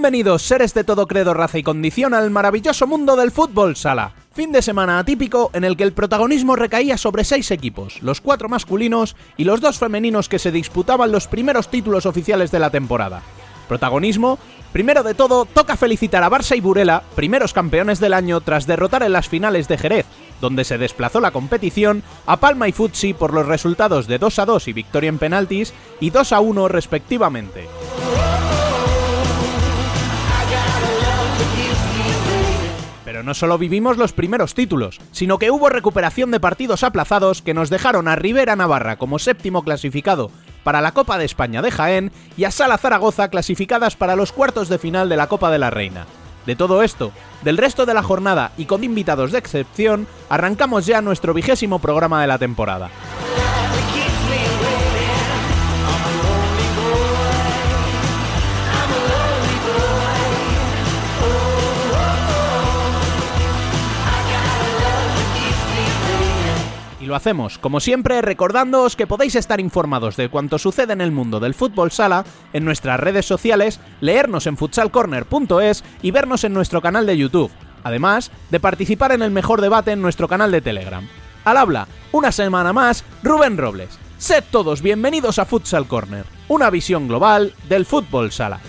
Bienvenidos, seres de todo credo, raza y condición, al maravilloso mundo del fútbol sala. Fin de semana atípico en el que el protagonismo recaía sobre seis equipos, los cuatro masculinos y los dos femeninos que se disputaban los primeros títulos oficiales de la temporada. Protagonismo, primero de todo, toca felicitar a Barça y Burela, primeros campeones del año tras derrotar en las finales de Jerez, donde se desplazó la competición, a Palma y Futsi por los resultados de 2 a 2 y victoria en penaltis y 2 a 1 respectivamente. Pero no solo vivimos los primeros títulos, sino que hubo recuperación de partidos aplazados que nos dejaron a Rivera Navarra como séptimo clasificado para la Copa de España de Jaén y a Sala Zaragoza clasificadas para los cuartos de final de la Copa de la Reina. De todo esto, del resto de la jornada y con invitados de excepción, arrancamos ya nuestro vigésimo programa de la temporada. Lo hacemos, como siempre, recordándoos que podéis estar informados de cuanto sucede en el mundo del fútbol sala en nuestras redes sociales, leernos en futsalcorner.es y vernos en nuestro canal de YouTube. Además de participar en el mejor debate en nuestro canal de Telegram. Al habla, una semana más, Rubén Robles. Sed todos bienvenidos a Futsal Corner, una visión global del fútbol sala.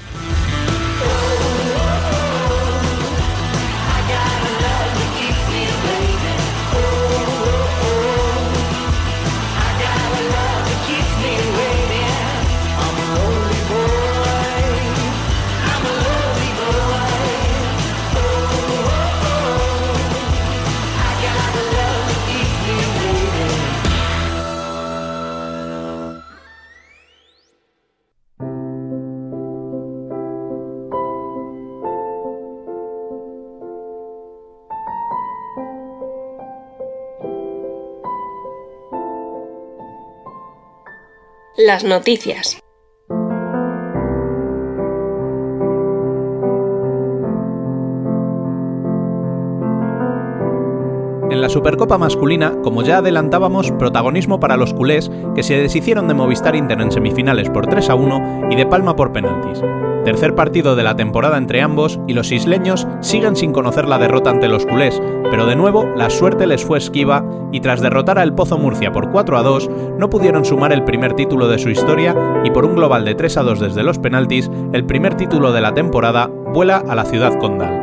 Las noticias. En la Supercopa masculina, como ya adelantábamos, protagonismo para los culés que se deshicieron de Movistar Inter en semifinales por 3 a 1 y de Palma por penaltis. Tercer partido de la temporada entre ambos y los isleños siguen sin conocer la derrota ante los culés, pero de nuevo la suerte les fue esquiva y tras derrotar a El Pozo Murcia por 4 a 2 no pudieron sumar el primer título de su historia y por un global de 3 a 2 desde los penaltis, el primer título de la temporada vuela a la ciudad condal.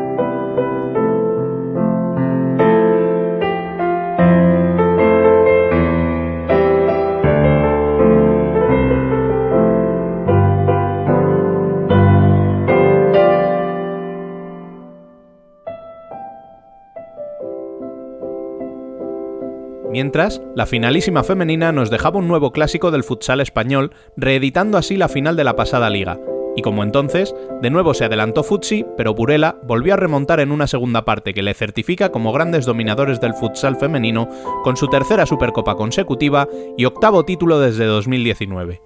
Mientras, la finalísima femenina nos dejaba un nuevo clásico del futsal español, reeditando así la final de la pasada liga. Y como entonces, de nuevo se adelantó Futsi, pero Burela volvió a remontar en una segunda parte que le certifica como grandes dominadores del futsal femenino, con su tercera Supercopa consecutiva y octavo título desde 2019.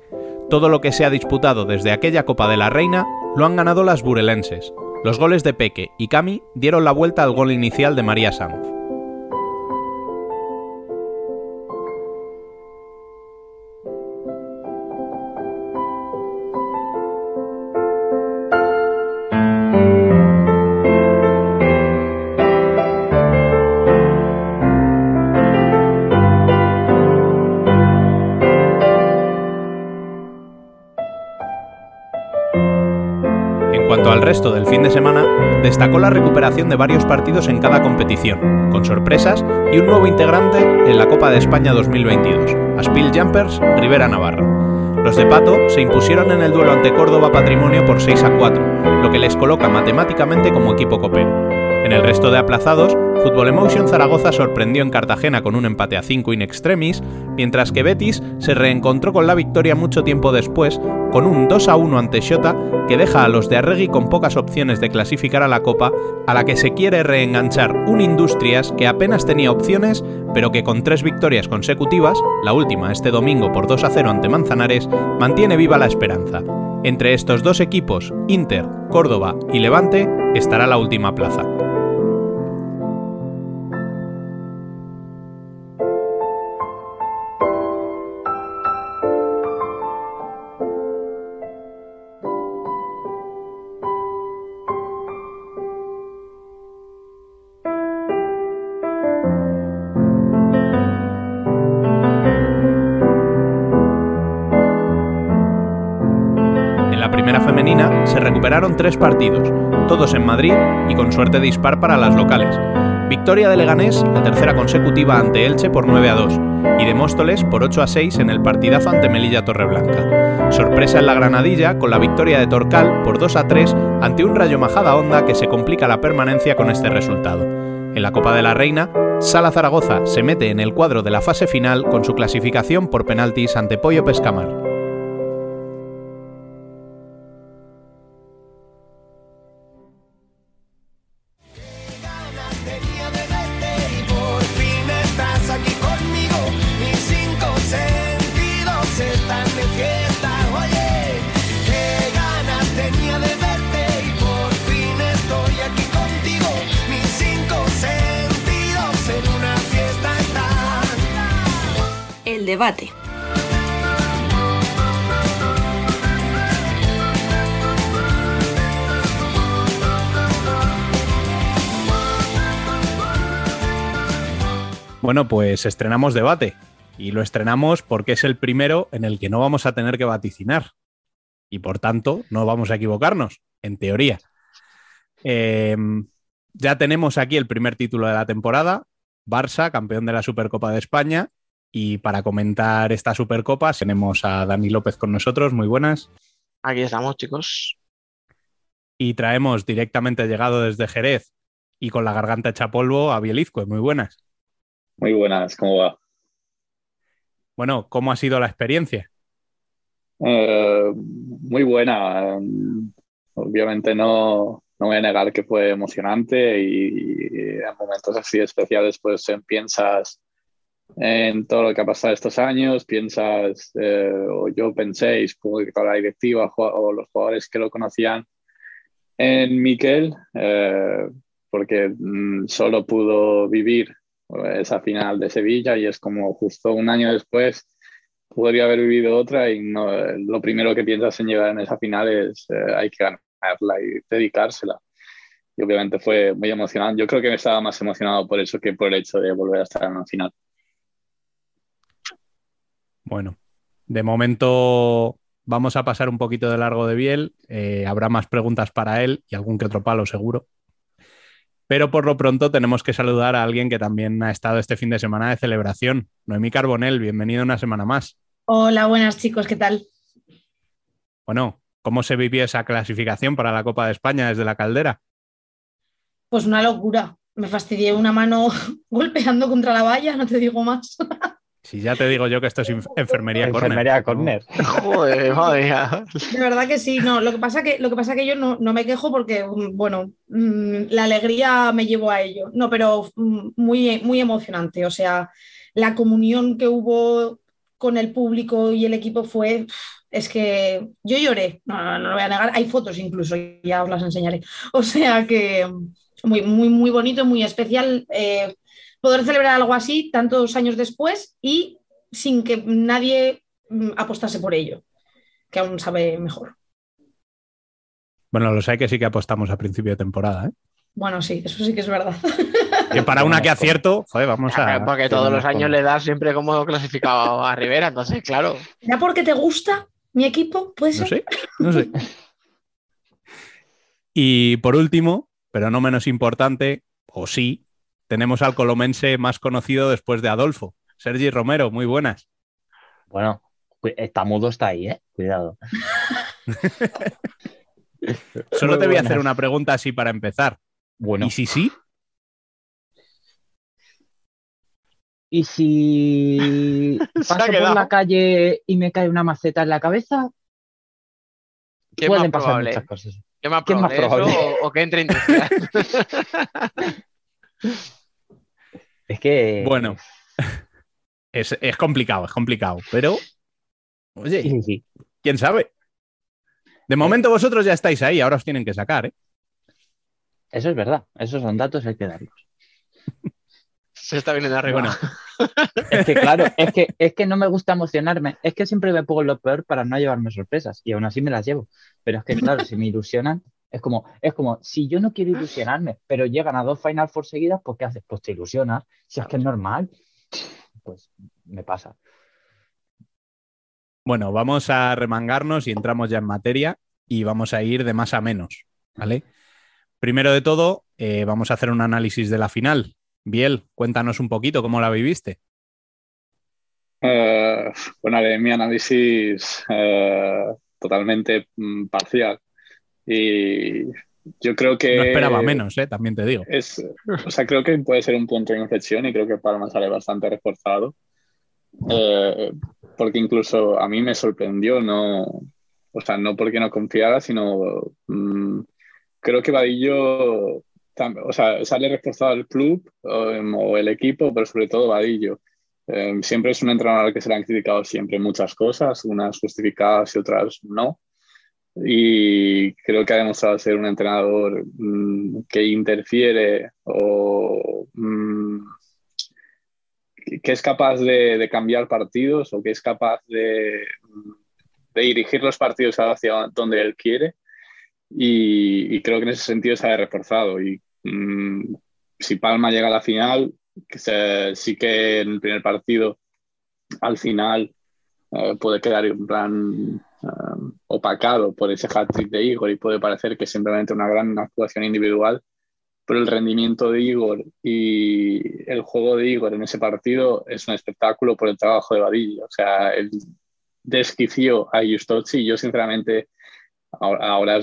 Todo lo que se ha disputado desde aquella Copa de la Reina lo han ganado las burelenses. Los goles de Peque y Cami dieron la vuelta al gol inicial de María Sanz. Resto del fin de semana, destacó la recuperación de varios partidos en cada competición, con sorpresas y un nuevo integrante en la Copa de España 2022, Aspil Jumpers Rivera Navarra. Los de Pato se impusieron en el duelo ante Córdoba Patrimonio por 6 a 4, que les coloca matemáticamente como equipo copero. En el resto de aplazados, Football Emotion Zaragoza sorprendió en Cartagena con un empate a 5 in extremis, mientras que Betis se reencontró con la victoria mucho tiempo después, con un 2 a 1 ante Xota que deja a los de Arregui con pocas opciones de clasificar a la Copa, a la que se quiere reenganchar un Industrias que apenas tenía opciones, pero que con tres victorias consecutivas, la última este domingo por 2 a 0 ante Manzanares, mantiene viva la esperanza. Entre estos dos equipos, Inter, Córdoba y Levante, estará la última plaza. Se recuperaron tres partidos, todos en Madrid y con suerte de dispar para las locales. Victoria de Leganés, la tercera consecutiva ante Elche por 9 a 2, y de Móstoles por 8 a 6 en el partidazo ante Melilla Torreblanca. Sorpresa en la Granadilla con la victoria de Torcal por 2 a 3 ante un Rayo Majada Honda que se complica la permanencia con este resultado. En la Copa de la Reina, Sala Zaragoza se mete en el cuadro de la fase final con su clasificación por penaltis ante Pollo Pescamar. Debate. Bueno, pues estrenamos debate. Y lo estrenamos porque es el primero en el que no vamos a tener que vaticinar. Y por tanto, no vamos a equivocarnos, en teoría. Em, ya tenemos aquí el primer título de la temporada. Barça, campeón de la Supercopa de España, y para comentar esta Supercopa tenemos a Dani López con nosotros. Muy buenas. Aquí estamos, chicos. Y traemos directamente llegado desde Jerez y con la garganta hecha polvo a Bielizco. Muy buenas. Muy buenas, ¿cómo va? Bueno, ¿cómo ha sido la experiencia? Eh, muy buena. obviamente no, no voy a negar que fue emocionante y, en momentos así especiales pues piensas en todo lo que ha pasado estos años, piensas, eh, o yo como que toda la directiva o los jugadores que lo conocían en Miquel, eh, porque mm, solo pudo vivir esa final de Sevilla y es como justo un año después podría haber vivido otra y no, lo primero que piensas en llegar en esa final es eh, hay que ganarla y dedicársela. Y obviamente fue muy emocionante. Yo creo que me estaba más emocionado por eso que por el hecho de volver a estar en la final. Bueno, de momento vamos a pasar un poquito de largo de Biel. Eh, habrá más preguntas para él y algún que otro palo seguro. Pero por lo pronto tenemos que saludar a alguien que también ha estado este fin de semana de celebración. Noemí Carbonell, bienvenido una semana más. Hola, buenas chicos, ¿qué tal? Bueno, ¿cómo se vivió esa clasificación para la Copa de España desde la caldera? Pues una locura. Me fastidié una mano golpeando contra la valla, no te digo más. Si ya te digo yo que esto es enfermería corner. Enfermería corner. Joder, madre De verdad que sí, no. Lo que pasa que, lo que, pasa que yo no, me quejo porque, mm, bueno, mm, la alegría me llevó a ello. No, pero mm, muy, muy emocionante. O sea, la comunión que hubo con el público y el equipo fue. Es que yo lloré, no, no, lo voy a negar. Hay fotos incluso, ya os las enseñaré. O sea que muy, muy, muy bonito, muy especial. Eh, poder celebrar algo así tantos años después y sin que nadie mm, apostase por ello, que aún sabe mejor. Bueno, lo sé que sí que apostamos a principio de temporada. ¿eh? Bueno, sí, eso sí que es verdad. Que para una que acierto, joder, vamos a. Porque todos los años le das siempre como clasificado a Rivera, entonces, claro. ¿Ya porque te gusta mi equipo? ¿Puede ser? No sé, no sé. Y por último, pero no menos importante, o sí, tenemos al colomense más conocido después de Adolfo, Sergi Romero, muy buenas. Bueno, está mudo, está ahí, ¿eh? Cuidado. Solo te voy a hacer una pregunta así para empezar. Bueno. ¿Y si sí? ¿Y si paso por la calle y me cae una maceta en la cabeza? ¿Qué Pueden más pasar muchas cosas. ¿Qué más probable? o, que entre industrial? Es que. Bueno, es, complicado, es complicado, pero. Oye, quién sabe. De momento vosotros ya estáis ahí, ahora os tienen que sacar, ¿eh? Eso es verdad, esos son datos, hay que darlos. Se está viniendo arriba. es que claro, es que, es que no me gusta emocionarme. Es que siempre me pongo lo peor para no llevarme sorpresas y aún así me las llevo. Pero es que claro, si me ilusionan, es como, es como, si yo no quiero ilusionarme, pero llegan a dos Final Four seguidas, pues ¿qué haces? Pues te ilusionas. Si es que es normal, pues me pasa. Bueno, vamos a remangarnos y entramos ya en materia. y vamos a ir de más a menos, ¿vale? Primero de todo, eh, vamos a hacer un análisis de la final. Biel, cuéntanos un poquito cómo la viviste. Eh, bueno, mi análisis eh, totalmente mm, parcial. Y yo creo que. No esperaba menos, ¿eh? también te digo. Es, o sea, creo que puede ser un punto de inflexión y creo que Palma sale bastante reforzado. Eh, porque incluso a mí me sorprendió, no, o sea, no porque no confiara, sino mm, creo que Vadillo, o sea, sale reforzado el club o, el equipo, pero sobre todo Vadillo. Eh, siempre es un entrenador que se le han criticado siempre muchas cosas, unas justificadas y otras no y creo que ha demostrado ser un entrenador mm, que interfiere o mm, que es capaz de, cambiar partidos o que es capaz de, dirigir los partidos hacia donde él quiere. Y, creo que en ese sentido se ha reforzado y mm, si Palma llega a la final que sí que en el primer partido al final eh, puede quedar en plan Um, opacado por ese hat-trick de Igor y puede parecer que es simplemente una gran actuación individual, pero el rendimiento de Igor y el juego de Igor en ese partido es un espectáculo por el trabajo de Vadillo. O sea, él desquició a Justochi y yo sinceramente ahora,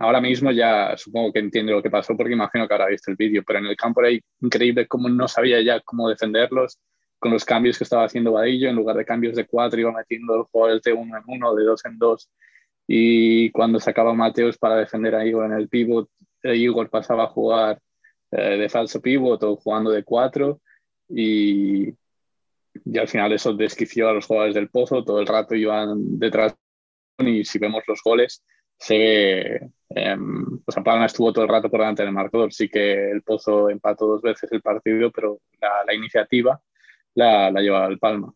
ahora, mismo ya supongo que entiendo lo que pasó porque imagino que habrá visto el vídeo, pero en el campo era increíble cómo no sabía ya cómo defenderlos con los cambios que estaba haciendo Vadillo, en lugar de cambios de cuatro, iba metiendo el jugador de uno en uno, de dos en dos. Y cuando sacaba Mateos para defender a Igor en el pivot, eh, Igor pasaba a jugar eh, de falso pivot o jugando de cuatro. Y, y al final eso desquició a los jugadores del Pozo, todo el rato iban detrás. Y si vemos los goles, se ve, eh, sea, Palma estuvo todo el rato por delante del marcador. Sí que el Pozo empató dos veces el partido, pero la, la iniciativa la, la lleva al Palma.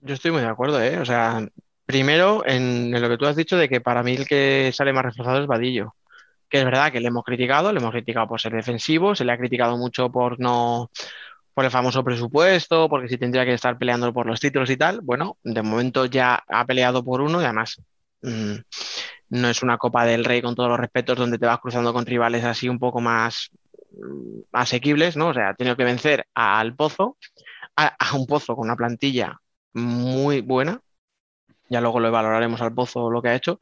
Yo estoy muy de acuerdo, ¿eh? O sea, primero en, lo que tú has dicho de que para mí el que sale más reforzado es Vadillo. Que es verdad que le hemos criticado, le hemos criticado por ser defensivo, se le ha criticado mucho por no por el famoso presupuesto, porque si tendría que estar peleando por los títulos y tal. Bueno, de momento ya ha peleado por uno y además mm, no es una Copa del Rey con todos los respetos donde te vas cruzando con rivales así un poco más mm, asequibles, ¿no? O sea, ha tenido que vencer al Pozo a, un Pozo con una plantilla muy buena, ya luego lo valoraremos al Pozo lo que ha hecho,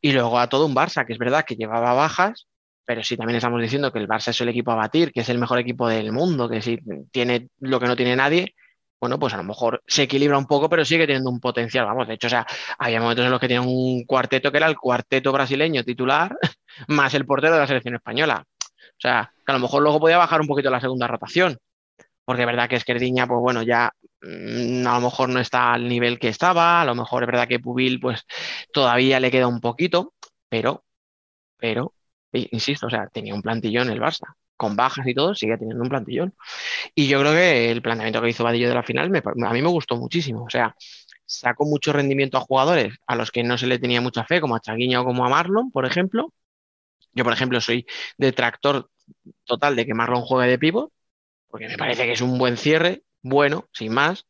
y luego a todo un Barça, que es verdad que llevaba bajas, pero sí también estamos diciendo que el Barça es el equipo a batir, que es el mejor equipo del mundo, que si tiene lo que no tiene nadie, bueno, pues a lo mejor se equilibra un poco, pero sigue teniendo un potencial, vamos, de hecho, o sea, había momentos en los que tenía un cuarteto que era el cuarteto brasileño titular, más el portero de la selección española. O sea, que a lo mejor luego podía bajar un poquito la segunda rotación, porque es verdad que Esquerdiña, pues bueno, ya mm, a lo mejor no está al nivel que estaba, a lo mejor es verdad que Pubil, pues todavía le queda un poquito, pero, pero, insisto, o sea, tenía un plantillón el Barça, con bajas y todo, sigue teniendo un plantillón. Y yo creo que el planteamiento que hizo Vadillo de la final a mí me gustó muchísimo, o sea, sacó mucho rendimiento a jugadores a los que no se le tenía mucha fe, como a Chaguiña o como a Marlon, por ejemplo. Yo, por ejemplo, soy detractor total de que Marlon juegue de pivot, porque me parece que es un buen cierre, bueno, sin más.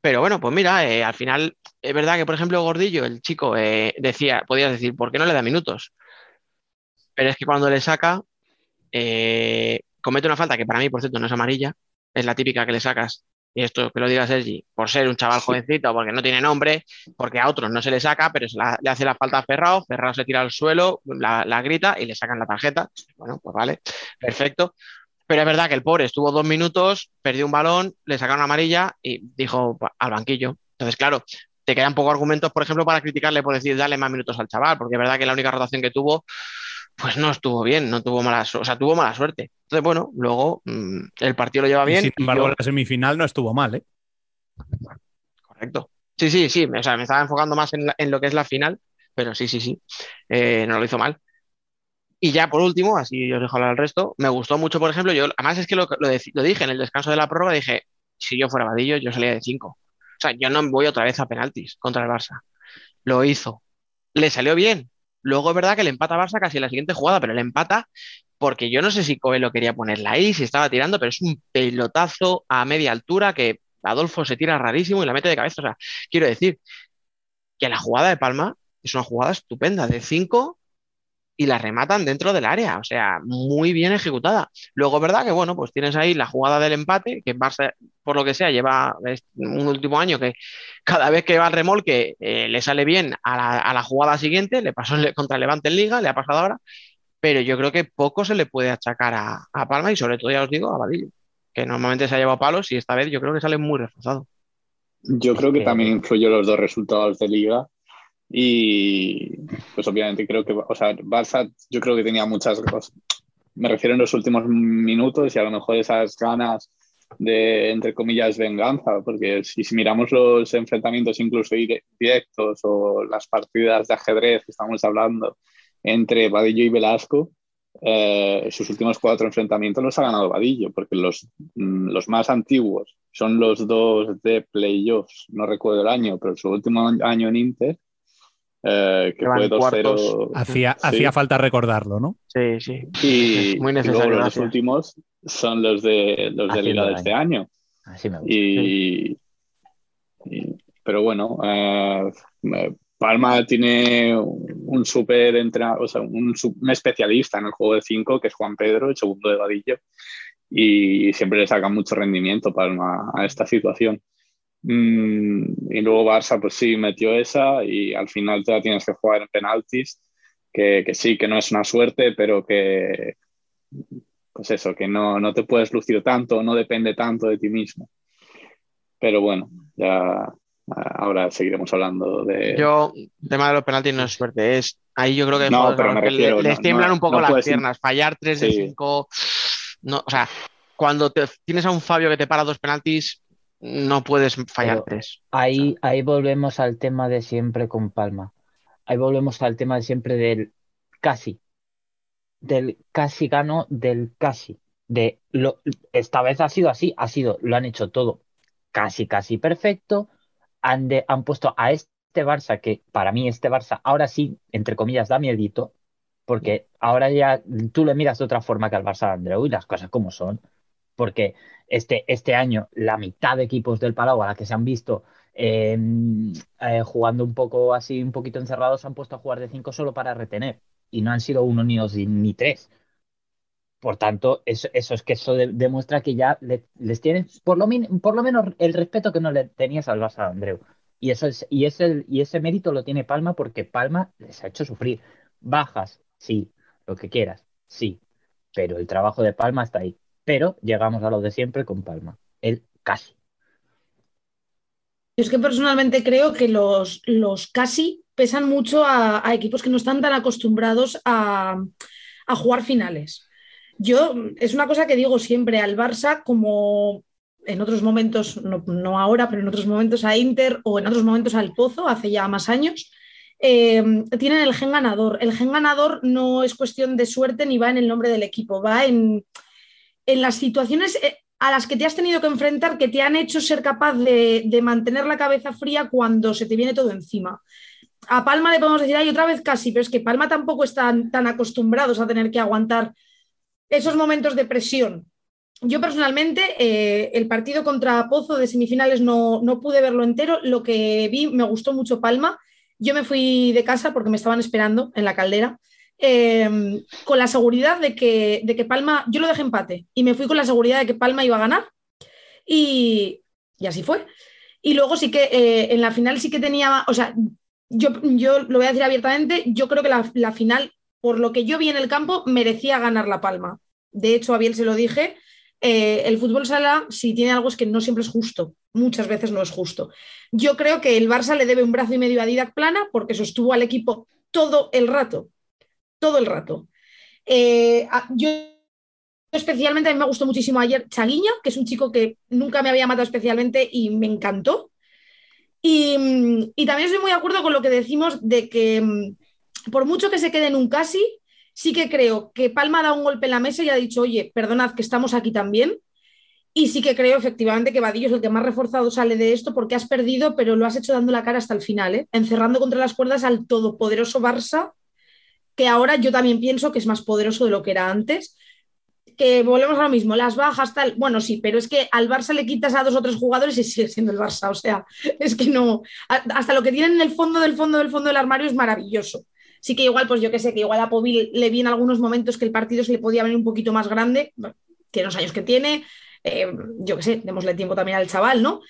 Pero bueno, pues mira, eh, al final es verdad que, por ejemplo, Gordillo, el chico, eh, decía, podías decir, ¿por qué no le da minutos? Pero es que cuando le saca, eh, comete una falta que para mí, por cierto, no es amarilla, es la típica que le sacas, y esto que lo diga Sergi, por ser un chaval jovencito, porque no tiene nombre, porque a otros no se le saca, pero se le hace la falta a Ferrao, Ferrao se tira al suelo, la, la grita y le sacan la tarjeta. Bueno, pues vale, perfecto. Pero es verdad que el pobre estuvo dos minutos, perdió un balón, le sacaron amarilla y dijo al banquillo. Entonces, claro, te quedan pocos argumentos, por ejemplo, para criticarle por decir darle más minutos al chaval, porque es verdad que la única rotación que tuvo, pues no estuvo bien, no tuvo mala, o sea, tuvo mala suerte. Entonces, bueno, luego mm, el partido lo lleva bien. sin embargo, la semifinal no estuvo mal, ¿eh? Correcto. Sí, sí, sí, o sea, me estaba enfocando más en, lo que es la final, pero sí, sí, sí, eh, no lo hizo mal. Y ya por último, así os dejo hablar el resto, me gustó mucho, por ejemplo, yo, además es que lo, lo, dije en el descanso de la prórroga, dije, si yo fuera Vadillo, yo salía de 5. O sea, yo no voy otra vez a penaltis contra el Barça. Lo hizo. Le salió bien. Luego es verdad que le empata a Barça casi en la siguiente jugada, pero le empata porque yo no sé si Coelho quería ponerla ahí, si estaba tirando, pero es un pelotazo a media altura que Adolfo se tira rarísimo y la mete de cabeza. O sea, quiero decir que la jugada de Palma es una jugada estupenda de 5 y la rematan dentro del área, o sea, muy bien ejecutada. Luego, verdad que, bueno, pues tienes ahí la jugada del empate, que Barça, por lo que sea, lleva un último año que cada vez que va al remolque eh, le sale bien a la, jugada siguiente, le pasó contra el Levante en Liga, le ha pasado ahora, pero yo creo que poco se le puede achacar a, Palma y sobre todo, ya os digo, a Vadillo, que normalmente se ha llevado palos y esta vez yo creo que sale muy reforzado. Yo creo que también influyó los dos resultados de Liga y pues obviamente creo que, o sea, Barça yo creo que tenía muchas cosas. Me refiero en los últimos minutos y a lo mejor esas ganas de, entre comillas, venganza, porque si, miramos los enfrentamientos incluso directos o las partidas de ajedrez que estamos hablando entre Vadillo y Velasco, eh, sus últimos cuatro enfrentamientos los ha ganado Vadillo, porque los, mm, los más antiguos son los dos de playoffs, no recuerdo el año, pero su último año en Inter eh, que fue 2-0. Hacía, hacía falta recordarlo, ¿no? Sí, sí. Y, Muy necesario, luego los últimos son los de, los de Liga de este año. Así me gusta. Y, pero bueno, eh, Palma tiene un súper entrenador, o sea, un, un, especialista en el juego de 5, que es Juan Pedro, el segundo de Vadillo, y siempre le saca mucho rendimiento Palma a esta situación. Mm, y luego Barça, pues sí, metió esa y al final te la tienes que jugar en penaltis, que, que, sí, que no es una suerte, pero que, pues eso, que no, no te puedes lucir tanto, no depende tanto de ti mismo. Pero bueno, ya ahora seguiremos hablando de... Yo, el tema de los penaltis no es suerte, es ahí yo creo que, no, pero refiero, les tiemblan un poco las piernas, fallar 3 de 5, no, o sea, cuando te, tienes a un Fabio que te para dos penaltis, no puedes fallar tres. Ahí, ahí volvemos al tema de siempre con Palma. Ahí volvemos al tema de siempre del casi. Del casi gano, del casi. De lo, esta vez ha sido así, ha sido, lo han hecho todo casi, casi perfecto. Han, han puesto a este Barça, que para mí este Barça ahora sí, entre comillas, da miedito, porque ahora ya tú le miras de otra forma que al Barça de Andreu y las cosas como son. Porque este, este año la mitad de equipos del Palau a la que se han visto em, eh, jugando un poco así, un poquito encerrados, se han puesto a jugar de cinco solo para retener. Y no han sido uno ni dos ni tres. Por tanto, eso, eso es que eso demuestra que ya les tienes por lo, por lo menos el respeto que no le tenías al Barça Andreu. Y, eso es, y, y ese mérito lo tiene Palma porque Palma les ha hecho sufrir. Bajas, sí, lo que quieras, sí. Pero el trabajo de Palma está ahí pero llegamos a lo de siempre con Palma, el casi. Es que personalmente creo que los, los casi pesan mucho a, equipos que no están tan acostumbrados a, jugar finales. Yo, es una cosa que digo siempre al Barça, como en otros momentos, no, ahora, pero en otros momentos a Inter o en otros momentos al Pozo, hace ya más años, eh, tienen el gen ganador. El gen ganador no es cuestión de suerte ni va en el nombre del equipo, va en, en las situaciones eh, a las que te has tenido que enfrentar que te han hecho ser capaz de, mantener la cabeza fría cuando se te viene todo encima. A Palma le podemos decir, ay, otra vez casi, pero es que Palma tampoco están tan acostumbrados a tener que aguantar esos momentos de presión. Yo personalmente, eh, el partido contra Pozo de semifinales no, no pude verlo entero. Lo que vi me gustó mucho Palma. Yo me fui de casa porque me estaban esperando en la caldera. Em, con la seguridad de que, de que Palma, yo lo dejé empate y me fui con la seguridad de que Palma iba a ganar y, así fue. Y luego sí que eh, en la final sí que tenía, o sea, yo, yo lo voy a decir abiertamente, yo creo que la, final, por lo que yo vi en el campo, merecía ganar la Palma. De hecho, a Biel se lo dije, eh, el fútbol sala, si tiene algo es que no siempre es justo, muchas veces no es justo. Yo creo que el Barça le debe un brazo y medio a Didac Plana porque sostuvo al equipo todo el rato todo el rato. Eh, yo especialmente, a mí me gustó muchísimo ayer Chaguiña, que es un chico que nunca me había matado especialmente y me encantó. Y, también estoy muy de acuerdo con lo que decimos de que mm, por mucho que se quede en un casi, sí que creo que Palma dado un golpe en la mesa y ha dicho, oye, perdonad que estamos aquí también. Y sí que creo efectivamente que Vadillo es el que más reforzado sale de esto porque has perdido, pero lo has hecho dando la cara hasta el final, ¿eh? encerrando contra las cuerdas al todopoderoso Barça que ahora yo también pienso que es más poderoso de lo que era antes. que volvemos a lo mismo, las bajas, tal, bueno, sí, pero es que al Barça le quitas a dos o tres jugadores y sigue siendo el Barça, o sea, es que no, hasta lo que tienen en el fondo del fondo del fondo del armario es maravilloso. Sí que igual, pues yo que sé, que igual a Povil le vi en algunos momentos que el partido se le podía venir un poquito más grande, tiene los años que tiene, eh, yo que sé, démosle tiempo también al chaval, ¿no?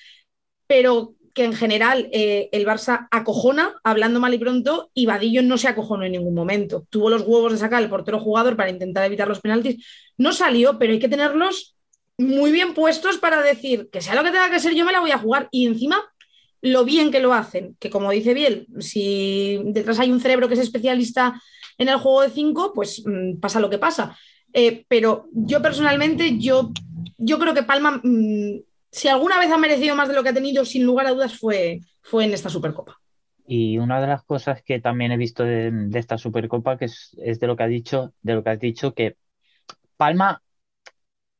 Pero que en general eh, el Barça acojona, hablando mal y pronto, y Vadillo no se acojonó en ningún momento. Tuvo los huevos de sacar al portero jugador para intentar evitar los penaltis. No salió, pero hay que tenerlos muy bien puestos para decir que sea lo que tenga que ser, yo me la voy a jugar. Y encima, lo bien que lo hacen, que como dice Biel, si detrás hay un cerebro que es especialista en el juego de cinco, pues mm, pasa lo que pasa. Eh, pero yo personalmente, yo, yo creo que Palma mm, si alguna vez ha merecido más de lo que ha tenido, sin lugar a dudas, fue, fue en esta Supercopa. Y una de las cosas que también he visto de, esta Supercopa, que es, de lo que ha dicho, de lo que has dicho, que Palma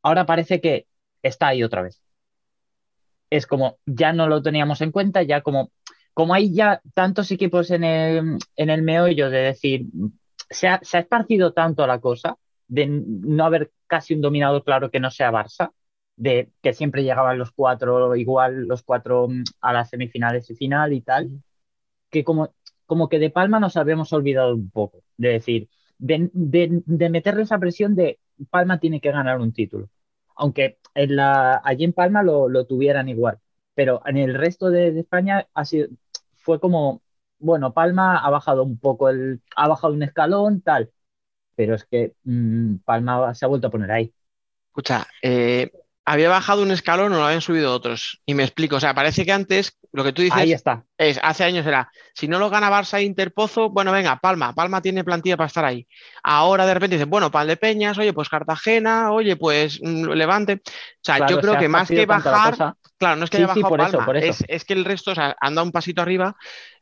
ahora parece que está ahí otra vez. Es como, ya no lo teníamos en cuenta, ya como, como hay ya tantos equipos en el, en el meollo de decir, se ha, se ha esparcido tanto la cosa, de no haber casi un dominador claro que no sea Barça, de que siempre llegaban los cuatro, igual los cuatro mm, a las semifinales y final y tal, que como, como que de Palma nos habíamos olvidado un poco, de decir, de, de, meterle esa presión de Palma tiene que ganar un título. Aunque en la, allí en Palma lo, lo tuvieran igual, pero en el resto de, España ha sido, fue como, bueno, Palma ha bajado un poco, el, ha bajado un escalón, tal, pero es que mm, Palma se ha vuelto a poner ahí. Escucha, eh, había bajado un escalón o lo habían subido otros. Y me explico, o sea, parece que antes lo que tú dices Ahí está. es, hace años era, si no lo gana Barça e Interpozo, bueno, venga, Palma, Palma tiene plantilla para estar ahí. Ahora de repente dicen, bueno, Peñas, oye, pues Cartagena, oye, pues mm, Levante. O sea, yo creo que más que bajar, claro, no es que haya bajado Palma, Es, que el resto, o sea, anda un pasito arriba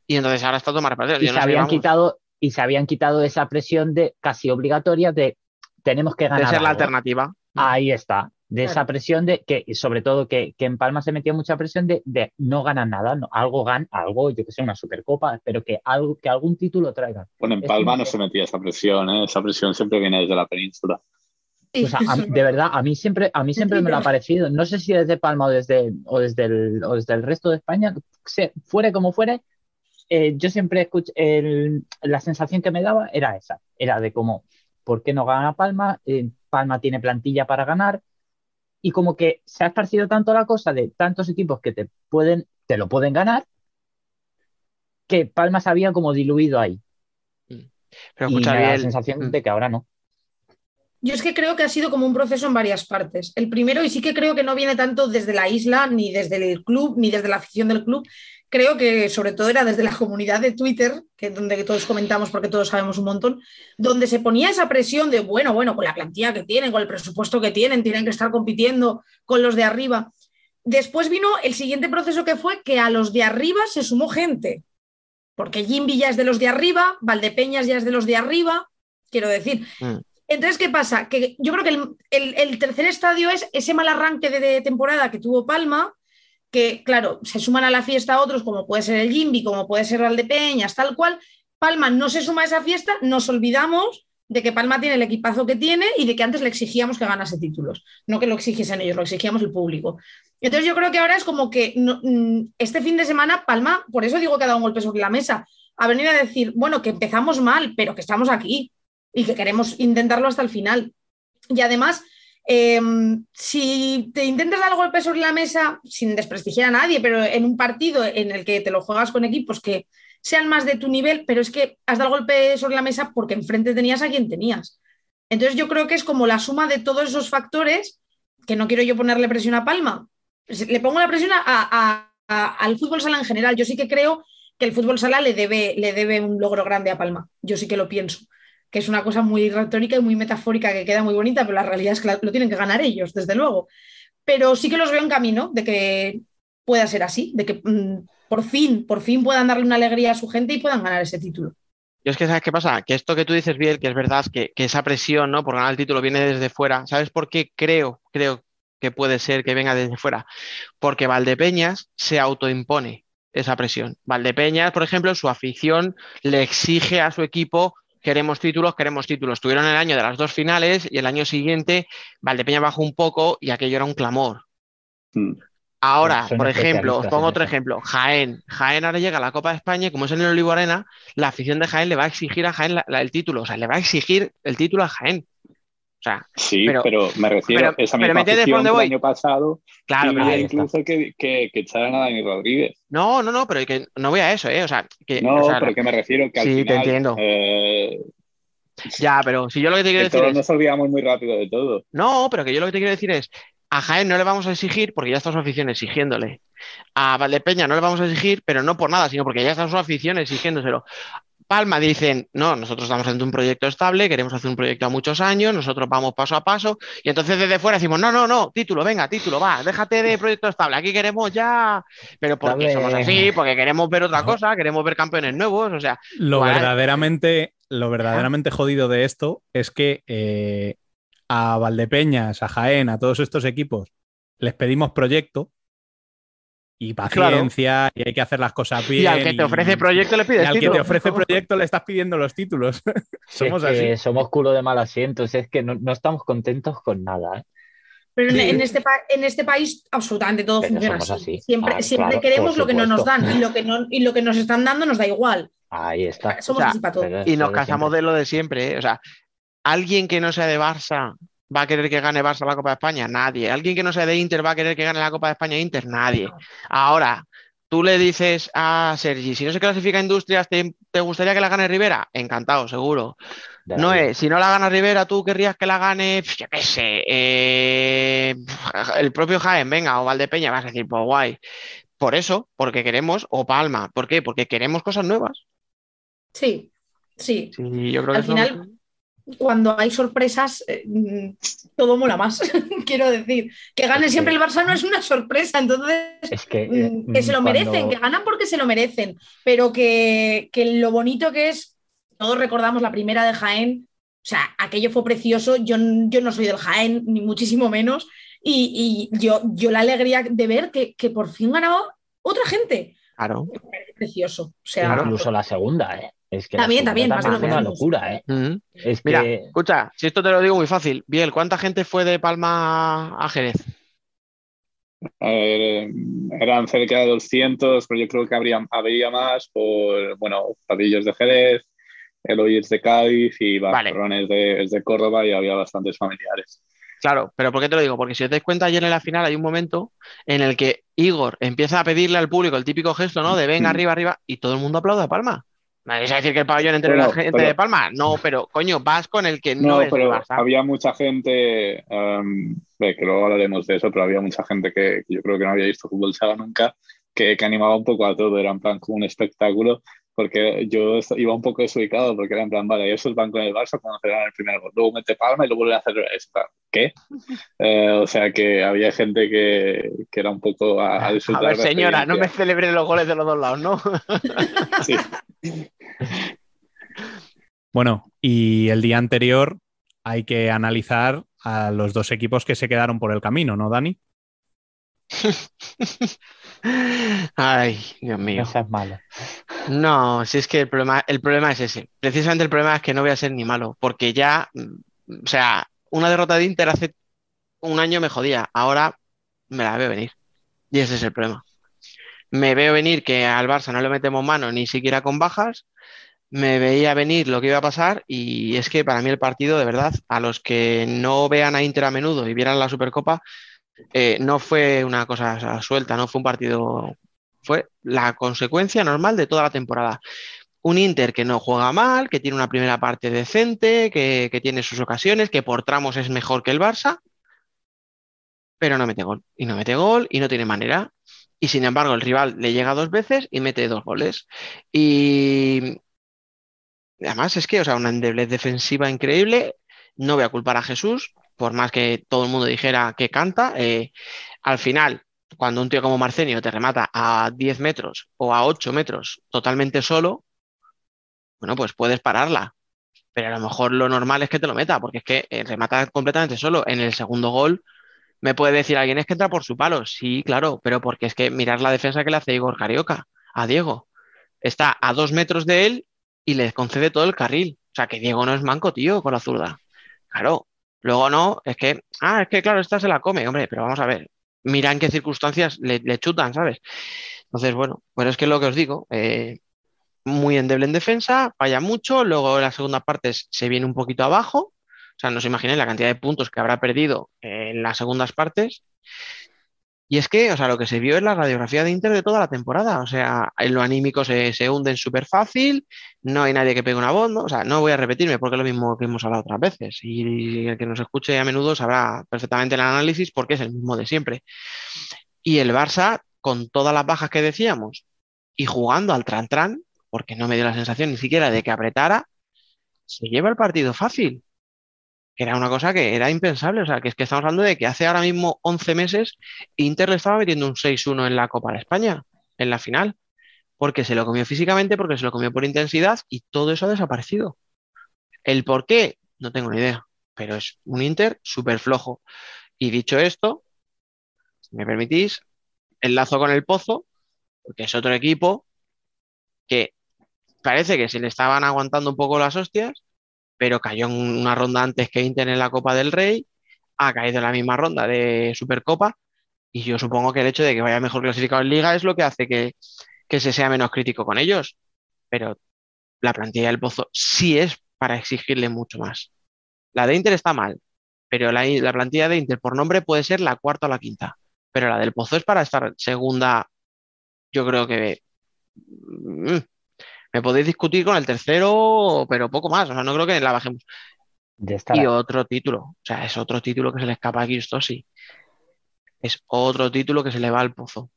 y entonces ahora está todo más Y, se habían quitado, y se habían quitado esa presión de casi obligatoria de tenemos que ganar. De ser la alternativa. Ahí está de esa presión de que, sobre todo que, en Palma se metía mucha presión de, no ganan nada, no, algo gan, algo, yo que sé, una supercopa, pero que algo, que algún título traigan. Bueno, en Palma no se metía esa presión, ¿eh? esa presión siempre viene desde la península. de verdad, a mí siempre, a mí siempre me lo ha parecido. No sé si desde Palma o desde, o desde, el, desde el resto de España, fuere como fuere, eh, yo siempre escuché, la sensación que me daba era esa, era de como, ¿por qué no gana Palma? Eh, Palma tiene plantilla para ganar, y como que se ha esparcido tanto la cosa de tantos equipos que te pueden, te lo pueden ganar, que Palma se había como diluido ahí. Mm. Pero y la sensación mm. de que ahora no. Yo es que creo que ha sido como un proceso en varias partes. El primero, y sí que creo que no viene tanto desde la isla, ni desde el club, ni desde la afición del club, creo que sobre todo era desde la comunidad de Twitter, que es donde todos comentamos porque todos sabemos un montón, donde se ponía esa presión de, bueno, bueno, con la plantilla que tienen, con el presupuesto que tienen, tienen que estar compitiendo con los de arriba. Después vino el siguiente proceso que fue que a los de arriba se sumó gente, porque Jimby ya es de los de arriba, Valdepeñas ya es de los de arriba, quiero decir. Mm. Entonces, ¿qué pasa? Que yo creo que el, tercer estadio es ese mal arranque de temporada que tuvo Palma, que, claro, se suman a la fiesta otros, como puede ser el Jimby, como puede ser Valdepeñas, tal cual. Palma no se suma a esa fiesta, nos olvidamos de que Palma tiene el equipazo que tiene y de que antes le exigíamos que ganase títulos. No que lo exigiesen ellos, lo exigíamos el público. Entonces yo creo que ahora es como que mm, este fin de semana Palma, por eso digo que ha dado un golpe sobre la mesa, ha venido a decir, bueno, que empezamos mal, pero que estamos aquí y que queremos intentarlo hasta el final. Y además Em, si te intentas dar el golpe sobre la mesa, sin desprestigiar a nadie, pero en un partido en el que te lo juegas con equipos que sean más de tu nivel, pero es que has dado el golpe sobre la mesa porque enfrente tenías a quien tenías. Entonces yo creo que es como la suma de todos esos factores, que no quiero yo ponerle presión a Palma, le pongo la presión al fútbol sala en general. Yo sí que creo que el fútbol sala le debe, le debe un logro grande a Palma. Yo sí que lo pienso que es una cosa muy retórica y muy metafórica que queda muy bonita, pero la realidad es que lo tienen que ganar ellos, desde luego. Pero sí que los veo en camino de que pueda ser así, de que mm, por fin, por fin puedan darle una alegría a su gente y puedan ganar ese título. Yo es que, ¿sabes qué pasa? Que esto que tú dices bien, que es verdad, que, que, esa presión ¿no? por ganar el título viene desde fuera. ¿Sabes por qué creo, creo que puede ser que venga desde fuera? Porque Valdepeñas se autoimpone esa presión. Valdepeñas, por ejemplo, su afición le exige a su equipo queremos títulos, queremos títulos. Tuvieron el año de las dos finales y el año siguiente Valdepeña bajó un poco y aquello era un clamor. Mm. Ahora, por ejemplo, os pongo otro eso. ejemplo. Jaén. Jaén ahora llega a la Copa de España y como es en el Olivo Arena, la afición de Jaén le va a exigir a Jaén la- la- el título. O sea, le va a exigir el título a Jaén. Sea, Sí, Pero- pero, me refiero pero- a esa misma ¿me entiendes por afición del año pasado claro, pero- incluso que, que, que echaran a Dani Rodríguez. no, no, no, pero que no voy a eso, ¿eh? O sea, que, No, o sea, pero que me refiero que al sí, te entiendo. eh, ya, pero si yo lo que te quiero que decir todos es, nos olvidamos muy rápido de todo. no, pero que yo lo que te quiero decir es, a Jaén no le vamos a exigir porque ya está su afición exigiéndole. A Valdepeña no le vamos a exigir, pero no por nada, sino porque ya está su afición exigiéndoselo. Palma dicen, no, nosotros estamos ante un proyecto estable, queremos hacer un proyecto a muchos años, nosotros vamos paso a paso, y entonces desde fuera decimos, no, no, no, título, venga, título, va, déjate de proyecto estable, aquí queremos ya, pero porque Dame- somos así, porque queremos ver otra cosa, queremos ver campeones nuevos, o sea, Lo verdaderamente, lo verdaderamente jodido de esto es que eh, a Valdepeñas, a Jaén, a todos estos equipos, les pedimos proyecto y paciencia y hay que hacer las cosas bien. y al que te ofrece proyecto le y pides al que te ofrece proyecto le estás pidiendo los títulos. Es Somos que así. somos culo de mal asiento, si es que no, no estamos contentos con nada. ¿eh? Pero en, Sí. en este, pa- en este país absolutamente todo Pero funciona así. así. Siempre, Ah, siempre claro, queremos lo que no nos dan y lo que, no, y lo que nos están dando nos da igual. Ahí está. Somos O sea, así para todo. Y nos casamos siempre. de lo de siempre, ¿eh? O sea, ¿alguien que no sea de Barça va a querer que gane Barça la Copa de España? Nadie. ¿Alguien que no sea de Inter va a querer que gane la Copa de España Inter? Nadie. Ahora, tú le dices a Sergi, si no se clasifica Industrias, ¿te, te gustaría que la gane Rivera? Encantado, seguro. De No es, si no la gana Rivera, tú querrías que la gane, yo qué sé, eh, el propio Jaén, venga, o Valdepeña, vas a decir, pues guay. Por eso, porque queremos, o Palma, ¿por qué? Porque queremos cosas nuevas. Sí, sí. Sí, yo creo Al que final, cuando hay sorpresas, eh, mm, todo mola más. Quiero decir, que gane Es siempre que- el Barça no es una sorpresa, entonces Es que, eh, mm, que se lo cuando- merecen, que ganan porque se lo merecen, pero que, que lo bonito que es, todos recordamos la primera de Jaén, o sea, aquello fue precioso, yo, yo no soy del Jaén, ni muchísimo menos, y, y yo, yo la alegría de ver que, que por fin ganaba otra gente, Claro. precioso, o sea, Incluso la segunda, ¿eh? Es que También, también, más fue una locura, ¿eh? Es Mira, que escucha, si esto te lo digo muy fácil. Biel, ¿cuánta gente fue de Palma a Jerez? A ver, eh, eran cerca de 200, pero yo creo que habría, habría más por, bueno, Padillos de Jerez, Eloy es de Cádiz y Vale. Barrón es de, es de Córdoba y había bastantes familiares. Claro, pero ¿por qué te lo digo? Porque si os dais cuenta, ayer en la final hay un momento en el que Igor empieza a pedirle al público el típico gesto, ¿no? De venga, Mm. arriba, arriba, y todo el mundo aplaude a Palma. ¿Me vais a decir que el pabellón Bueno, era gente pero- de Palma? No, pero coño, vas con el que no, No, es Barça. había mucha gente, em, que luego hablaremos de eso, pero había mucha gente que, que yo creo que no había visto fútbol sala nunca, que, que animaba un poco a todo, era en plan como un espectáculo, porque yo iba un poco desubicado, porque era en plan, vale, esos van con el Barça cuando celebran el primer gol, luego mete palma y lo vuelven a hacer, es plan, ¿qué? Eh, o sea que había gente que, que era un poco a, a A disfrutar ver, de la señora, no me celebre los goles de los dos lados, ¿no? Sí. Bueno, y el día anterior hay que analizar a los dos equipos que se quedaron por el camino, ¿no, Dani? Ay, Dios mío. no seas malo. No, si es que el problema, el problema es ese. Precisamente el problema es que no voy a ser ni malo, porque ya, mm, o sea, una derrota de Inter hace un año me jodía, ahora me la veo venir. Y ese es el problema. Me veo venir que al Barça no le metemos mano ni siquiera con bajas. Me veía venir lo que iba a pasar y es que para mí el partido, de verdad, a los que no vean a Inter a menudo y vieran la Supercopa, eh, no fue una cosa suelta, no fue un partido fue la consecuencia normal de toda la temporada. Un Inter que no juega mal, que tiene una primera parte decente, que, que tiene sus ocasiones, que por tramos es mejor que el Barça, pero no mete gol. Y no mete gol y no tiene manera. Y sin embargo, el rival le llega dos veces y mete dos goles. Y además es que, o sea, una endeblez defensiva increíble. No voy a culpar a Jesús, por más que todo el mundo dijera que canta. eh, al final, cuando un tío como Marcenio te remata a 10 metros o a 8 metros totalmente solo, bueno, pues puedes pararla. Pero a lo mejor lo normal es que te lo meta, porque es que eh, remata completamente solo. En el segundo gol me puede decir alguien es que entra por su palo. Sí, claro, pero porque es que mirar la defensa que le hace Igor Carioca a Diego. Está a dos metros de él y le concede todo el carril. sea, que Diego no es manco, tío, con la zurda. Claro, luego no, es que, ah, es que claro, esta se la come, hombre, pero vamos a ver, mira en qué circunstancias le, chutan, ¿sabes? Entonces, bueno, pues es que lo que os digo, eh, muy endeble en defensa, falla mucho, luego en las segundas partes se viene un poquito abajo, o sea, no os imaginéis la cantidad de puntos que habrá perdido en las segundas partes. Y es que, o sea, lo que se vio es la radiografía de Inter de toda la temporada. O sea, en lo anímico se, se hunden súper fácil, no hay nadie que pegue una voz, O sea, no voy a repetirme porque es lo mismo que hemos hablado otras veces. Y el que nos escuche a menudo sabrá perfectamente el análisis porque es el mismo de siempre. Y el Barça, con todas las bajas que decíamos y jugando al tran-tran, porque no me dio la sensación ni siquiera de que apretara, se lleva el partido fácil era una cosa que era impensable. O sea, que es que estamos hablando de que hace ahora mismo 11 meses Inter le estaba metiendo un 6-1 en la Copa de España, en la final, porque se lo comió físicamente, porque se lo comió por intensidad y todo eso ha desaparecido. El por qué, no tengo ni idea, pero es un Inter súper flojo. Y dicho esto, si me permitís, enlazo con el Pozo, porque es otro equipo que parece que se le estaban aguantando un poco las hostias pero cayó en una ronda antes que Inter en la Copa del Rey, ha caído en la misma ronda de Supercopa y yo supongo que el hecho de que vaya mejor clasificado en Liga es lo que hace que, se sea menos crítico con ellos, pero la plantilla del Pozo sí es para exigirle mucho más. La de Inter está mal, pero la, la plantilla de Inter por nombre puede ser la cuarta o la quinta, pero la del Pozo es para estar segunda, yo creo que mm, me podéis discutir con el tercero, pero poco más. O sea, no creo que la bajemos. Y otro título. O sea, es otro título que se le escapa a sí. Es otro título que se le va al pozo.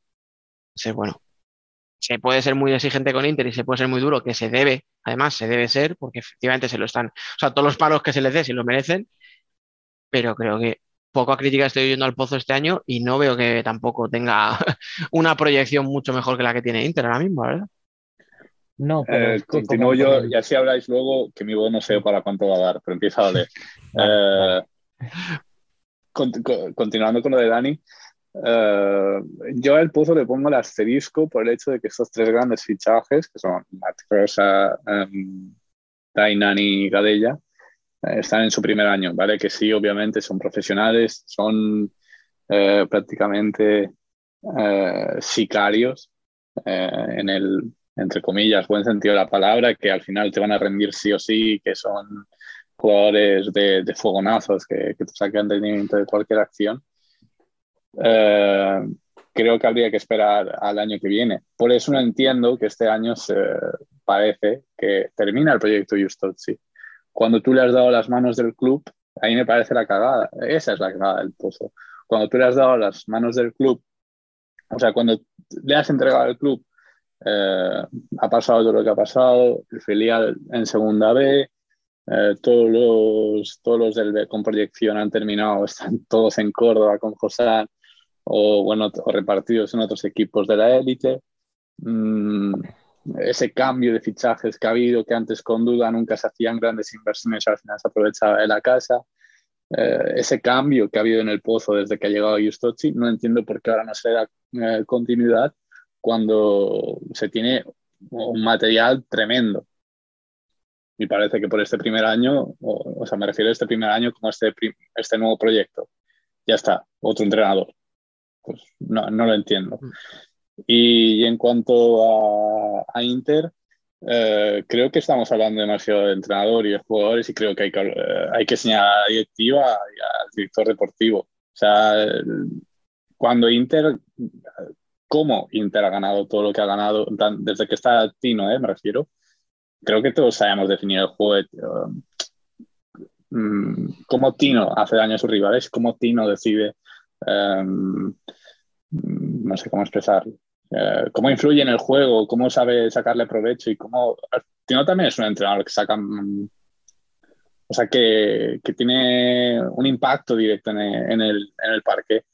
O bueno, se puede ser muy exigente con Inter y se puede ser muy duro, que se debe, además se debe ser, porque efectivamente se lo están, o sea, todos los palos que se les dé si lo merecen, pero creo que poco a crítica estoy yendo al pozo este año y no veo que tampoco tenga una proyección mucho mejor que la que tiene Inter ahora mismo, ¿verdad? No, pero eh, continúo yo y así habláis luego, que mi voz no sé para cuánto va a dar, pero empieza a leer. Eh, continuando con lo de Dani, eh, yo al Pozo le pongo el asterisco por el hecho de que estos tres grandes fichajes, que son Matt Rosa, um, Nani y Gadella, están en su primer año, ¿vale? Que sí, obviamente son profesionales, son prácticamente sicarios en el entre comillas, buen sentido de la palabra, que al final te van a rendir sí o sí, que son jugadores de, de fogonazos que, que, te sacan de cualquier acción. Eh, creo que habría que esperar al año que viene. Por eso no entiendo que este año se parece que termina el proyecto Justozzi. Cuando tú le has dado las manos del club, ahí me parece la cagada. Esa es la cagada del pozo. Cuando tú le has dado las manos del club, o sea, cuando le has entregado al club eh, ha pasado todo lo que ha pasado, el filial en segunda B, eh, todos los, todos los del, con proyección han terminado, están todos en Córdoba con José o, bueno, o repartidos en otros equipos de la élite. Mm, ese cambio de fichajes que ha habido, que antes con duda nunca se hacían grandes inversiones, al final se aprovechaba de la casa. Eh, ese cambio que ha habido en el pozo desde que ha llegado Justochi, no entiendo por qué ahora no se da continuidad cuando se tiene un material tremendo. Y parece que por este primer año, o, sea, me refiero a este primer año como este, este nuevo proyecto. Ya está, otro entrenador. Pues no, no lo entiendo. Mm. Y, en cuanto a, Inter, eh, creo que estamos hablando demasiado de entrenador y de jugadores y creo que hay que, eh, hay que señalar a la directiva y al director deportivo. O sea, cuando Inter cómo Inter ha ganado todo lo que ha ganado, desde que está Tino, ¿eh? me refiero. Creo que todos sabemos definir el juego, um, cómo Tino hace daño a sus rivales, cómo Tino decide, um, no sé cómo expresarlo, uh, cómo influye en el juego, cómo sabe sacarle provecho y cómo... Tino también es un entrenador que saca... o sea, que, que, tiene un impacto directo en el parque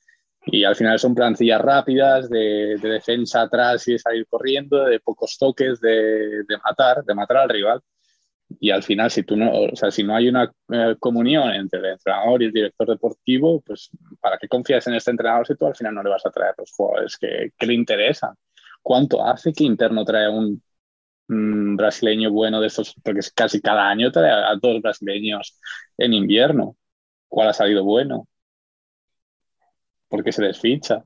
y al final son plantillas rápidas, de, defensa atrás y de salir corriendo, de pocos toques, de, de, matar, de matar al rival. Y al final, si, tú no, o sea, si no hay una eh, comunión entre el entrenador y el director deportivo, pues ¿para qué confías en este entrenador si tú al final no le vas a traer los jugadores que, que le interesan? ¿Cuánto hace que Inter no trae un mm, brasileño bueno de estos, porque casi cada año trae a, todos brasileños en invierno. ¿Cuál ha salido bueno? Porque se les ficha.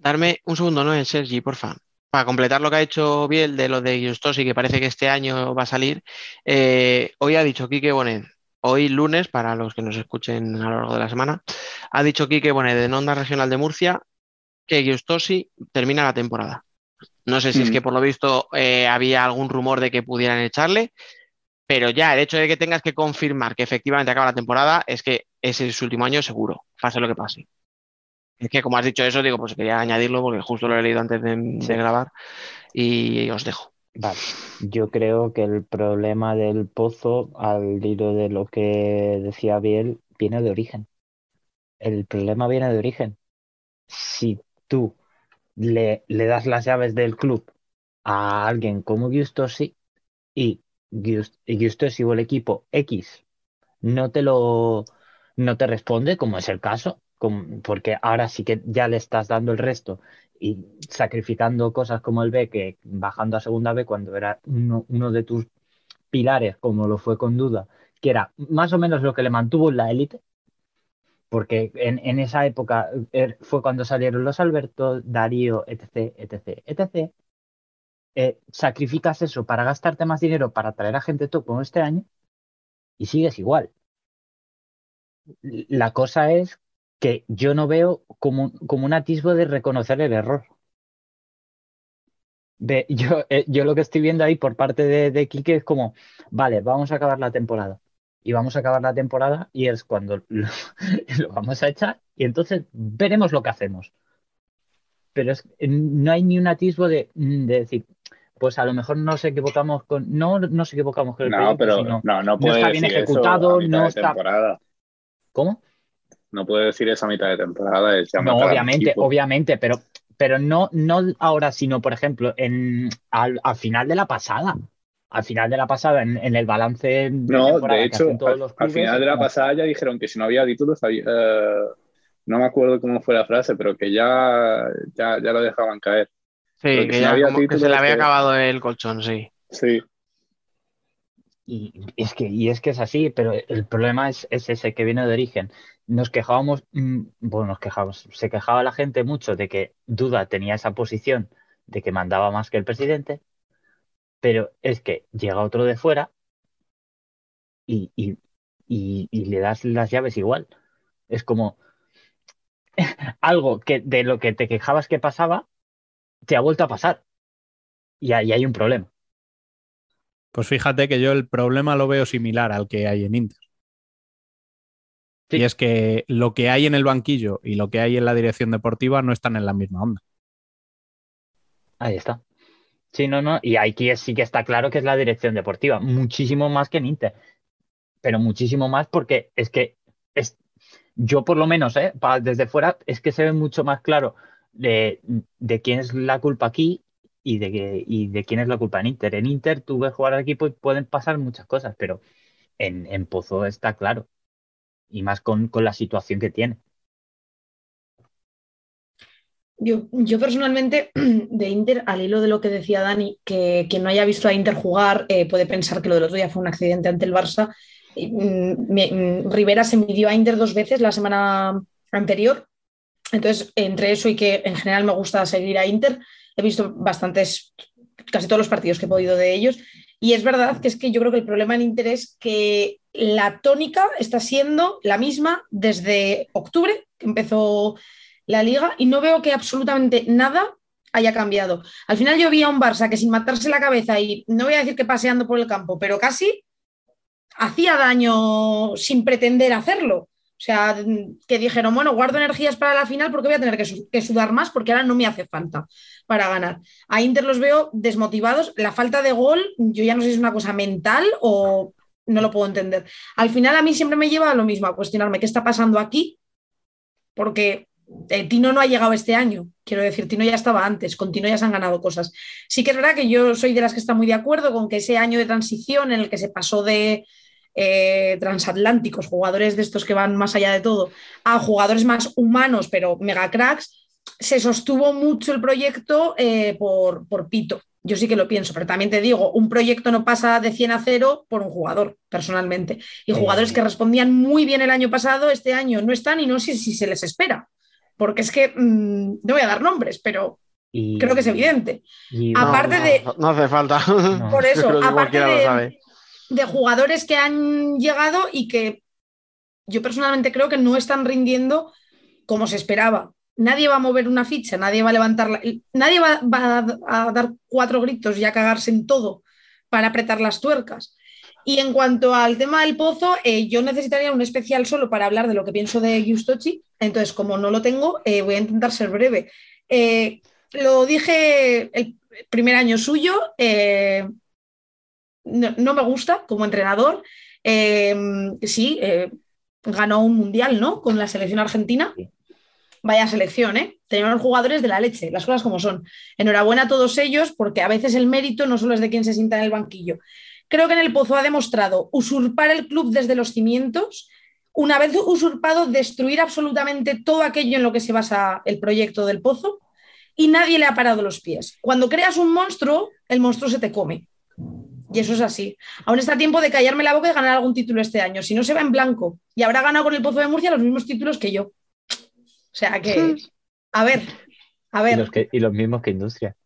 Darme un segundo, ¿no? El Sergi, porfa. Para completar lo que ha hecho Biel de lo de Giustosi, que parece que este año va a salir, eh, hoy ha dicho Quique Bonet, hoy lunes, para los que nos escuchen a lo largo de la semana, ha dicho Quique Bonet de Onda Regional de Murcia que Giustosi termina la temporada. No sé si es Mm. que por lo visto eh, había algún rumor de que pudieran echarle, pero ya el hecho de que tengas que confirmar que efectivamente acaba la temporada es que ese es su último año seguro, pase lo que pase. Es que como has dicho eso, digo, pues quería añadirlo porque justo lo he leído antes de, grabar y os dejo. Vale, yo creo que el problema del pozo, al hilo de lo que decía Biel, viene de origen. El problema viene de origen. Si tú le, le das las llaves del club a alguien como Giustosi y Gius- y Giustosi o el equipo X no te lo no te responde, como es el caso, porque ahora sí que ya le estás dando el resto y sacrificando cosas como el B, que bajando a segunda B cuando era uno, de tus pilares, como lo fue con Duda, que era más o menos lo que le mantuvo en la élite, porque en, en esa época eh, fue cuando salieron los Alberto, Darío, etc., etc., etc. Eh, sacrificas eso para gastarte más dinero para traer a gente top como este año y sigues igual. La cosa es que yo no veo como, como un atisbo de reconocer el error. De, yo, eh, yo lo que estoy viendo ahí por parte de, de Quique es como, vale, vamos a acabar la temporada. Y vamos a acabar la temporada y es cuando lo, lo vamos a echar y entonces veremos lo que hacemos. Pero es, no hay ni un atisbo de, de decir, pues a lo mejor nos equivocamos con, no nos equivocamos con el No, proyecto, pero sino, no, no puede está bien decir eso ejecutado, a mitad no de está- temporada. ¿Cómo? No puede decir eso a mitad de temporada. Es ya No, obviamente, obviamente, pero, pero no, no ahora, sino, por ejemplo, en, al, al final de la pasada. Al final de la pasada, en, en el balance de No, de que hecho, hacen todos al, los al clubes, final de la pasada ya dijeron que si no había títulos, había- eh, no me acuerdo cómo fue la frase, pero que ya, ya, ya lo dejaban caer. Sí, que que si no ya había como que se títulos, le había que- acabado el colchón, sí. Sí, Y es que, y es que es así, pero el problema es, es ese que viene de origen. Nos quejábamos, mm, bueno, nos quejábamos, se quejaba la gente mucho de que Duda tenía esa posición de que mandaba más que el presidente, pero es que llega otro de fuera y, y, y, y le das las llaves igual. Es como algo que de lo que te quejabas que pasaba, te ha vuelto a pasar. Y ahí hay un problema. Pues fíjate que yo el problema lo veo similar al que hay en Inter. Sí. Y es que lo que hay en el banquillo y lo que hay en la dirección deportiva no están en la misma onda. Ahí está. Sí, no, no. Y aquí es- sí que está claro que es la dirección deportiva. Muchísimo más que en Inter. Pero muchísimo más porque es que es, yo por lo menos, ¿eh? Pa- desde fuera, es que se ve mucho más claro de, de quién es la culpa aquí y de, que- y de quién es la culpa en Inter. En Inter tú ves jugar al equipo y pueden pasar muchas cosas, pero en, en Pozo está claro. Y más con, con la situación que tiene. Yo, yo personalmente de Inter, al hilo de lo que decía Dani, que quien no haya visto a Inter jugar eh, puede pensar que lo del otro día fue un accidente ante el Barça. Mm, mm, Rivera se midió a Inter dos veces la semana anterior. Entonces, entre eso y que en general me gusta seguir a Inter, he visto bastantes, casi todos los partidos que he podido de ellos. Y es verdad que es que yo creo que el problema en Inter es que la tónica está siendo la misma desde octubre, que empezó la liga, y no veo que absolutamente nada haya cambiado. Al final yo vi a un Barça que sin matarse la cabeza y no voy a decir que paseando por el campo, pero casi hacía daño sin pretender hacerlo. O sea, que dijeron, bueno, guardo energías para la final porque voy a tener que, su- que sudar más porque ahora no me hace falta para ganar. A Inter los veo desmotivados. La falta de gol, yo ya no sé si es una cosa mental o no lo puedo entender. Al final a mí siempre me lleva a lo mismo, a cuestionarme qué está pasando aquí, porque eh, Tino no ha llegado este año. Quiero decir, Tino ya estaba antes, con Tino ya se han ganado cosas. Sí que es verdad que yo soy de las que está muy de acuerdo con que ese año de transición en el que se pasó de eh, transatlánticos, jugadores de estos que van más allá de todo, a jugadores más humanos, pero mega cracks, se sostuvo mucho el proyecto eh, por, por Pito. Yo sí que lo pienso, pero también te digo, un proyecto no pasa de 100 a 0 por un jugador, personalmente. Y jugadores que respondían muy bien el año pasado, este año no están y no sé si se les espera. Porque es que, mm, no voy a dar nombres, pero Y- creo que es evidente. y- Aparte no, de- no, hace falta. Por eso, aparte de, sabe. De jugadores que han llegado y que yo personalmente creo que no están rindiendo como se esperaba. Nadie va a mover una ficha, nadie va a levantarla, nadie va, a, dar cuatro gritos y a cagarse en todo para apretar las tuercas. Y en cuanto al tema del pozo, eh, yo necesitaría un especial solo para hablar de lo que pienso de Giustochi. Entonces, como no lo tengo, eh, voy a intentar ser breve. Eh, lo dije el primer año suyo, no, no me gusta como entrenador. Eh, sí, eh, ganó un mundial, ¿no? Con la selección argentina. Vaya selección, ¿eh? Tenemos jugadores de la leche, las cosas como son. Enhorabuena a todos ellos, porque a veces el mérito no solo es de quien se sienta en el banquillo. Creo que en el Pozo ha demostrado usurpar el club desde los cimientos, una vez usurpado, destruir absolutamente todo aquello en lo que se basa el proyecto del Pozo, y nadie le ha parado los pies. Cuando creas un monstruo, el monstruo se te come. Y eso es así. Aún está a tiempo de callarme la boca y ganar algún título este año. Si no se va en blanco. Y habrá ganado con el Pozo de Murcia los mismos títulos que yo. O sea que, a ver, a y ver. los, que- y los mismos que Industria.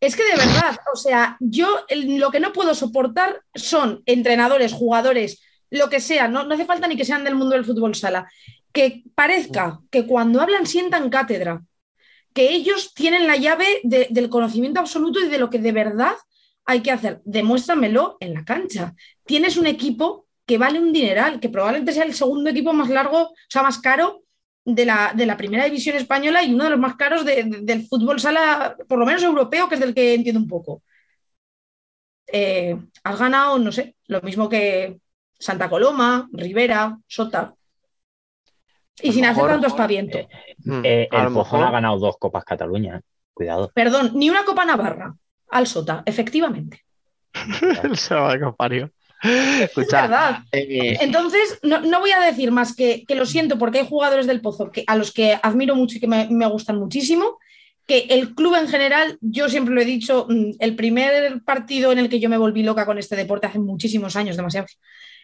Es que de verdad, o sea, yo lo que no puedo soportar son entrenadores, jugadores, lo que sea, no, no hace falta ni que sean del mundo del fútbol sala, que parezca que cuando hablan sientan cátedra, que ellos tienen la llave de- del conocimiento absoluto y de lo que de verdad hay que hacer. Demuéstramelo en la cancha. Tienes un equipo que vale un dineral, que probablemente sea el segundo equipo más largo, o sea, más caro de la, de la primera división española y uno de los más caros de- de- del fútbol sala, por lo menos europeo, que es del que entiendo un poco. Eh, has ganado, no sé, lo mismo que Santa Coloma, Rivera, Sota. Y A sin hacer tanto espaviento. Mm, Eh, a el mejor- ha ganado dos Copas Cataluña. eh. Cuidado. Perdón, ni una Copa Navarra al Sota, efectivamente. El sábado parió. Es Escucha, verdad. eh, Entonces, no, no voy a decir más que, que lo siento porque hay jugadores del Pozo que, a los que admiro mucho y que me, me gustan muchísimo, que el club en general, yo siempre lo he dicho, mm, el primer partido en el que yo me volví loca con este deporte hace muchísimos años, demasiados,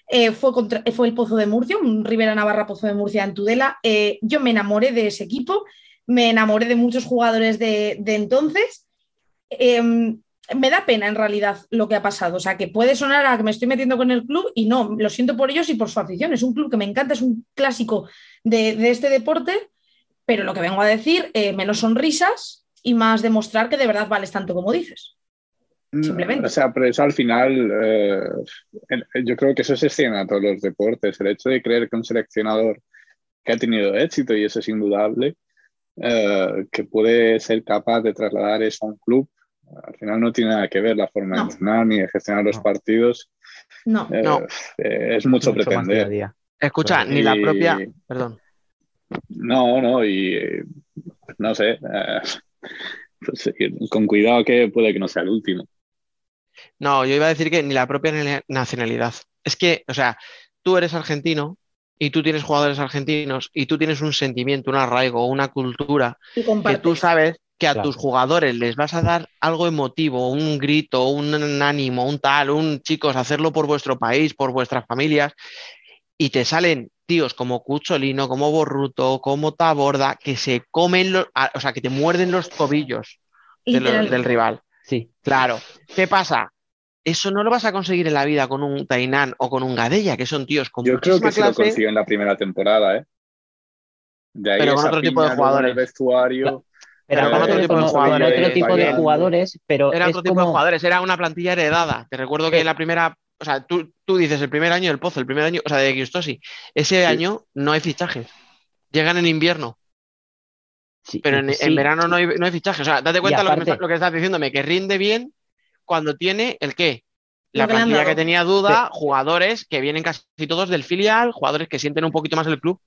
eh, fue, contra- fue el Pozo de Murcia, un Rivera Navarra Pozo de Murcia en Tudela. Eh, yo me enamoré de ese equipo, me enamoré de muchos jugadores de, de entonces. Eh, me da pena en realidad lo que ha pasado. O sea, que puede sonar a que me estoy metiendo con el club y no, lo siento por ellos y por su afición. Es un club que me encanta, es un clásico de, de este deporte, pero lo que vengo a decir, eh, menos sonrisas y más demostrar que de verdad vales tanto como dices. Simplemente. O sea, pero eso al final, eh, yo creo que eso se extiende a todos los deportes. El hecho de creer que un seleccionador que ha tenido éxito, y eso es indudable, eh, que puede ser capaz de trasladar eso a un club, al final no tiene nada que ver la forma No. de entrenar ni de gestionar los No. partidos. No, Eh, No. eh, es mucho, día pretender. día. escucha, Y- ni la propia. Perdón. No, no, y no sé. eh, pues, con cuidado que puede que no sea el último. No, yo iba a decir que ni la propia na- nacionalidad. Es que, o sea, tú eres argentino y tú tienes jugadores argentinos y tú tienes un sentimiento, un arraigo, una cultura y que tú sabes que a Claro. tus jugadores les vas a dar algo emotivo, un grito, un ánimo, un tal, un chicos, hacerlo por vuestro país, por vuestras familias, y te salen tíos como Cucholino, como Borruto, como Taborda, que se comen, los, o sea, que te muerden los tobillos de lo- Literal. del rival. Sí. Claro. ¿Qué pasa? Eso no lo vas a conseguir en la vida con un Tainán o con un Gadella, que son tíos con Yo creo que sí lo consiguió en la primera temporada, ¿eh? De ahí Pero con otro tipo de jugadores. el vestuario. Pero aparte otro tipo de jugadores, otro tipo de jugadores, pero Era otro tipo de jugadores, era una plantilla heredada. Te recuerdo que Eh. en la primera, o sea, tú, tú dices el primer año del Pozo, el primer año, o sea, de Giustosi, ese año no hay fichajes. Llegan en invierno, Sí, pero en, sí, en verano no hay, no hay fichajes. O sea, date cuenta lo, que me aparte- está- lo que estás diciéndome, que rinde bien cuando tiene el qué. La plantilla que tenía duda, jugadores que vienen casi todos del filial, jugadores que sienten un poquito más el club,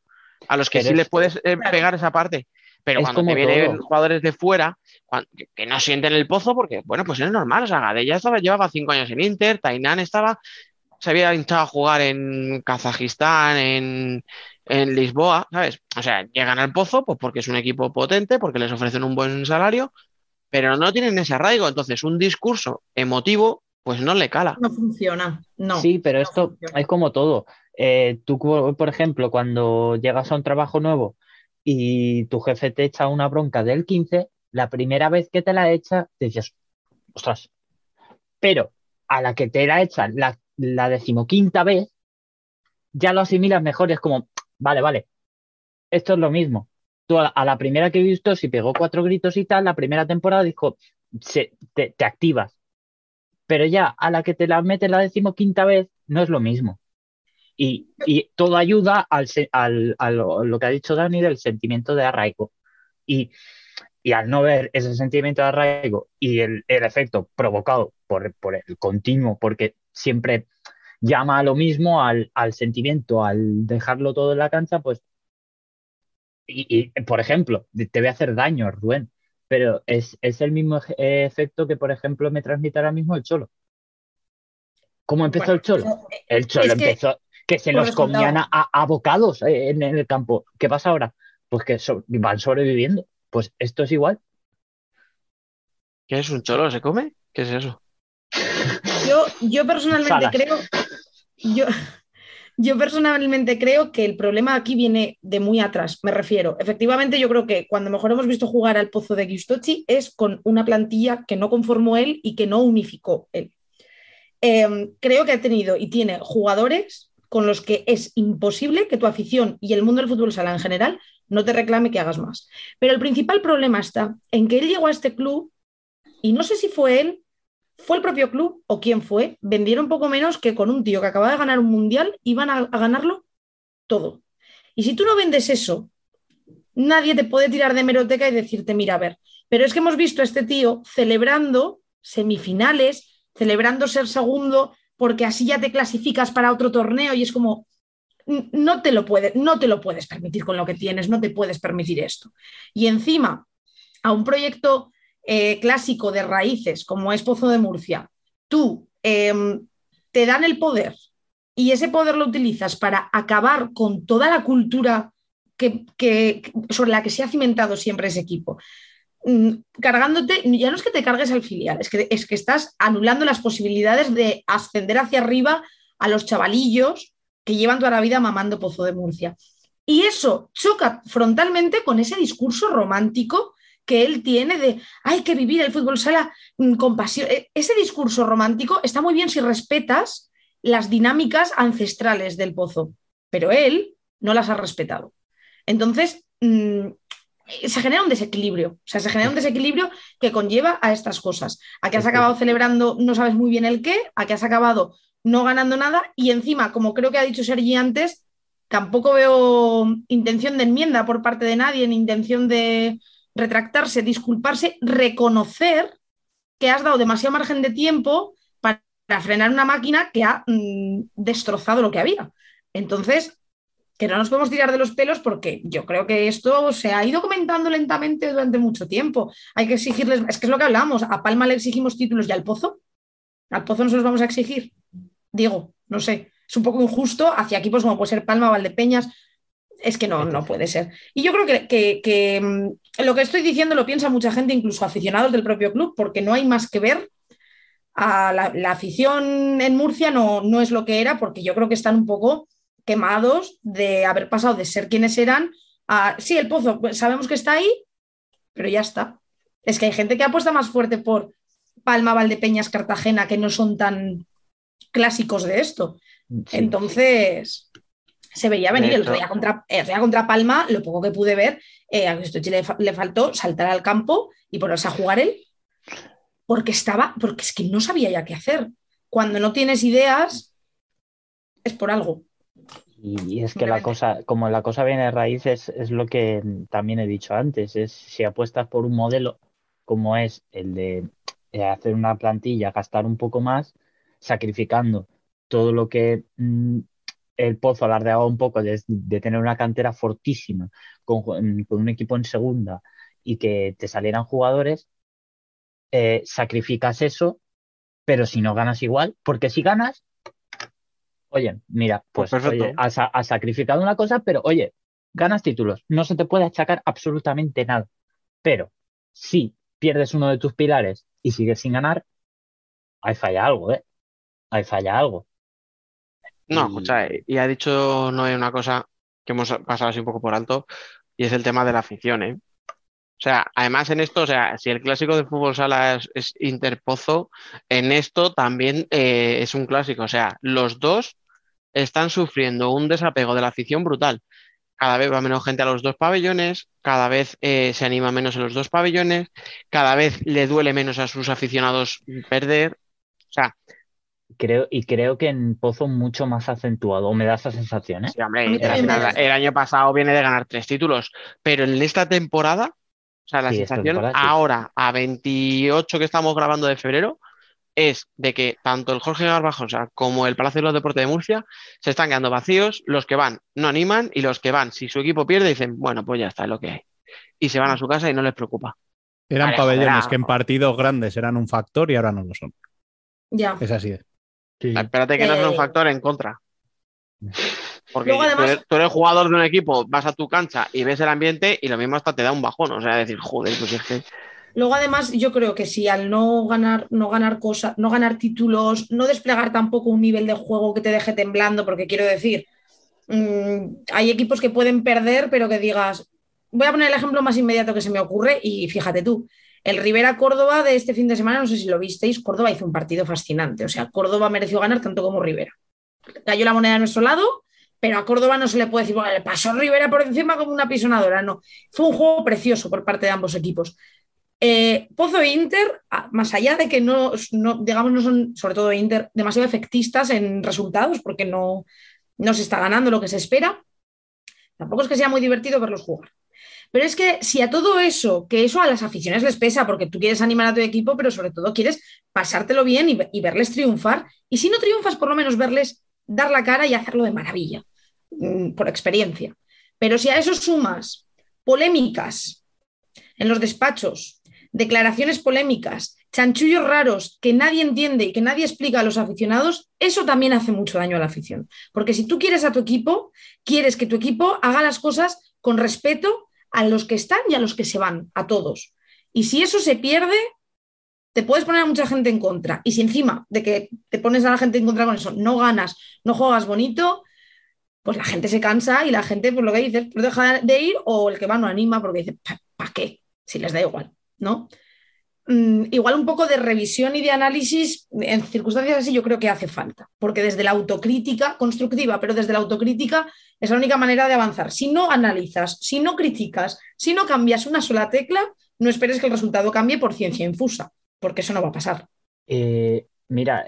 a los que Pero sí es- les puedes eh, pegar esa parte. Pero Es cuando te vienen todo. jugadores de fuera, que, no sienten el pozo, porque, bueno, pues es normal. O sea, Gadella estaba, llevaba cinco años en Inter, Tainán estaba, se había hinchado a jugar en Kazajistán, en, en Lisboa, ¿sabes? O sea, llegan al Pozo pues porque es un equipo potente, porque les ofrecen un buen salario, pero no tienen ese arraigo. Entonces, un discurso emotivo, pues no le cala. No funciona. No. Sí, pero no esto funciona. es como todo. Eh, tú, por ejemplo, cuando llegas a un trabajo nuevo y tu jefe te echa una bronca del 15, la primera vez que te la echa, te dices, ostras. Pero a la que te la echa la, decimoquinta vez, ya lo asimilas mejor. Es como, vale, vale, esto es lo mismo. Tú a, a la primera que he visto, si pegó cuatro gritos y tal, la primera temporada dijo, se, te, te activas. Pero ya a la que te la mete la decimoquinta vez, no es lo mismo. Y, y todo ayuda al, al- a lo, lo que ha dicho Dani del sentimiento de arraigo. Y, y al no ver ese sentimiento de arraigo y el, el efecto provocado por, por el continuo, porque siempre llama a lo mismo, al, al sentimiento, al dejarlo todo en la cancha, pues. Y, y, por ejemplo, te voy a hacer daño, Rubén, pero es, es el mismo eh, efecto que, por ejemplo, me transmite ahora mismo el Cholo. ¿Cómo empezó Bueno, el Cholo? eso- El Cholo empezó que se los resultado. comían a, a- a bocados eh, en, en el campo. ¿Qué pasa ahora? Pues que so- van sobreviviendo. Pues esto es igual. ¿Qué es un cholo? ¿Se come? ¿Qué es eso? Yo, yo personalmente Salas. creo, yo, yo personalmente creo que el problema aquí viene de muy atrás, me refiero. Efectivamente, yo creo que cuando mejor hemos visto jugar al Pozo de Giustochi es con una plantilla que no conformó él y que no unificó él. Eh, creo que ha tenido y tiene jugadores con los que es imposible que tu afición y el mundo del fútbol sala en general no te reclame que hagas más. Pero el principal problema está en que él llegó a este club y no sé si fue él ¿Fue el propio club o quién fue? Vendieron poco menos que con un tío que acaba de ganar un mundial iban a, a ganarlo todo. Y si tú no vendes eso, nadie te puede tirar de meroteca y decirte, mira, a ver, pero es que hemos visto a este tío celebrando semifinales, celebrando ser segundo, porque así ya te clasificas para otro torneo y es como, no te lo puedes, no te lo puedes permitir con lo que tienes, no te puedes permitir esto. Y encima, a un proyecto eh, clásico de raíces, como es Pozo de Murcia, tú eh, te dan el poder y ese poder lo utilizas para acabar con toda la cultura que, sobre la que se ha cimentado siempre ese equipo. Mm, Cargándote, ya no es que te cargues al filial, es que, es que estás anulando las posibilidades de ascender hacia arriba a los chavalillos que llevan toda la vida mamando Pozo de Murcia. Y eso choca frontalmente con ese discurso romántico que él tiene de hay que vivir el fútbol sala mm, con pasión. E- Ese discurso romántico está muy bien si respetas las dinámicas ancestrales del pozo, pero él no las ha respetado. Entonces, mm, se genera un desequilibrio, o sea, se genera un desequilibrio que conlleva a estas cosas, a que has acabado celebrando no sabes muy bien el qué, a que has acabado no ganando nada y encima, como creo que ha dicho Sergi antes, tampoco veo intención de enmienda por parte de nadie, ni intención de retractarse, disculparse, reconocer que has dado demasiado margen de tiempo para frenar una máquina que ha mm, destrozado lo que había. Entonces, que no nos podemos tirar de los pelos porque yo creo que esto se ha ido comentando lentamente durante mucho tiempo. Hay que exigirles, es que es lo que hablamos, a Palma le exigimos títulos y al Pozo, al Pozo no se los vamos a exigir. Digo, no sé, es un poco injusto hacia equipos como puede ser Palma, Valdepeñas, es que no, no puede ser. Y yo creo que, que, que mm, lo que estoy diciendo lo piensa mucha gente, incluso aficionados del propio club, porque no hay más que ver. A la, la afición en Murcia no, no es lo que era, porque yo creo que están un poco quemados de haber pasado de ser quienes eran a, sí, el pozo, pues sabemos que está ahí, pero ya está. Es que hay gente que apuesta más fuerte por Palma, Valdepeñas, Cartagena, que no son tan clásicos de esto. Sí. Entonces, se veía venir el día contra, el día contra Palma, lo poco que pude ver, eh, a Cristo le faltó saltar al campo y ponerse a jugar él, porque estaba, porque es que no sabía ya qué hacer. Cuando no tienes ideas, es por algo. Y es que la cosa, como la cosa viene de raíz, es, es lo que también he dicho antes, es si apuestas por un modelo como es el de eh, hacer una plantilla, gastar un poco más, sacrificando todo lo que mm, el Pozo alardeaba un poco de, de tener una cantera fortísima con, con un equipo en segunda y que te salieran jugadores, eh, sacrificas eso, pero si no ganas igual, porque si ganas, oye, mira, Pues pues, oye, has, sa- has sacrificado una cosa, pero oye, ganas títulos, no se te puede achacar absolutamente nada. Pero si pierdes uno de tus pilares y sigues sin ganar, ahí falla algo, ¿eh? Ahí falla algo. No, escucha, eh, y ha dicho Noé una cosa que hemos pasado así un poco por alto, y es el tema de la afición, ¿eh? O sea, además en esto, o sea, si el clásico de fútbol sala es, es Interpozo, en esto también eh, es un clásico. O sea, los dos están sufriendo un desapego de la afición brutal. Cada vez va menos gente a los dos pabellones, cada vez eh, se anima menos en los dos pabellones, cada vez le duele menos a sus aficionados perder. O sea, Creo, y creo que en Pozo mucho más acentuado, o me da esa sensación, ¿eh? Sí, hombre, el año pasado viene de ganar tres títulos, pero en esta temporada, o sea, la Sí, sensación sí. ahora, a 28 que estamos grabando de febrero, es de que tanto el Jorge Garbajosa como el Palacio de los Deportes de Murcia se están quedando vacíos, los que van no animan y los que van, si su equipo pierde, dicen, bueno, pues ya está, es lo que hay. Y se van a su casa y no les preocupa. Eran Vale, pabellones joder, que en ah. partidos grandes eran un factor y ahora no lo son. Ya. Es así. de- Sí. Espérate que no sea un Eh. factor en contra. Porque Luego, tú, eres, tú eres jugador de un equipo, vas a tu cancha y ves el ambiente y lo mismo hasta te da un bajón. O sea, decir, joder, pues es que. Luego, además, yo creo que si al no ganar, no ganar cosas, no ganar títulos, no desplegar tampoco un nivel de juego que te deje temblando, porque quiero decir, mm, hay equipos que pueden perder, pero que digas, voy a poner el ejemplo más inmediato que se me ocurre, y fíjate tú, el Rivera Córdoba de este fin de semana, no sé si lo visteis, Córdoba hizo un partido fascinante, o sea, Córdoba mereció ganar tanto como Rivera. Cayó la moneda a nuestro lado, pero a Córdoba no se le puede decir, bueno, le pasó Rivera por encima como una pisonadora, no. Fue un juego precioso por parte de ambos equipos. Eh, Pozo e Inter, ah, más allá de que no, no, digamos, no son, sobre todo Inter, demasiado efectistas en resultados, porque no, no se está ganando lo que se espera, tampoco es que sea muy divertido verlos jugar. Pero es que si a todo eso, que eso a las aficiones les pesa, porque tú quieres animar a tu equipo, pero sobre todo quieres pasártelo bien y, y verles triunfar, y si no triunfas, por lo menos verles dar la cara y hacerlo de maravilla, mm, por experiencia. Pero si a eso sumas polémicas en los despachos, declaraciones polémicas, chanchullos raros que nadie entiende y que nadie explica a los aficionados, eso también hace mucho daño a la afición. Porque si tú quieres a tu equipo, quieres que tu equipo haga las cosas con respeto a los que están y a los que se van, a todos. Y si eso se pierde, te puedes poner a mucha gente en contra. Y si encima de que te pones a la gente en contra con eso, no ganas, no juegas bonito, pues la gente se cansa y la gente, pues lo que dices, pues deja de ir o el que va no anima porque dice, ¿para qué? Si les da igual, Mm, igual un poco de revisión y de análisis en circunstancias así yo creo que hace falta, porque desde la autocrítica constructiva, pero desde la autocrítica es la única manera de avanzar. Si no analizas, si no criticas, si no cambias una sola tecla, no esperes que el resultado cambie por ciencia infusa, porque eso no va a pasar. Eh, mira,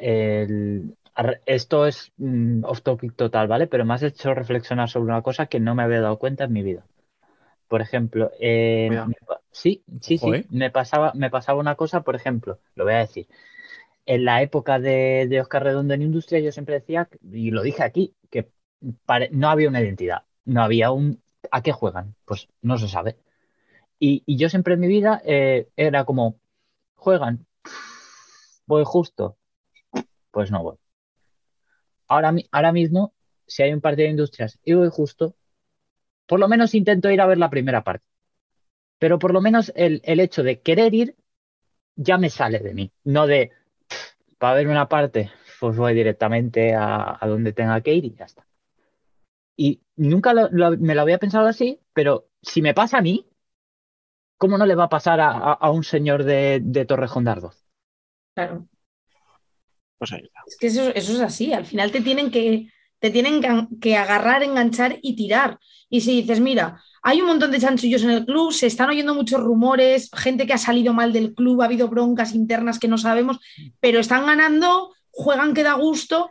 esto es mm, off topic total, ¿vale? Pero me has hecho reflexionar sobre una cosa que no me había dado cuenta en mi vida. Por ejemplo, eh, me sí, sí, sí, ¿eh? me pasaba, me pasaba una cosa, por ejemplo, lo voy a decir. En la época de, de Oscar Redondo en Industria, yo siempre decía, y lo dije aquí, que pare- no había una identidad, no había un ¿a qué juegan? Pues no se sabe. Y, y yo siempre en mi vida eh, era como, juegan, voy justo, pues no voy. Ahora, ahora mismo, si hay un partido de industrias y voy justo, por lo menos intento ir a ver la primera parte. Pero por lo menos el, el hecho de querer ir ya me sale de mí, no de para ver una parte, pues voy directamente a, a donde tenga que ir y ya está. Y nunca lo- lo- me lo había pensado así, pero si me pasa a mí, ¿cómo no le va a pasar a, a- a un señor de, de Torrejón de Ardoz? Claro. Pues ahí está. Es que eso, eso es así, al final te tienen que, te tienen que, agarrar, enganchar y tirar. Y si dices, mira, hay un montón de chanchullos en el club, se están oyendo muchos rumores, gente que ha salido mal del club, ha habido broncas internas que no sabemos, pero están ganando, juegan que da gusto,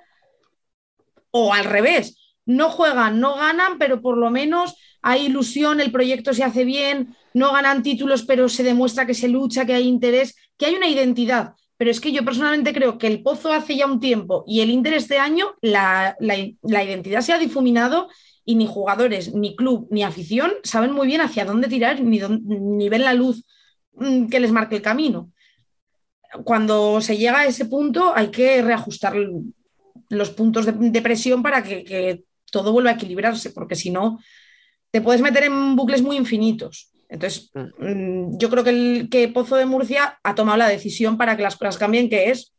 o al revés, no juegan, no ganan, pero por lo menos hay ilusión, el proyecto se hace bien, no ganan títulos, pero se demuestra que se lucha, que hay interés, que hay una identidad. Pero es que yo personalmente creo que el Pozo hace ya un tiempo y el Inter este año, la, la, la identidad se ha difuminado y ni jugadores, ni club, ni afición saben muy bien hacia dónde tirar, ni, ni ven la luz mm, que les marque el camino. Cuando se llega a ese punto hay que reajustar los puntos de, de presión para que, que, todo vuelva a equilibrarse, porque si no, te puedes meter en bucles muy infinitos. Entonces, mm, yo creo que, el, que Pozo de Murcia ha tomado la decisión para que las cosas cambien, que es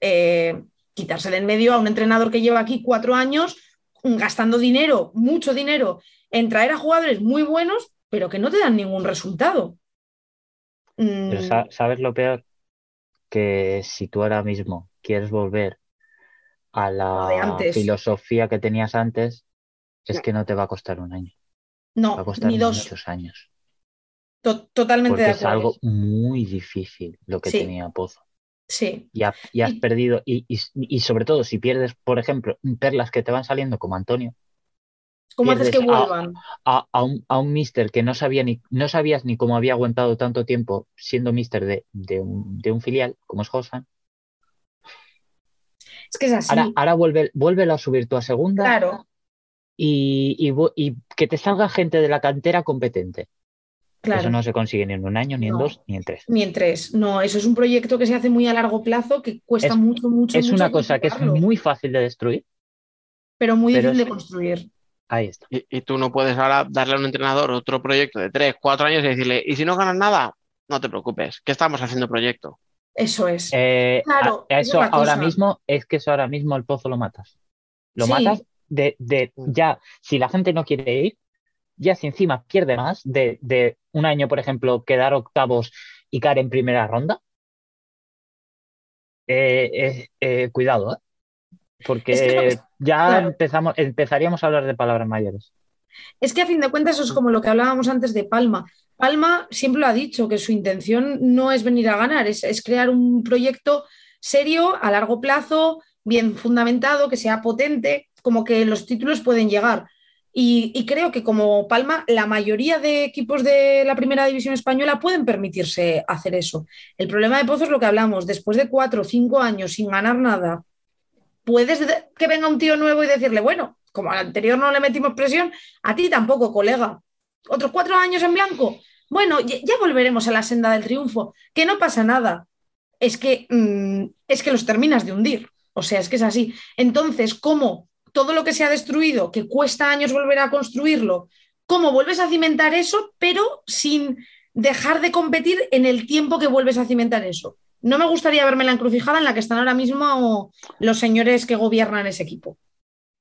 eh, quitarse de en medio a un entrenador que lleva aquí cuatro años gastando dinero, mucho dinero, en traer a jugadores muy buenos, pero que no te dan ningún resultado. Pero Mm, ¿sabes lo peor? Que si tú ahora mismo quieres volver a la filosofía que tenías antes, es No. que no te va a costar un año, va a no, costar ni dos. muchos años, To- totalmente porque de es acuerdo. algo muy difícil lo que Sí. tenía Pozo. Sí, Y, ha- y has Y- perdido, y, y- y sobre todo si pierdes, por ejemplo, perlas que te van saliendo como Antonio, ¿cómo haces que a- vuelvan? a, a un, a un mister que no sabía ni, no sabías ni cómo había aguantado tanto tiempo siendo mister de, de un, de un filial como es Hosan, Es que es así. ahora, ahora vuelve, vuélvelo a subir tú a segunda Claro, y, y que te salga gente de la cantera competente. Claro. Eso no se consigue ni en un año, ni en dos, ni en tres. Ni en tres. No, eso es un proyecto que se hace muy a largo plazo, que cuesta Es- mucho, mucho, Es mucho una cosa que es muy fácil de destruir. pero muy pero difícil es- de construir. Ahí está. Y, y tú no puedes ahora darle a un entrenador otro proyecto de tres, cuatro años y decirle, y si no ganas nada, no te preocupes, que estamos haciendo proyecto. Eso es. Eh, Claro, a- esa es eso ahora cosa. mismo es que eso ahora mismo el pozo lo matas. Lo Sí. matas de, de Mm. ya, si la gente no quiere ir, ya si encima pierde más de, de un año, por ejemplo, quedar octavos y caer en primera ronda. eh, eh, eh, cuidado. Porque Es que lo que- ya claro. empezamos, empezaríamos a hablar de palabras mayores. Es que a fin de cuentas eso es como lo que hablábamos antes de Palma. Palma siempre lo ha dicho, que su intención no es venir a ganar, es, es crear un proyecto serio, a largo plazo, bien fundamentado, que sea potente, como que los títulos pueden llegar. Y, creo que como Palma, la mayoría de equipos de la primera división española pueden permitirse hacer eso. El problema de Pozo es lo que hablamos, después de cuatro o cinco años sin ganar nada, puedes de- que venga un tío nuevo y decirle, bueno, como al anterior no le metimos presión, a ti tampoco, colega. Otros cuatro años en blanco. Bueno, ya, ya volveremos a la senda del triunfo, que no pasa nada. Es que, mm, es que los terminas de hundir. O sea, es que es así. Entonces, ¿cómo todo lo que se ha destruido, que cuesta años volver a construirlo, cómo vuelves a cimentar eso, pero sin dejar de competir en el tiempo que vuelves a cimentar eso? No me gustaría verme la encrucijada en la que están ahora mismo los señores que gobiernan ese equipo.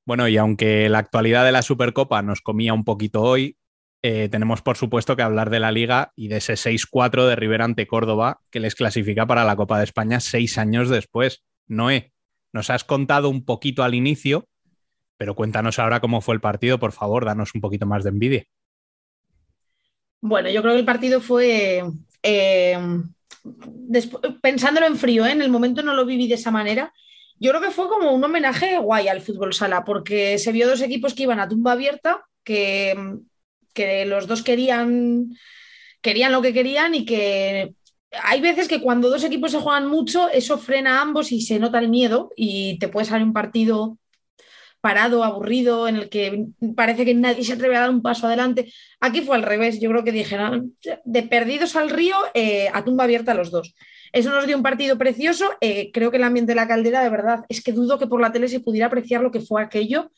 Bueno, y aunque la actualidad de la Supercopa nos comía un poquito hoy, eh, tenemos por supuesto que hablar de la liga y de ese 6-4 de Rivera ante Córdoba que les clasifica para la Copa de España seis años después. Noé, nos has contado un poquito al inicio, pero cuéntanos ahora cómo fue el partido, por favor, danos un poquito más de envidia. Bueno, yo creo que el partido fue, eh, pensándolo en frío, ¿eh? en el momento no lo viví de esa manera. Yo creo que fue como un homenaje guay al fútbol sala, porque se vio dos equipos que iban a tumba abierta, que, que los dos querían, querían lo que querían y que hay veces que cuando dos equipos se juegan mucho, eso frena a ambos y se nota el miedo y te puede salir un partido parado, aburrido, en el que parece que nadie se atreve a dar un paso adelante. Aquí fue al revés, yo creo que dijeron, de perdidos al río, eh, a tumba abierta los dos. Eso nos dio un partido precioso. eh, creo que el ambiente de la caldera, de verdad, es que dudo que por la tele se pudiera apreciar lo que fue aquello.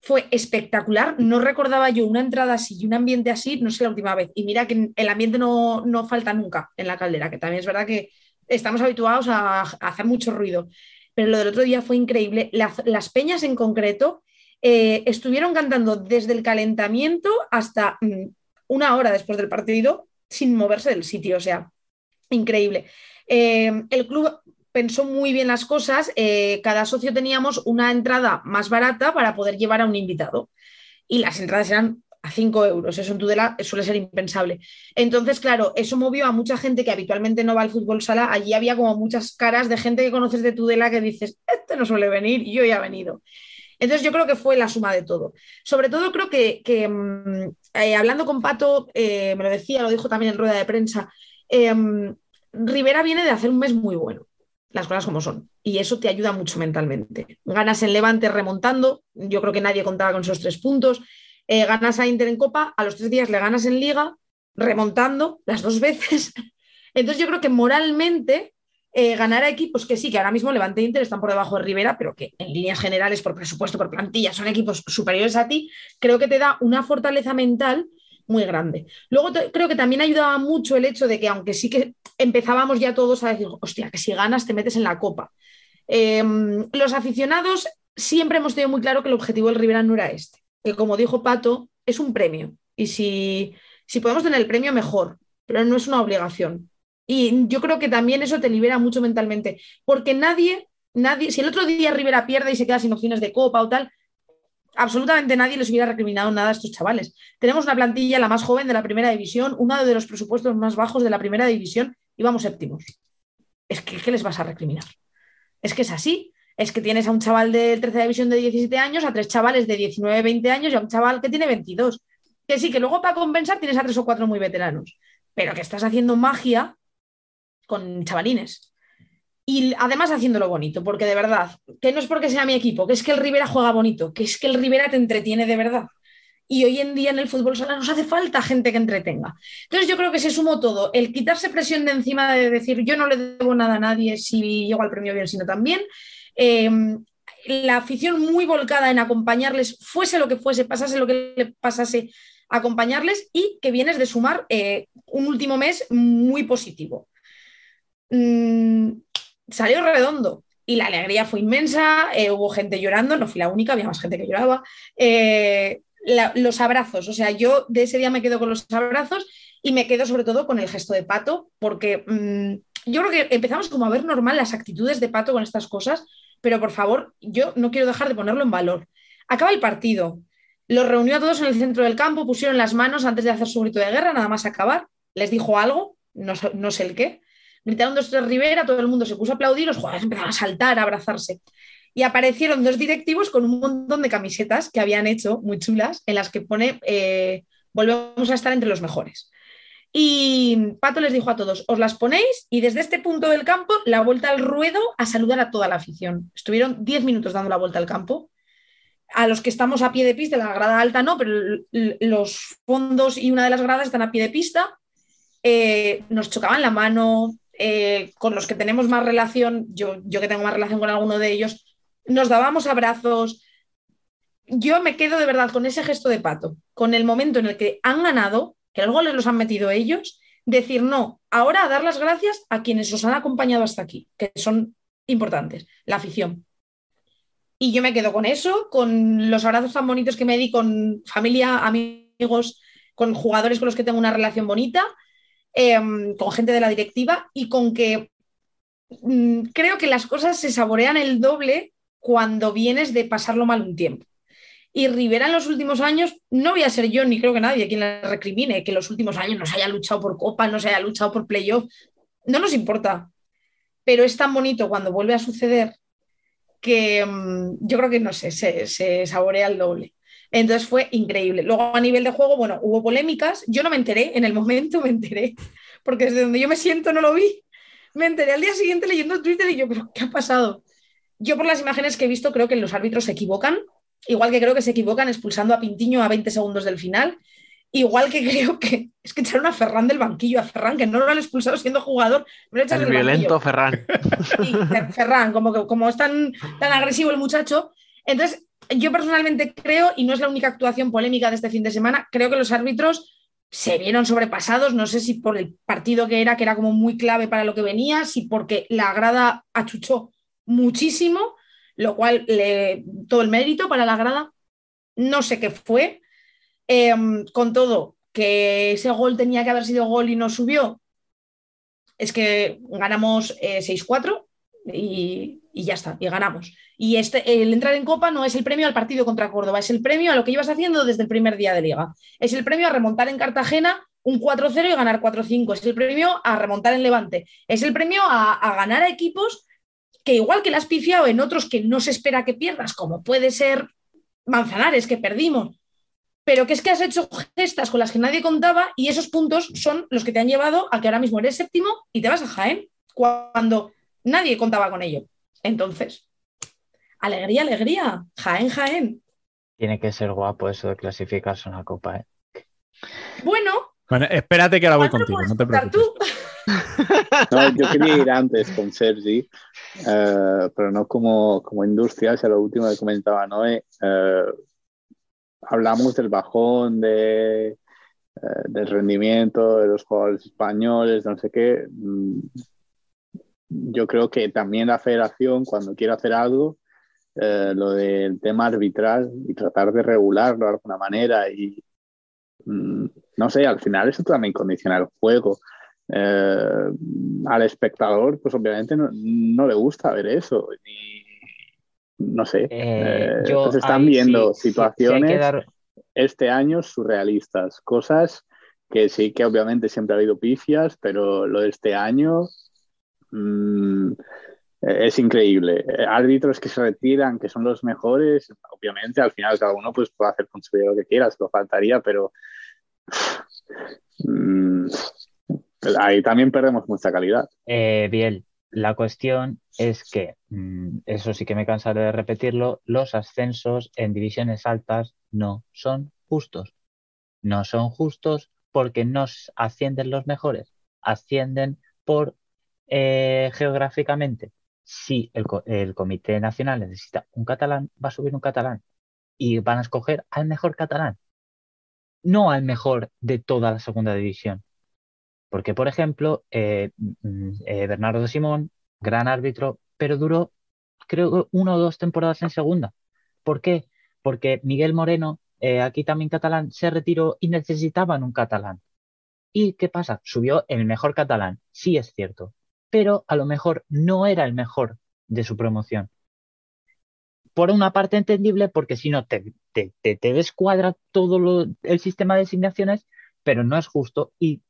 Fue espectacular. No recordaba yo una entrada así y un ambiente así, no sé la última vez. Y mira que el ambiente no, no falta nunca en la caldera, que también es verdad que estamos habituados a, a hacer mucho ruido. Pero lo del otro día fue increíble. Las, peñas en concreto eh, estuvieron cantando desde el calentamiento hasta mm, una hora después del partido sin moverse del sitio. O sea, increíble. Eh, el club pensó muy bien las cosas. Eh, cada socio teníamos una entrada más barata para poder llevar a un invitado. Y las entradas eran a 5 euros. Eso en Tudela suele ser impensable. Entonces, claro, eso movió a mucha gente que habitualmente no va al fútbol sala. Allí había como muchas caras de gente que conoces de Tudela que dices, este no suele venir yo ya he venido. Entonces yo creo que fue la suma de todo. Sobre todo creo que, que eh, hablando con Pato, eh, me lo decía, lo dijo también en rueda de prensa, eh, Rivera viene de hacer un mes muy bueno, las cosas como son, y eso te ayuda mucho mentalmente. Ganas en Levante remontando, yo creo que nadie contaba con esos tres puntos, eh, ganas a Inter en Copa, a los tres días le ganas en Liga, remontando las dos veces. Entonces yo creo que moralmente eh, ganar a equipos que sí, que ahora mismo Levante e Inter están por debajo de Rivera, pero que en líneas generales, por presupuesto, por plantilla, son equipos superiores a ti, creo que te da una fortaleza mental muy grande. Luego creo que también ayudaba mucho el hecho de que, aunque sí que empezábamos ya todos a decir, hostia, que si ganas te metes en la copa. Em, los aficionados siempre hemos tenido muy claro que el objetivo del Rivera no era este, que como dijo Pato, es un premio. Y si, si podemos tener el premio, mejor, pero no es una obligación. Y yo creo que también eso te libera mucho mentalmente, porque nadie, nadie, si el otro día Rivera pierde y se queda sin opciones de copa o tal, absolutamente nadie les hubiera recriminado nada a estos chavales. Tenemos una plantilla la más joven de la primera división, uno de los presupuestos más bajos de la primera división y vamos séptimos. Es que, ¿qué les vas a recriminar? Es que es así. Es que tienes a un chaval de tercera división de 17 años, a tres chavales de 19, 20 años y a un chaval que tiene 22. Que sí, que luego para compensar tienes a tres o cuatro muy veteranos, pero que estás haciendo magia con chavalines. Y además haciéndolo bonito, porque de verdad, que no es porque sea mi equipo, que es que el Rivera juega bonito, que es que el Rivera te entretiene de verdad. Y hoy en día en el fútbol sala nos hace falta gente que entretenga. Entonces yo creo que se sumó todo, el quitarse presión de encima de decir yo no le debo nada a nadie si llego al premio bien, sino también. Em, la afición muy volcada en acompañarles, fuese lo que fuese, pasase lo que le pasase, acompañarles y que vienes de sumar eh, un último mes muy positivo. Mm, salió redondo y la alegría fue inmensa, eh, hubo gente llorando, no fui la única, había más gente que lloraba. Eh, los abrazos, o sea, yo de ese día me quedo con los abrazos y me quedo sobre todo con el gesto de Pato, porque mm, yo creo que empezamos como a ver normal las actitudes de Pato con estas cosas, pero por favor, yo no quiero dejar de ponerlo en valor. Acaba el partido, los reunió a todos en el centro del campo, pusieron las manos antes de hacer su grito de guerra, nada más acabar, les dijo algo, no, sé el qué, gritaron dos tres Rivera, todo el mundo se puso a aplaudir, los jugadores empezaron a saltar, a abrazarse. Y aparecieron dos directivos con un montón de camisetas que habían hecho, muy chulas, en las que pone, eh, volvemos a estar entre los mejores. Y Pato les dijo a todos, os las ponéis y desde este punto del campo, la vuelta al ruedo a saludar a toda la afición. Estuvieron 10 minutos dando la vuelta al campo. A los que estamos a pie de pista, la grada alta no, pero los fondos y una de las gradas están a pie de pista. Eh, nos chocaban la mano, eh, con los que tenemos más relación, yo, yo que tengo más relación con alguno de ellos, nos dábamos abrazos. Yo me quedo de verdad con ese gesto de pato, con el momento en el que han ganado, que los goles los han metido ellos, decir no, ahora dar las gracias a quienes os han acompañado hasta aquí, que son importantes, la afición. Y yo me quedo con eso, con los abrazos tan bonitos que me di con familia, amigos, con jugadores con los que tengo una relación bonita Em, con gente de la directiva y con que mm, creo que las cosas se saborean el doble cuando vienes de pasarlo mal un tiempo. Y Rivera en los últimos años, no voy a ser yo ni creo que nadie quien le recrimine que en los últimos años no se haya luchado por Copa, no se haya luchado por playoff, no nos importa. Pero es tan bonito cuando vuelve a suceder que mm, yo creo que no sé, se, se saborea el doble. Entonces fue increíble. Luego a nivel de juego, bueno, hubo polémicas. Yo no me enteré, en el momento me enteré, porque desde donde yo me siento no lo vi. Me enteré al día siguiente leyendo Twitter y yo, pero ¿qué ha pasado? Yo por las imágenes que he visto creo que los árbitros se equivocan, igual que creo que se equivocan expulsando a Pintiño a 20 segundos del final, igual que creo que es que echaron a Ferran del banquillo, a Ferran, que no lo han expulsado siendo jugador. el violento Ferran. Ferran, como, como es tan, tan agresivo el muchacho. Entonces, yo personalmente creo, y no es la única actuación polémica de este fin de semana, creo que los árbitros se vieron sobrepasados, no sé si por el partido que era, que era como muy clave para lo que venía, si porque la grada achuchó muchísimo, lo cual le, todo el mérito para la grada, no sé qué fue. Em, con todo, que ese gol tenía que haber sido gol y no subió, es que ganamos 6-4 eh, y, y ya está, y ganamos. Y este, el entrar en Copa no es el premio al partido contra Córdoba, es el premio a lo que ibas haciendo desde el primer día de liga. Es el premio a remontar en Cartagena un 4-0 y ganar 4-5. Es el premio a remontar en Levante. Es el premio a, ganar a equipos que igual que le has pifiado en otros que no se espera que pierdas, como puede ser Manzanares, que perdimos, pero que es que has hecho gestas con las que nadie contaba y esos puntos son los que te han llevado a que ahora mismo eres séptimo y te vas a Jaén cuando nadie contaba con ello. Entonces, alegría, alegría, Jaén, Jaén. Tiene que ser guapo eso de clasificarse una copa, ¿eh? Bueno. Bueno, espérate que ahora voy contigo, no te preocupes. No, yo quería ir antes con Sergi, eh, pero no como, como industria, es lo último que comentaba Noé. Eh, hablamos del bajón de, eh, del rendimiento de los jugadores españoles, no sé qué. Mm, yo creo que también la federación, cuando quiere hacer algo, lo del tema arbitral y tratar de regularlo de alguna manera y mm, no sé, al final eso también condiciona el juego. Eh, al espectador, pues obviamente no, le gusta ver eso. no sé. Eh, eh están viendo situaciones este año surrealistas, cosas que sí que obviamente siempre ha habido pifias, pero lo de este año mm, es increíble. Árbitros que se retiran, que son los mejores, obviamente al final cada uno pues, puede hacer con su vida lo que quiera, lo faltaría, pero mm, ahí también perdemos mucha calidad. Eh, bien, la cuestión es que, mm, eso sí que me cansaré de repetirlo, los ascensos en divisiones altas no son justos. No son justos porque no ascienden los mejores, ascienden por eh, geográficamente. Si el, el Comité Nacional necesita un catalán, va a subir un catalán y van a escoger al mejor catalán, no al mejor de toda la segunda división. Porque, por ejemplo, eh, eh, Bernardo Simón, gran árbitro, pero duró, creo, una o dos temporadas en segunda. ¿Por qué? Porque Miguel Moreno, eh, aquí también catalán, se retiró y necesitaban un catalán. ¿Y qué pasa? Subió el mejor catalán, sí es cierto, pero a lo mejor no era el mejor de su promoción. Por una parte entendible, porque si no te, descuadra todo el sistema de asignaciones, pero no es justo y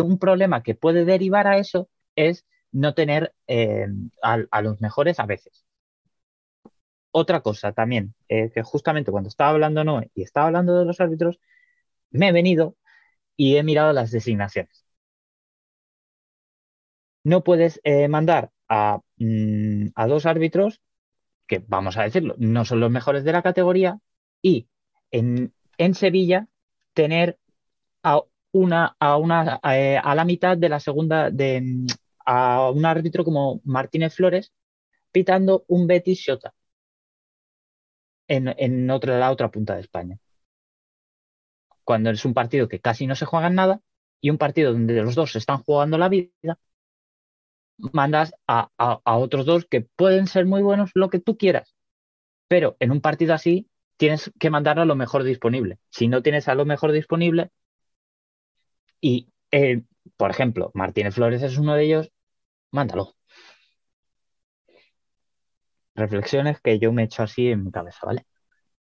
un problema que puede derivar a eso es no tener eh, a, los mejores a veces. Otra cosa también, eh, que justamente cuando estaba hablando Noé y estaba hablando de los árbitros, me he venido y he mirado las designaciones. No puedes eh, mandar mm, a, dos árbitros que, vamos a decirlo, no son los mejores de la categoría y en, en Sevilla tener a una, a, una, eh, a, la mitad de la segunda, de, a un árbitro como Martínez Flores, pitando un Betis Shota en, en otra, la otra punta de España. Cuando es un partido que casi no se juega en nada y un partido donde los dos están jugando la vida, mandas a, a, otros dos que pueden ser muy buenos, lo que tú quieras. Pero en un partido así tienes que mandar a lo mejor disponible. Si no tienes a lo mejor disponible, y, eh, por ejemplo, Martínez Flores es uno de ellos, mándalo. Reflexiones que yo me echo así en mi cabeza, ¿vale?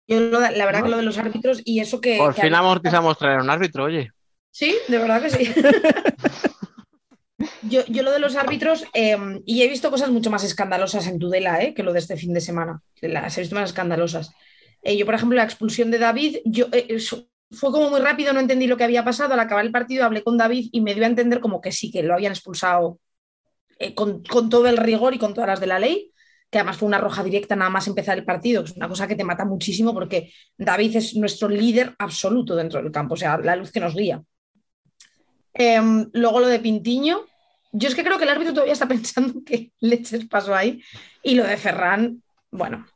Yo la verdad que lo de los árbitros y eso que... Por fin amortizamos traer un árbitro, oye. Sí, de verdad que sí. yo, lo de los árbitros, em, y he visto cosas mucho más escandalosas en Tudela ¿eh? que lo de este fin de semana. Las he visto más escandalosas. Eh, yo, por ejemplo, la expulsión de David, yo, fue como muy rápido, no entendí lo que había pasado. Al acabar el partido hablé con David y me dio a entender como que sí, que lo habían expulsado eh, con, todo el rigor y con todas las de la ley, que además fue una roja directa nada más empezar el partido, que es una cosa que te mata muchísimo porque David es nuestro líder absoluto dentro del campo, o sea, la luz que nos guía. Em, luego lo de Pintiño, yo es que creo que el árbitro todavía está pensando que leches pasó ahí y lo de Ferran, bueno,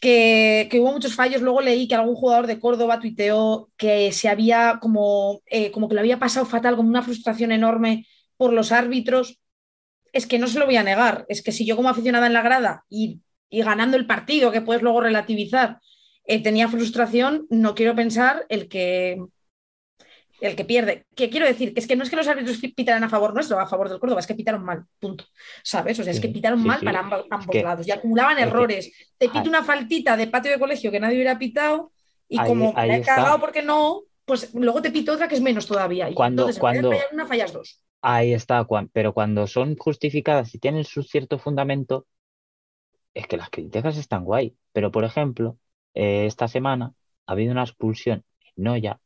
que, hubo muchos fallos. Luego leí que algún jugador de Córdoba tuiteó que se había como, eh, como que lo había pasado fatal, como una frustración enorme por los árbitros. Es que no se lo voy a negar. Es que si yo como aficionada en la grada y, ganando el partido, que puedes luego relativizar, eh, tenía frustración, no quiero pensar el que el que pierde. ¿Qué quiero decir? Que es que no es que los árbitros pitaran a favor nuestro, a favor del Córdoba, es que pitaron mal, punto. ¿Sabes? O sea, es que pitaron mal para ambos, lados y acumulaban errores. Te pito una faltita de patio de colegio que nadie hubiera pitado y como me he cagado porque no, pues luego te pito otra que es menos todavía. Y cuando, entonces, cuando... una fallas dos. Ahí está, pero cuando son justificadas y tienen su cierto fundamento, es que las críticas están guay. Pero, por ejemplo, eh, esta semana ha habido una expulsión en Noya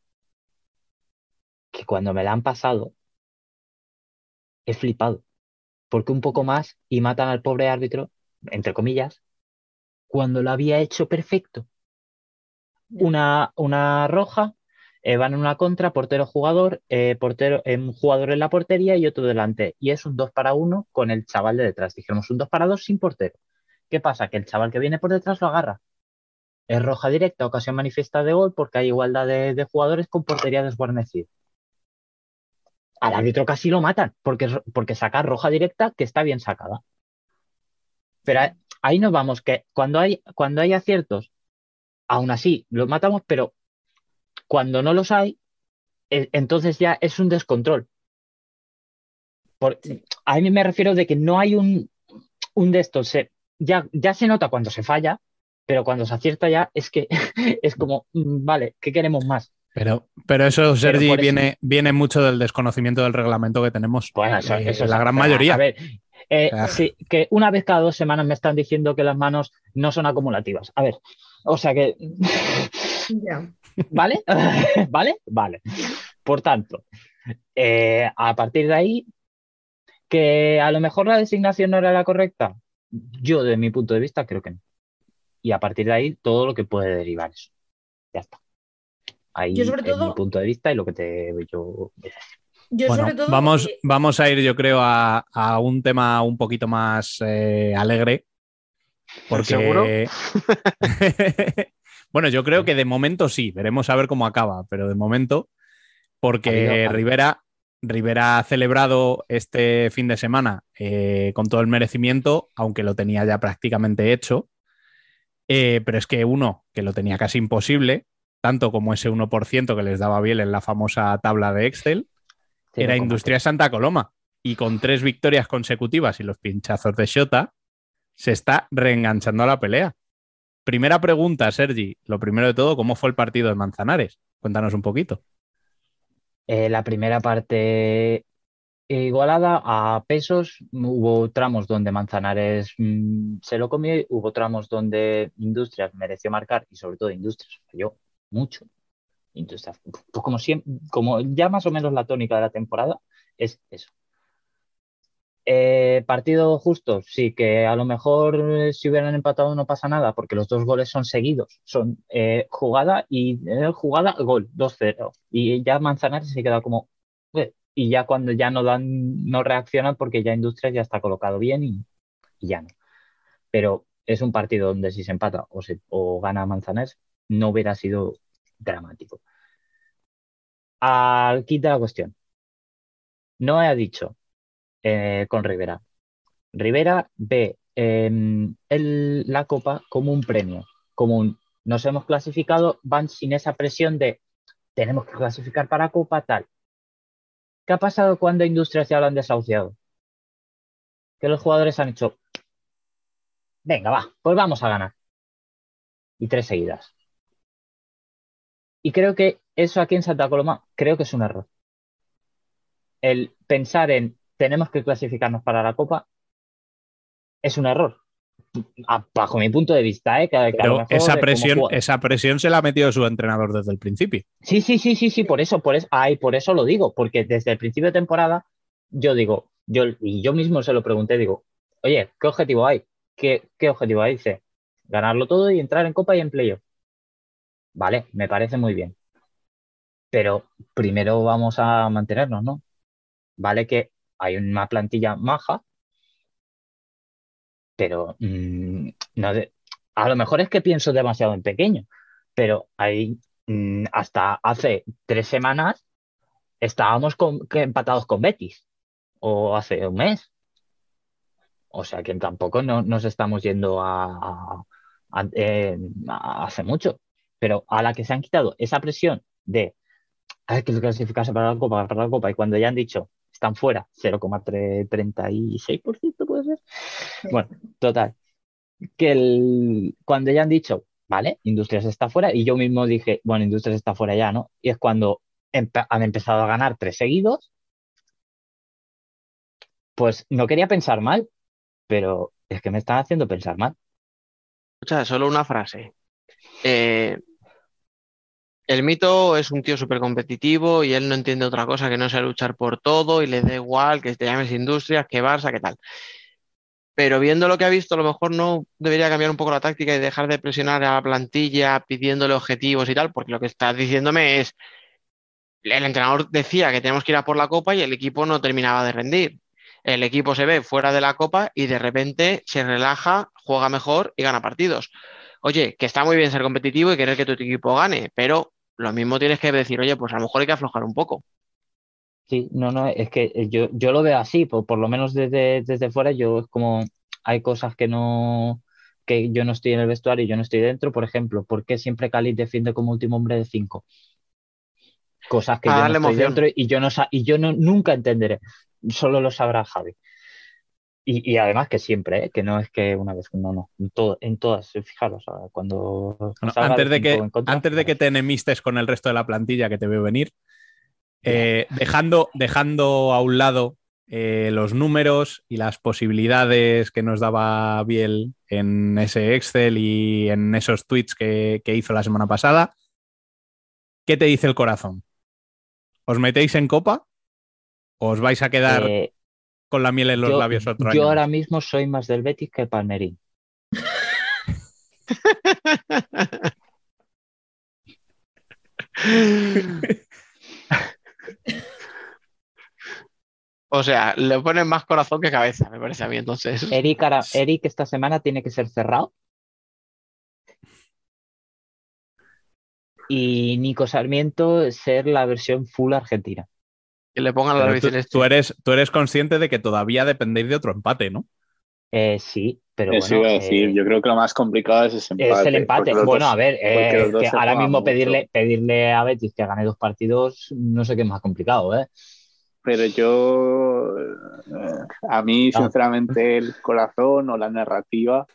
que cuando me la han pasado, he flipado. Porque un poco más y matan al pobre árbitro, entre comillas, cuando lo había hecho perfecto. Una, una roja, eh, van en una contra, portero jugador, eh, portero, eh, un jugador en la portería y otro delante. Y es un 2 para 1 con el chaval de detrás. Dijimos un 2 para 2 sin portero. ¿Qué pasa? Que el chaval que viene por detrás lo agarra. Es roja directa, ocasión manifiesta de gol, porque hay igualdad de, de jugadores con portería desguarnecida. Al árbitro casi lo matan, porque, porque saca roja directa que está bien sacada. Pero ahí nos vamos, que cuando hay, cuando hay aciertos, aún así los matamos, pero cuando no los hay, eh, entonces ya es un descontrol. Por, a mí me refiero de que no hay un, un de estos. Se, ya, ya se nota cuando se falla, pero cuando se acierta ya es que es como, mm, vale, ¿qué queremos más? Pero, pero eso, Sergi, viene, viene mucho del desconocimiento del reglamento que tenemos. Bueno, eso, Eh, eso es- la gran a mayoría. ver, eh, sea. sí, que una vez cada dos semanas me están diciendo que las manos no son acumulativas. A ver, o sea que, Ya. ¿vale? ¿Vale? Vale. Por tanto, eh, a partir de ahí, que a lo mejor la designación no era la correcta, yo de mi punto de vista creo que no. Y a partir de ahí, todo lo que puede derivar eso. Ya está. Ahí Yo sobre es todo- mi punto de vista y lo que te yo Yo Bueno, sobre todo. vamos, vamos a ir, yo creo, a, a un tema un poquito más eh, alegre. Porque... ¿Seguro? bueno, yo creo que de momento sí, veremos a ver cómo acaba, pero de momento, porque Ha habido- ha habido- Rivera, Rivera ha celebrado este fin de semana eh, con todo el merecimiento, aunque lo tenía ya prácticamente hecho. Eh, pero es que uno, que lo tenía casi imposible, tanto como ese 1% que les daba bien en la famosa tabla de Excel, era 0,3. Industria Santa Coloma. Y con tres victorias consecutivas y los pinchazos de Shota, se está reenganchando a la pelea. Primera pregunta, Sergi. Lo primero de todo, ¿cómo fue el partido de Manzanares? Cuéntanos un poquito. Eh, la primera parte igualada a pesos, hubo tramos donde Manzanares mm, se lo comió, hubo tramos donde Industrias mereció marcar y sobre todo Industrias falló mucho. Industrias, pues como ya más o menos la tónica de la temporada es eso. Eh, partido justo, sí, que a lo mejor eh, si hubieran empatado no pasa nada, porque los dos goles son seguidos, son eh, jugada y jugada, gol, 2-0. Y ya Manzanares se queda como, y ya cuando ya no dan, no reaccionan porque ya Industrias ya está colocado bien y, y ya no. Pero es un partido donde si se empata o, se, o gana Manzanares, no hubiera sido dramático. Al quita la cuestión. No ha dicho eh, con Rivera. Rivera ve eh, el- la Copa como un premio, como un nos hemos clasificado, van sin esa presión de tenemos que clasificar para Copa tal. ¿Qué ha pasado cuando Industrias ya lo han desahuciado? Que los jugadores han hecho, venga, va, pues vamos a ganar. Y tres seguidas. Y creo que eso aquí en Santa Coloma, creo que es un error. El pensar en tenemos que clasificarnos para la Copa es un error. A- bajo mi punto de vista, ¿eh? Pero esa presión, esa presión se la ha metido su entrenador desde el principio. Sí, sí, sí, sí, sí, por eso, por eso, ay, por eso lo digo, porque desde el principio de temporada yo digo, yo y yo mismo se lo pregunté, digo, oye, ¿qué objetivo hay? ¿Qué, qué objetivo hay? Dice, ganarlo todo y entrar en Copa y en playoff. Vale, me parece muy bien. Pero primero vamos a mantenernos, ¿no? Vale que hay una plantilla maja, pero mm, no de- a lo mejor es que pienso demasiado en pequeño, pero hay mm, hasta hace tres semanas estábamos empatados con Betis, o hace un mes. O sea que tampoco no, nos estamos yendo a, eh, a- hace mucho. Pero a la que se han quitado esa presión de hay que clasificarse para la Copa, para la Copa, y cuando ya han dicho están fuera, 0,36% puede ser. Bueno, total. Que el, cuando ya han dicho, vale, Industrias está fuera, y yo mismo dije, bueno, Industrias está fuera ya, ¿no? Y es cuando empe- han empezado a ganar tres seguidos, pues no quería pensar mal, pero es que me están haciendo pensar mal. Escucha, solo una frase. Eh, el mito es un tío súper competitivo y él no entiende otra cosa que no sea luchar por todo y le da igual que te llames Industrias, que Barça, que tal. Pero viendo lo que ha visto, a lo mejor no debería cambiar un poco la táctica y dejar de presionar a la plantilla pidiéndole objetivos y tal, porque lo que estás diciéndome es, el entrenador decía que tenemos que ir a por la copa y el equipo no terminaba de rendir. El equipo se ve fuera de la copa y de repente se relaja, juega mejor y gana partidos. Oye, que está muy bien ser competitivo y querer que tu equipo gane, pero lo mismo tienes que decir, oye, pues a lo mejor hay que aflojar un poco. Sí, no, no, es que yo, yo lo veo así, por, por lo menos desde, desde fuera, yo es como, hay cosas que no, que yo no estoy en el vestuario y yo no estoy dentro, por ejemplo, ¿por qué siempre Cali defiende como último hombre de cinco? Cosas que yo no estoy emoción. dentro y yo no y yo no nunca entenderé. Solo lo sabrá Javi. Y, y además que siempre, ¿eh? que no es que una vez, no, no, en, todo, en todas, fijaros, o sea, cuando Bueno, antes, de que, contra, antes de que fijaros. te enemistes con el resto de la plantilla que te veo venir, eh, dejando, dejando a un lado eh, los números y las posibilidades que nos daba Biel en ese Excel y en esos tweets que, que hizo la semana pasada, ¿qué te dice el corazón? ¿Os metéis en copa? ¿O os vais a quedar Eh, con la miel en los yo, labios otro yo año ahora mismo soy más del Betis que el Palmerín. O sea, le ponen más corazón que cabeza, me parece a mí entonces. Eric, ahora- Eric esta semana tiene que ser cerrado. Y Nico Sarmiento ser la versión full argentina. Que le pongan la tú, tú eres, tú eres consciente de que todavía dependéis de otro empate, ¿no? Eh, sí, pero Eso bueno. iba a decir, eh, yo creo que lo más complicado es ese empate. es el empate. Bueno, dos- a ver, eh, que ahora mismo mucho. pedirle, pedirle a Betis que gane dos partidos, no sé qué es más complicado, ¿eh? Pero yo, eh, a mí, sinceramente, el corazón o la narrativa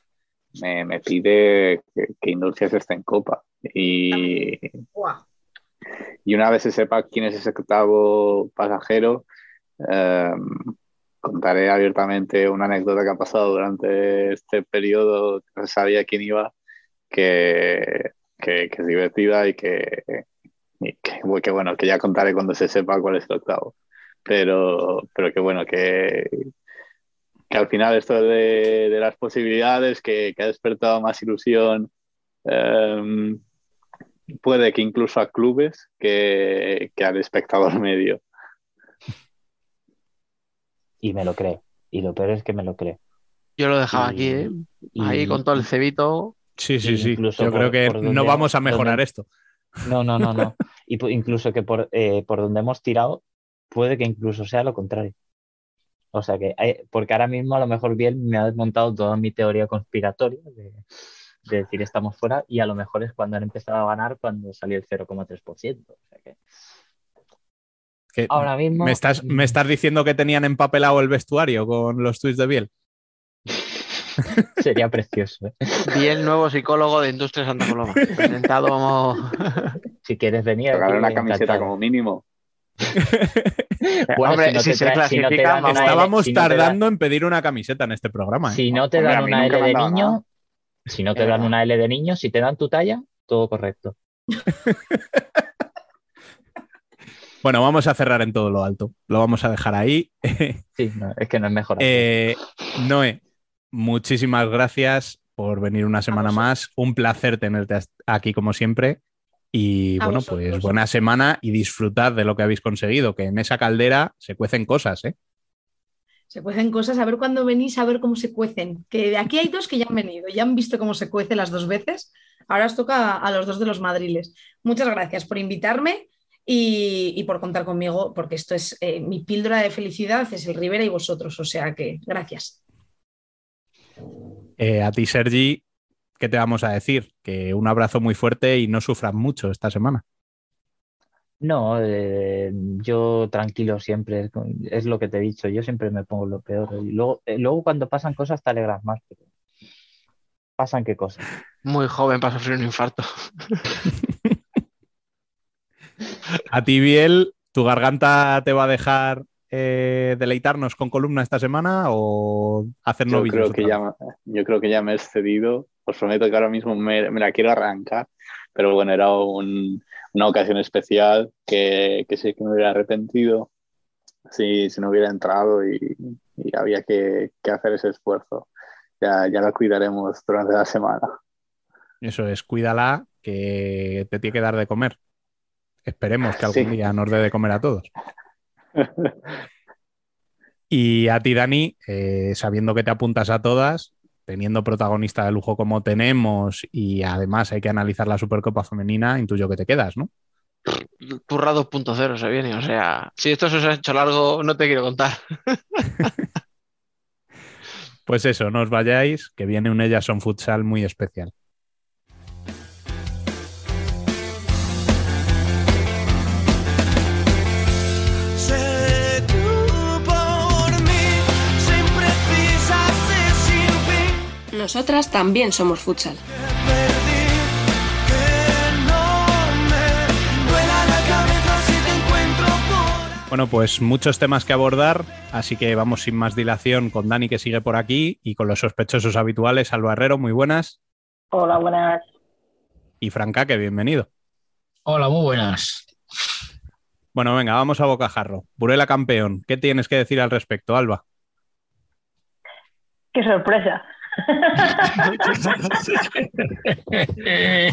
me, me pide que, que Indulcias esté en Copa. Y, Buah. Y una vez se sepa quién es ese octavo pasajero, eh, contaré abiertamente una anécdota que ha pasado durante este periodo, que no sabía quién iba, que, que, que es divertida y que, y que, bueno, que ya contaré cuando se sepa cuál es el octavo. Pero, pero que bueno, que, que al final esto de, de las posibilidades que, que ha despertado más ilusión eh, puede que incluso a clubes que, que al espectador medio. Y me lo creo. Y lo peor es que me lo creo. Yo lo dejaba Y- aquí, ¿eh? y- Ahí con todo el cebito. Sí, sí, sí. Yo por- creo que donde no vamos a mejorar donde- esto. No, no, no, no. Y incluso que por, eh, por donde hemos tirado, puede que incluso sea lo contrario. O sea que, hay- porque ahora mismo a lo mejor bien me ha desmontado toda mi teoría conspiratoria de, de decir estamos fuera y a lo mejor es cuando han empezado a ganar cuando salió el 0,3%. O sea que Que ahora mismo me, estás, me estás diciendo que tenían empapelado el vestuario con los tweets de Biel. sería precioso. ¿eh? Y el nuevo psicólogo de Industria Santa Coloma. Presentado como. Si quieres venir. Aquí, una camiseta encantado. como mínimo. Bueno, Hombre, si no si te se trae- si no te clasifica, L- Estábamos si no te dan- tardando en pedir una camiseta en este programa. ¿eh? Si no te dan una L de niño, nada. Si no te dan una L de niño, si te dan tu talla, todo correcto. Bueno, vamos a cerrar en todo lo alto. Lo vamos a dejar ahí. Sí, no, es que no es mejor. Eh, Noé, muchísimas gracias por venir una semana más. Un placer tenerte aquí como siempre. Y A bueno, vosotros. pues buena semana y disfrutad de lo que habéis conseguido, que en esa caldera se cuecen cosas, ¿eh? Se cuecen cosas, a ver cuándo venís a ver cómo se cuecen. Que de aquí hay dos que ya han venido, ya han visto cómo se cuece las dos veces. Ahora os toca a los dos de los madriles. Muchas gracias por invitarme y, por contar conmigo, porque esto es eh, mi píldora de felicidad, es el Rivera y vosotros. O sea que gracias. Eh, a ti, Sergi, ¿qué te vamos a decir? Que un abrazo muy fuerte y no sufras mucho esta semana. No, eh, yo tranquilo siempre, es, lo que te he dicho, yo siempre me pongo lo peor. Y luego, eh, luego cuando pasan cosas te alegras más, pero pasan qué cosas. Muy joven para sufrir un infarto. A ti, Biel, ¿tu garganta te va a dejar eh, deleitarnos con columna esta semana o hacer Yo novillos? creo, que otra ya, yo creo que ya me he excedido. Os prometo que ahora mismo me, me la quiero arrancar, pero bueno, era un- una ocasión especial que, que sí que me hubiera arrepentido si, si no hubiera entrado y, y había que, que hacer ese esfuerzo. Ya, ya la cuidaremos durante la semana. Eso es, cuídala, que te tiene que dar de comer. Esperemos que algún Sí. día nos dé de comer a todos. Y a ti, Dani, eh, sabiendo que te apuntas a todas, teniendo protagonista de lujo como tenemos y además hay que analizar la Supercopa Femenina, intuyo que te quedas, ¿no? Turra 2.0 se viene, o sea, si esto se os ha hecho largo, no te quiero contar. Pues eso, no os vayáis, que viene un Ellas son Futsal muy especial. Nosotras también somos futsal. Bueno, pues muchos temas que abordar, así que vamos sin más dilación con Dani que sigue por aquí y con los sospechosos habituales, Alba Herrero, muy buenas, Hola, buenas. y Franca, que bienvenido. Hola, muy buenas. Bueno, venga, vamos a bocajarro. Burela campeón, ¿qué tienes que decir al respecto, Alba? Qué sorpresa.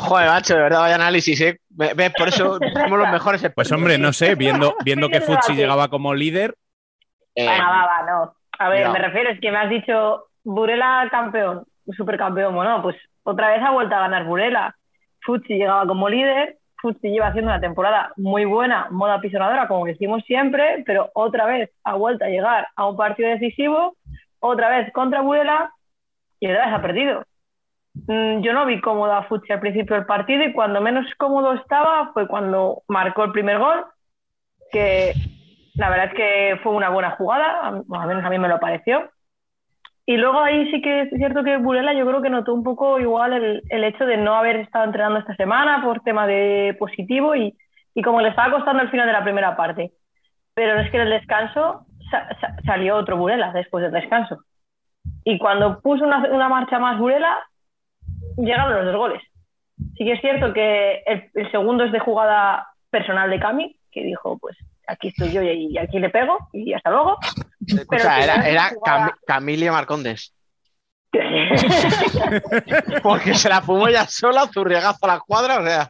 Joder, macho, de verdad, vaya análisis, ¿eh? Ve- Ves, por eso somos los mejores Pues hombre, no sé, viendo, viendo que Futsi llegaba como líder, Eh, va, va, no. A ver, no. me refiero, es que me has dicho Burela campeón, supercampeón, bueno, pues otra vez ha vuelto a ganar Burela. Futsi llegaba como líder, Futsi lleva haciendo una temporada muy buena, moda pisonadora, como decimos siempre, pero otra vez ha vuelto a llegar a un partido decisivo, otra vez contra Burela y otra vez ha perdido. Mm, Yo no vi cómodo a Futsi al principio del partido y cuando menos cómodo estaba fue cuando marcó el primer gol, que la verdad es que fue una buena jugada, bueno, al menos a mí me lo pareció. Y luego ahí sí que es cierto que Burela yo creo que notó un poco igual el, el hecho de no haber estado entrenando esta semana por tema de positivo y, y como le estaba costando el final de la primera parte. Pero es que en el descanso sa- sa- salió otro Burela después del descanso. Y cuando puso una, una marcha más Burela, llegaron los dos goles. Sí que es cierto que el, el segundo es de jugada personal de Cami, que dijo, pues aquí estoy yo y, y aquí le pego y hasta luego. escucha, pero era, era Cam- Camilia Marcondes. Porque se la fumó ya sola, zurriagazo a la cuadra, o sea.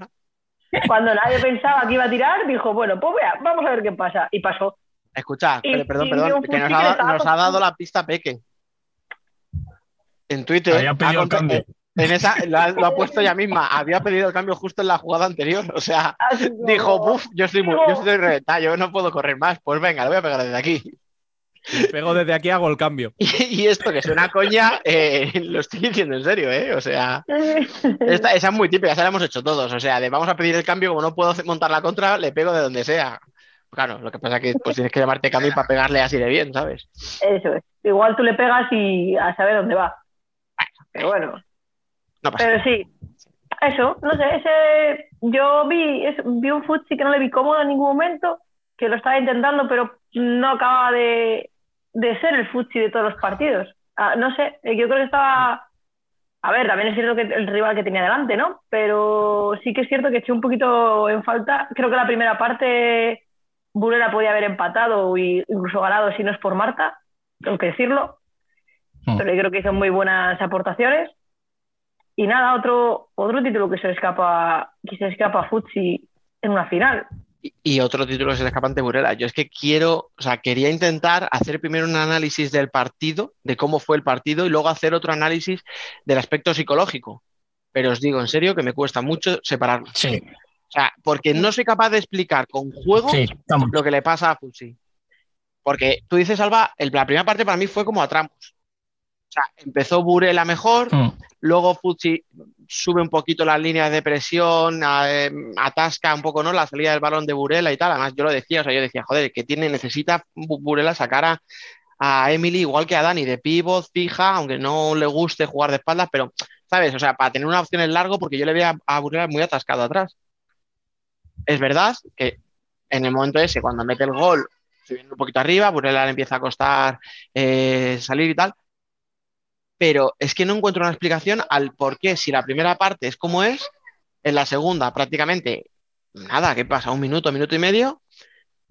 Cuando nadie pensaba que iba a tirar, dijo, bueno, pues vea, vamos a ver qué pasa. Y pasó. Escucha, Y- perdón, y perdón, que nos ha, nos ha dado la pista Peque. En Twitter. Había pedido ha el cambio. En esa, lo ha, lo ha puesto ella misma. Había pedido el cambio justo en la jugada anterior. O sea, Así dijo, buf, yo estoy, muy, yo estoy reventado, yo no puedo correr más. Pues venga, lo voy a pegar desde aquí. pego desde aquí, hago el cambio. Y, y esto que suena coña, eh, lo estoy diciendo en serio, ¿eh? O sea, esta, esa es muy típica, esa la hemos hecho todos. O sea, de vamos a pedir el cambio, como no puedo montar la contra, le pego de donde sea. Claro, lo que pasa es que pues tienes que llamarte cambio para pegarle así de bien, ¿sabes? Eso es. Igual tú le pegas y a saber dónde va. Pero bueno, No pasa pero sí. Eso, no sé, ese, yo vi, es- vi un Futsi que no le vi cómodo en ningún momento, que lo estaba intentando, pero no acababa de, de ser el Futsi de todos los partidos. Ah, no sé, eh, yo creo que estaba. A ver, también es cierto que el rival que tenía delante, ¿no? Pero sí que es cierto que eché un poquito en falta. Creo que la primera parte Burela podía haber empatado o incluso ganado si no es por Marta, tengo que decirlo. Mm. Pero yo creo que hizo muy buenas aportaciones. Y nada, otro, otro título que se le escapa, que se escapa a Futsi en una final. Y, y otro título que se le escapa ante Burela. Yo es que quiero, o sea, quería intentar hacer primero un análisis del partido, de cómo fue el partido, y luego hacer otro análisis del aspecto psicológico. Pero os digo en serio que me cuesta mucho separarlo. Sí, O sea, porque no soy capaz de explicar con juego sí, lo que le pasa a Futsi. Porque tú dices, Alba, el- la primera parte para mí fue como a tramos. O sea, empezó Burela mejor, Mm. luego Futsi sube un poquito las líneas de presión, eh, atasca un poco ¿no? la salida del balón de Burela y tal. Además, yo lo decía, o sea, yo decía, joder, que tiene, necesita Bu- Burela sacar a, a Emily igual que a Dani, de pivot, fija, aunque no le guste jugar de espaldas, pero, ¿sabes? O sea, para tener una opción en largo, porque yo le veía a Burela muy atascado atrás. Es verdad que en el momento ese, cuando mete el gol, subiendo un poquito arriba, Burela le empieza a costar eh, salir y tal. Pero es que no encuentro una explicación al por qué, si la primera parte es como es, en la segunda prácticamente nada, ¿qué pasa? Un minuto, minuto y medio.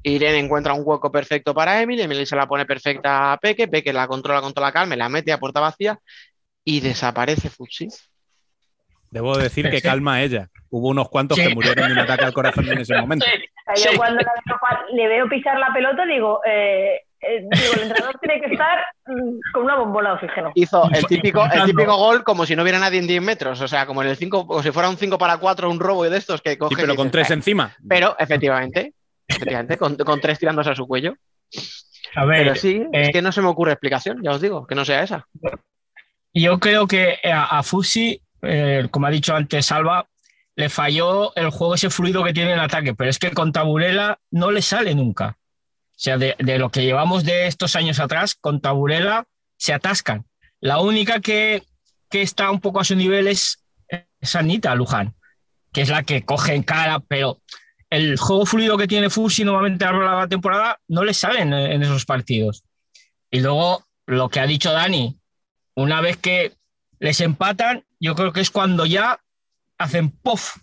Irene encuentra un hueco perfecto para Emily, Emily se la pone perfecta a Peque, Peque la controla con toda la calma, la mete a puerta vacía y desaparece Futsi. Debo decir que calma a ella. Hubo unos cuantos Sí. que murieron de un ataque al corazón en ese momento. Yo Sí. cuando la veo pa- le veo pisar la pelota, digo, eh, eh, digo, el entrenador tiene que estar mm, con una bombola de oxígeno. Hizo el típico, el infiltrando. típico gol como si no hubiera nadie en 10 metros. O sea, como en el 5, o si fuera un 5 para 4, un robo de estos que Sí, coge. pero con tres encima. Pero efectivamente, efectivamente, con, con tres tirándose a su cuello. A ver, Pero sí, es eh, que no se me ocurre explicación, ya os digo, que no sea esa. Yo creo que a, a Fusi, eh, como ha dicho antes Salva, le falló el juego ese fluido que tiene en ataque, pero es que con Taburela no le sale nunca. O sea, de, de lo que llevamos de estos años atrás, con Taburela se atascan. La única que, que está un poco a su nivel es, es Anita Luján, que es la que coge en cara, pero el juego fluido que tiene Fusi normalmente a lo largo de la temporada no le sale en, en esos partidos. Y luego lo que ha dicho Dani, una vez que les empatan, yo creo que es cuando ya hacen puff.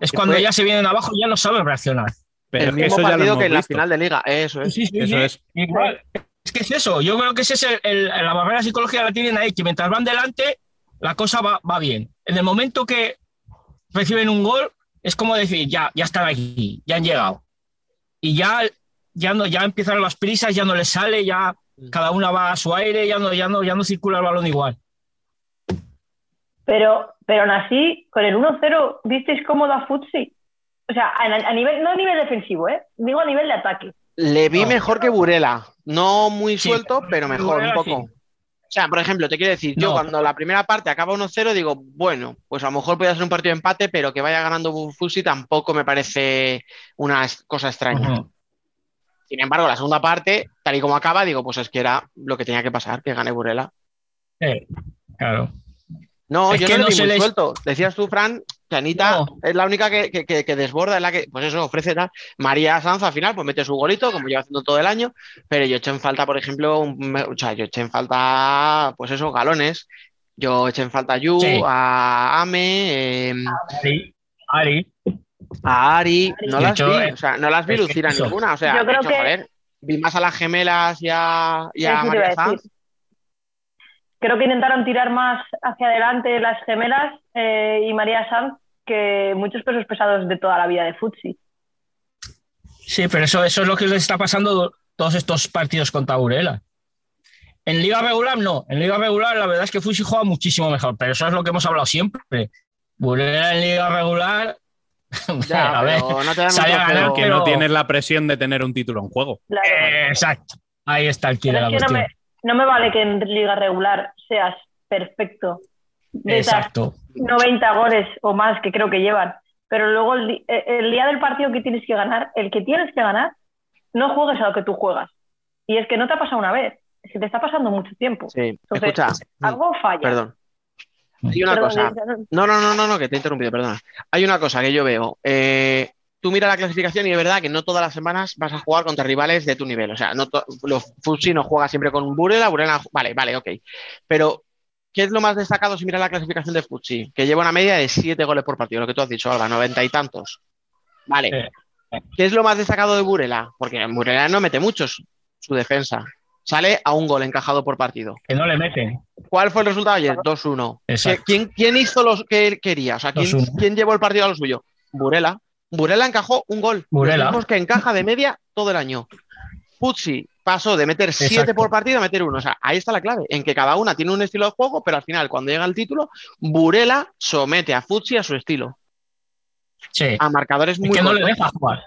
Es cuando ya se vienen abajo y ya no saben reaccionar. Pero el es que mismo eso ya lo partido que en la final de liga, eso es. Sí, sí, Eso sí, es. igual. Es que es eso, yo creo que ese es el, el- la barrera psicológica la tienen ahí, que mientras van delante, la cosa va, va bien. En el momento que reciben un gol, es como decir, ya, ya están aquí, ya han llegado. Y ya, ya, no, ya empiezan las prisas, ya no les sale, ya cada una va a su aire, ya no, ya no, ya no circula el balón igual. Pero, pero aún así, con el 1-0, ¿visteis cómo da Futsi? O sea, a, a nivel, no a nivel defensivo, ¿eh? Digo a nivel de ataque. Le vi No. mejor que Burela. No muy Sí, suelto, pero mejor, Burela un poco. sí. O sea, por ejemplo, te quiero decir, yo No. cuando la primera parte acaba 1-0, digo, bueno, pues a lo mejor podría ser un partido de empate, pero que vaya ganando Fusi tampoco me parece una cosa extraña. Sin embargo, la segunda parte, tal y como acaba, digo, pues es que era lo que tenía que pasar, que gane Burela. Sí, claro. No, Es yo que no le no vi se muy les- suelto. Decías tú, Fran, Anita No. es la única que, que- que- que desborda, es la que, pues eso, ofrece tal. María Sanz al final, pues mete su golito, como lleva haciendo todo el año, pero yo eché en falta, por ejemplo, un- o sea, yo eché en falta, pues eso, galones. Yo eché en falta a Yu, Sí. a Ame, eh, Ari, Ari, a Ari, no las hecho, vi, eh, o sea, no las vi lucir a ninguna, o sea, Yo de creo hecho, que- joder, vi más a las gemelas y a, y María Sanz. decir. Creo que intentaron tirar más hacia adelante las gemelas eh, y María Sanz que muchos pesos pesados de toda la vida de Futsi. Sí, pero eso, eso es lo que les está pasando todos estos partidos con Taburela. En Liga Regular no. En Liga Regular la verdad es que Fusi juega muchísimo mejor, pero eso es lo que hemos hablado siempre. Burela en Liga Regular. Ya, a ver, pero no te sale a ganar. Que pero- no tienes la presión de tener un título en juego. Claro. eh, exacto. Ahí está el key de la no cuestión. me, no me vale que en liga regular seas perfecto. De Exacto. 90 goles o más que creo que llevan. Pero luego el, eh, el día del partido que tienes que ganar, el que tienes que ganar, no juegues a lo que tú juegas. Y es que no te ha pasado una vez, es que te está pasando mucho tiempo. Sí, Entonces, escucha, Algo falla. perdón. Hay una Perdón, cosa. No, no, no, no, no, que te he interrumpido, perdona. Hay una cosa que yo veo. Eh, tú mira la clasificación y es verdad que no todas las semanas vas a jugar contra rivales de tu nivel. O sea, no los Fusi no juega siempre con Burela, Burela. Vale, vale, ok. Pero, ¿qué es lo más destacado si miras la clasificación de Fusi? Que lleva una media de siete goles por partido, lo que tú has dicho, Alba, noventa y tantos. Vale. ¿Qué es lo más destacado de Burela? Porque Burela no mete muchos su defensa. Sale a un gol encajado por partido. Que no le meten. ¿Cuál fue el resultado ayer? 2-1. Exacto. ¿Quién, quién hizo lo que él quería? O sea, ¿quién, 2-1. quién llevó el partido a lo suyo? Burela. Burela encajó un gol. Burela. Los que encaja de media todo el año. Puzzi pasó de meter siete por partido a meter uno. O sea, ahí está la clave, en que cada una tiene un estilo de juego, pero al final, cuando llega el título, Burela somete a Futsi a su estilo. Sí. A marcadores Es muy que no le deja jugar.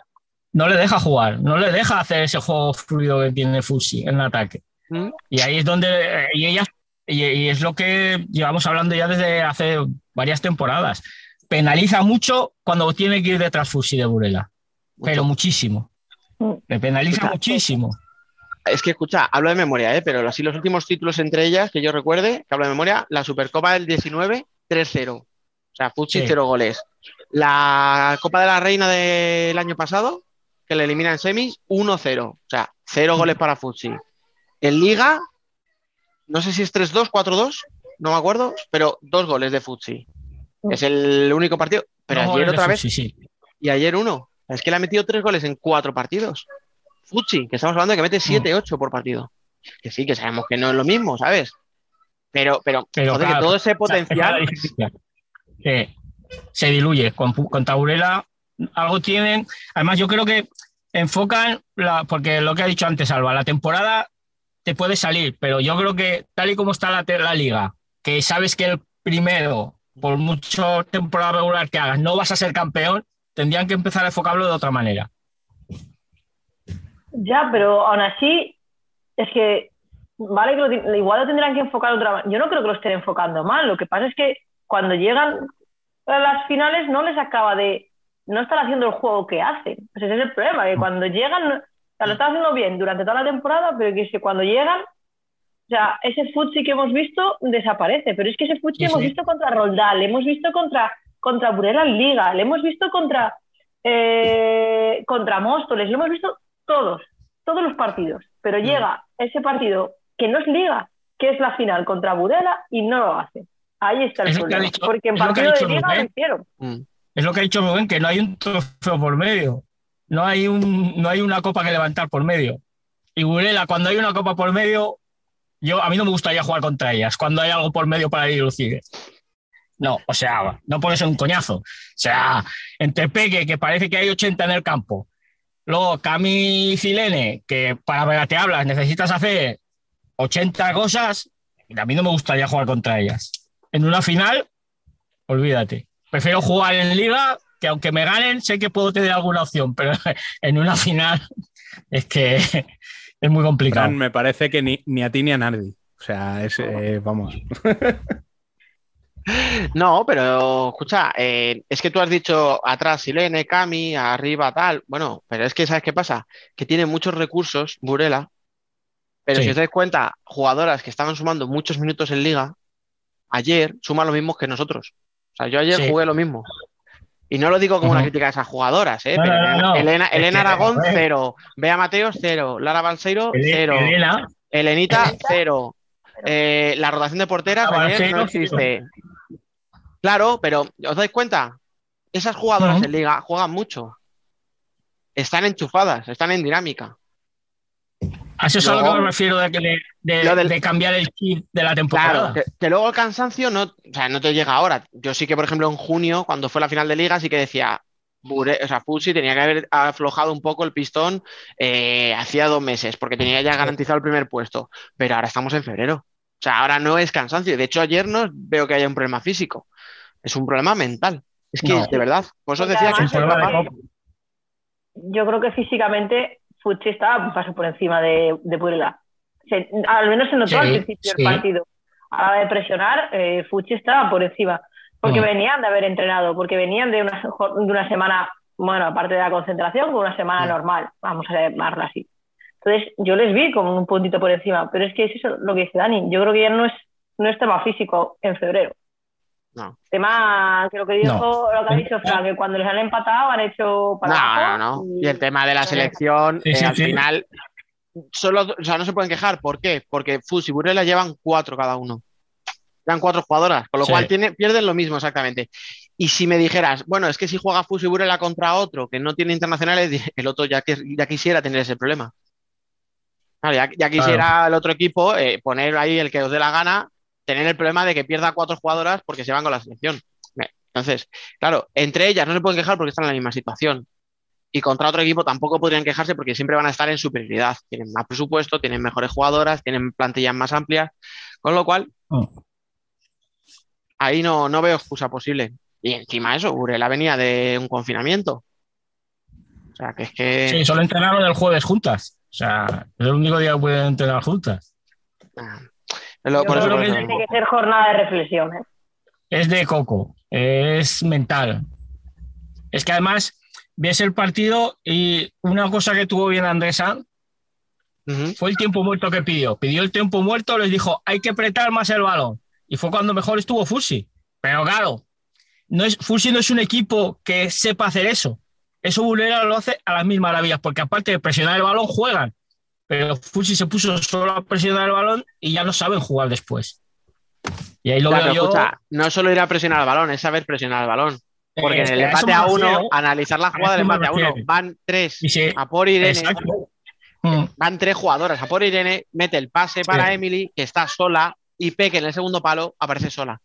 No le deja jugar. No le deja hacer ese juego fluido que tiene Fusi en ataque. ¿Mm? Y ahí es donde. Y, ella, y, y es lo que llevamos hablando ya desde hace varias temporadas. Penaliza mucho cuando tiene que ir detrás Fusi de Burela. Pero muchísimo. Mm. Le penaliza Escucha. muchísimo. Es que escucha, hablo de memoria, ¿eh? pero así los últimos títulos entre ellas, que yo recuerde, que hablo de memoria, la Supercopa del 19, 3-0. O sea, Fucci, Sí. cero goles. La Copa de la Reina del año pasado, que le elimina en semis, 1-0. O sea, cero Mm. goles para Fucci. En Liga, no sé si es 3-2, 4-2, no me acuerdo, pero dos goles de Fucci. Es el único partido. Pero ayer otra vez, sí. y ayer uno. Es que le ha metido tres goles en cuatro partidos. Fucci, que estamos hablando de que mete 7-8 por partido. Que sí, que sabemos que no es lo mismo, ¿sabes? Pero, pero, Pero joder, que todo ese potencial. eh, se diluye. Con, con Taburela algo tienen. Además, yo creo que enfocan, la, porque lo que ha dicho antes Alba, la temporada te puede salir, pero yo creo que tal y como está la, la liga, que sabes que el primero, por mucho temporada regular que hagas, no vas a ser campeón, tendrían que empezar a enfocarlo de otra manera. Ya, pero aún así, es que, vale, que igual lo tendrán que enfocar otra manera. Yo no creo que lo estén enfocando mal. Lo que pasa es que cuando llegan a las finales no les acaba de. No están haciendo el juego que hacen. Pues ese es el problema, que cuando llegan, o lo están haciendo bien durante toda la temporada, pero que si cuando llegan, o sea, ese futsi que hemos visto desaparece. Pero es que ese futsi Sí, hemos sí. visto contra Roldal, hemos visto contra, contra Burela en Liga, le hemos visto contra, eh, contra Móstoles, lo hemos visto todos, todos los partidos. Pero llega ese partido que no es Liga, que es la final contra Burela y no lo hace. Ahí está el Es problema. dicho- porque en partido de Liga lo Rubén. hicieron. Mm. Es lo que ha dicho Rubén, que no hay un trofeo por medio. No hay, un, no hay una copa que levantar por medio. Y Burela, cuando hay una copa por medio, yo, a mí no me gustaría jugar contra ellas, cuando hay algo por medio para dilucir. No, o sea, no puede ser un coñazo. O sea, entre Peque, que parece que hay 80 en el campo, luego Cami Cilene, que para regatearlas necesitas hacer 80 cosas, a mí no me gustaría jugar contra ellas. En una final, olvídate. Prefiero jugar en liga, que aunque me ganen, sé que puedo tener alguna opción, pero en una final es que es muy complicado. Fran, me parece que ni, ni a ti ni a nadie. O sea, es, eh, vamos. No, pero escucha, eh, es que tú has dicho atrás Silene, Cami, arriba tal. Bueno, pero es que ¿sabes qué pasa? Que tiene muchos recursos, Burela, pero Sí. si os dais cuenta, jugadoras que estaban sumando muchos minutos en liga, ayer suman lo mismo que nosotros. O sea, yo ayer Sí. jugué lo mismo. Y no lo digo como una crítica a esas jugadoras, ¿eh? No, Pero no, no, no. Elena, Elena Aragón, cero. Bea Mateos, cero. Lara Balseiro, cero. Elena, Elenita, cero. Eh, la rotación de porteras Ah, ayer no existe. Claro, pero ¿os dais cuenta? Esas jugadoras Ujú. en liga juegan mucho. Están enchufadas, están en dinámica. A eso es a lo que me refiero de, que de- de- Lo del- de cambiar el chip de la temporada. Claro, que, que luego el cansancio no, o sea, no te llega ahora. Yo sí que, por ejemplo, en junio, cuando fue la final de liga, sí que decía, Bure- o sea, Fusi tenía que haber aflojado un poco el pistón eh, hacía dos meses, porque tenía ya garantizado el primer puesto. Pero ahora estamos en febrero. O sea, ahora no es cansancio. De hecho, ayer no veo que haya un problema físico. Es un problema mental. Es que, No. de verdad, por eso decía que. Yo creo que físicamente Fuchi estaba un paso por encima de, de Burela. Se- al menos se notó Sí, al principio sí. del partido. A la hora de presionar, eh, Fuchi estaba por encima. Porque Mm. venían de haber entrenado, porque venían de una, de una semana, bueno, aparte de la concentración, con una semana Mm. normal, vamos a llamarla así. Entonces, yo les vi como un puntito por encima, pero es que es eso lo que dice Dani. Yo creo que ya no es, no es tema físico en febrero. No. Tema que lo que dijo, No. lo que ha dicho Frank, que cuando les han empatado han hecho para No, abajo no, no. y- Y el tema de la selección, Sí, eh, sí, al sí. final, solo, o sea, no se pueden quejar. ¿Por qué? Porque Fus y Burela llevan cuatro cada uno. Llevan cuatro jugadoras, con lo Sí. cual tiene, pierden lo mismo exactamente. Y si me dijeras, bueno, es que si juega Fus y Burela contra otro que no tiene internacionales, el otro ya, que, ya quisiera tener ese problema. Claro, ya, ya quisiera el otro equipo eh, poner ahí el que os dé la gana, tener el problema de que pierda cuatro jugadoras porque se van con la selección. Entonces, claro, entre ellas no se pueden quejar porque están en la misma situación y contra otro equipo tampoco podrían quejarse porque siempre van a estar en superioridad. Tienen más presupuesto, tienen mejores jugadoras, tienen plantillas más amplias, con lo cual Mm. ahí no, no veo excusa posible. Y encima eso, Burela venía de un confinamiento. O sea, que es que... Sí, solo entrenaron el jueves juntas. O sea, es el único día que pueden entrenar juntas. ah, lo- por eso, por tiene que ser jornada de reflexión. ¿eh? Es de coco, es mental. Es que además ves el partido y una cosa que tuvo bien Andrés Sanz fue el tiempo muerto que pidió. Pidió el tiempo muerto, les dijo, hay que apretar más el balón. Y fue cuando mejor estuvo Fusi. Pero claro, no es, Fusi no es un equipo que sepa hacer eso. Eso Burela lo hace a las mil maravillas, porque aparte de presionar el balón, juegan. Pero Fusi se puso solo a presionar el balón y ya no saben jugar después. Y ahí lo veo yo. escucha, no solo ir a presionar el balón, es saber presionar el balón. Porque eh, en el eso empate a uno, refiero. analizar la jugada del empate a uno, van tres a por Irene, exacto. Mm. van tres jugadoras a por Irene, mete el pase para Sí. Emily, que está sola, y Peque en el segundo palo aparece sola.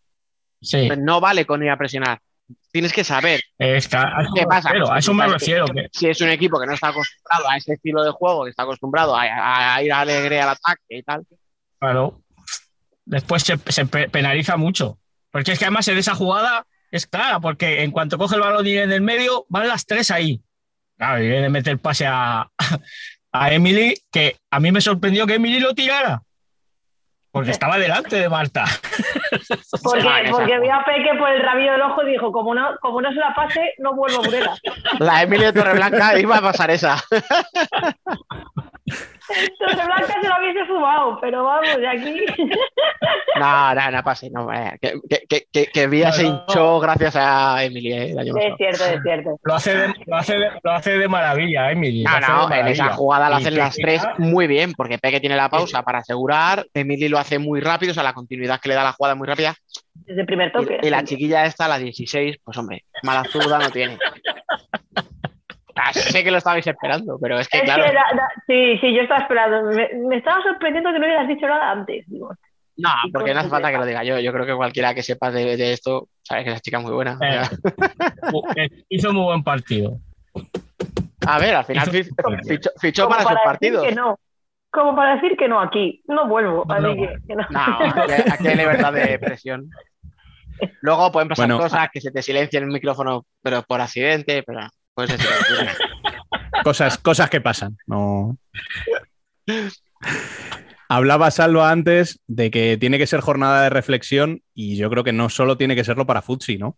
Sí, No vale con ir a presionar. Tienes que saber. está, a eso ¿Qué pasa? refiero, a eso me refiero. que- Si es un equipo que no está acostumbrado a ese estilo de juego, que está acostumbrado a, ir alegre al ataque y tal. Claro. Después se, se pe- penaliza mucho. Porque es que además en esa jugada es clara, porque en cuanto coge el balón y en el medio, van las tres ahí. Claro, y viene a meter pase a, a Emily, que a mí me sorprendió que Emily lo tirara. Porque estaba delante de Marta. Porque, Ah, porque fue. vi a Peque por el rabillo del ojo y dijo, como no, como no se la pase, no vuelvo a Burela. La Emily de Torreblanca iba a pasar esa. Entonces Blanca se lo hubiese fumado, pero vamos, de aquí. No, no, no pase. No, que, que, que, que, que Vía se no. hinchó gracias a Emily eh, Es cierto, es cierto. Lo hace de, lo hace de, lo hace de maravilla, Emily. No, no, en esa jugada la hacen las tres muy bien, porque Peque tiene la pausa para asegurar, Emily lo hace muy rápido, o sea, la continuidad que le da la jugada muy rápida, Desde el primer toque. y, y la chiquilla esta, la 16, pues hombre, mala zurda no tiene. Ah, sé que lo estabais esperando, pero es que Es claro, que da- da- sí, sí, yo estaba esperando. Me, me estaba sorprendiendo que no hubieras dicho nada antes. Digo, no, porque no hace falta que lo diga yo, yo creo que cualquiera que sepa de, de esto sabe que esa chica es muy buena. sea, Eh, Hizo muy buen partido. a ver, al final hizo- fichó, para sus partidos. que no. Como para decir que no aquí. No vuelvo. No, así no. que, que no. No, aquí, hay libertad de presión. Luego pueden pasar Bueno. cosas que se te silencien el micrófono, pero por accidente, pero puede ser silencioso. Cosas, cosas que pasan. No. Hablaba Salva antes de que tiene que ser jornada de reflexión y yo creo que no solo tiene que serlo para Futsi, ¿no?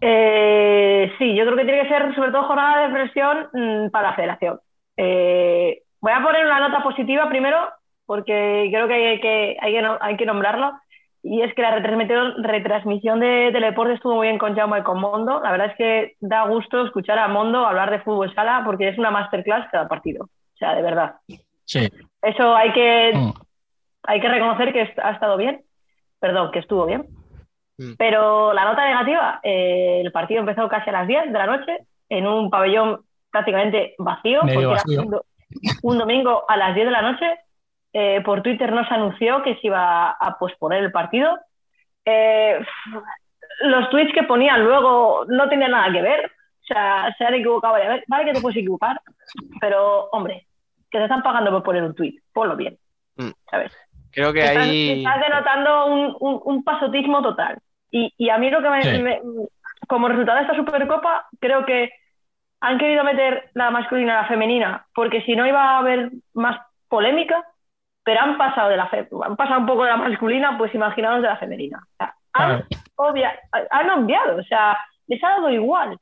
Eh, sí, yo creo que tiene que ser sobre todo jornada de presión mm, para la federación. Eh, voy a poner una nota positiva primero, porque creo que hay que, hay que, hay que nombrarlo. Y es que la retransmisión, retransmisión de Teleporte estuvo muy bien con Jaume y con Mondo. La verdad es que da gusto escuchar a Mondo hablar de fútbol sala porque es una masterclass cada partido. O sea, de verdad. Sí. Eso hay que, Mm. hay que reconocer que ha estado bien. Perdón, que estuvo bien. Mm. Pero la nota negativa, eh, el partido empezó casi a las 10 de la noche en un pabellón prácticamente vacío, Medio porque vacío. era un, do- un domingo a las 10 de la noche. Eh, por Twitter no se anunció que se iba a posponer el partido. Eh, los tweets que ponían luego no tenían nada que ver. O sea, se han equivocado veces. Vale que te puedes equivocar, pero hombre, que te están pagando por poner un tweet, ponlo bien. Mm. ¿Sabes? Creo que Estás, ahí. estás denotando un, un- un pasotismo total. Y, y a mí lo que me, Sí. me- como resultado de esta Supercopa, creo que han querido meter la masculina a la femenina, porque si no iba a haber más polémica, pero han pasado de la fe- han pasado un poco de la masculina, pues imaginaos de la femenina. O sea, han, obvia- han obviado, o sea, les ha dado igual.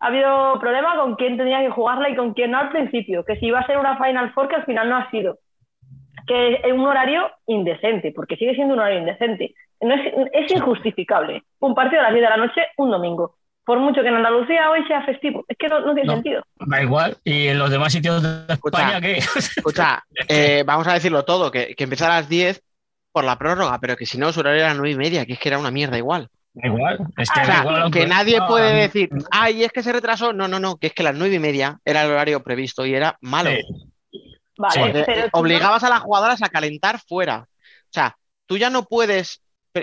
Ha habido problema con quién tenía que jugarla y con quién no al principio, que si iba a ser una Final Four que al final no ha sido que es un horario indecente, porque sigue siendo un horario indecente. No es, es injustificable. Un partido a las 10 de la noche, un domingo. Por mucho que en Andalucía hoy sea festivo. Es que no, no tiene No. sentido. Da igual. Y en los demás sitios de Escucha. España, ¿qué? Escucha, eh, vamos a decirlo todo, que, que empieza a las 10 por la prórroga, pero que si no, su horario era 9 y media, que es que era una mierda igual. Da igual. Es que igual, que nadie puede decir, ay, es que se retrasó. No, no, no, que es que las 9 y media era el horario previsto y era malo. Sí. Vale, Sí. Porque, pero obligabas a las jugadoras a calentar fuera. O sea, tú ya no puedes.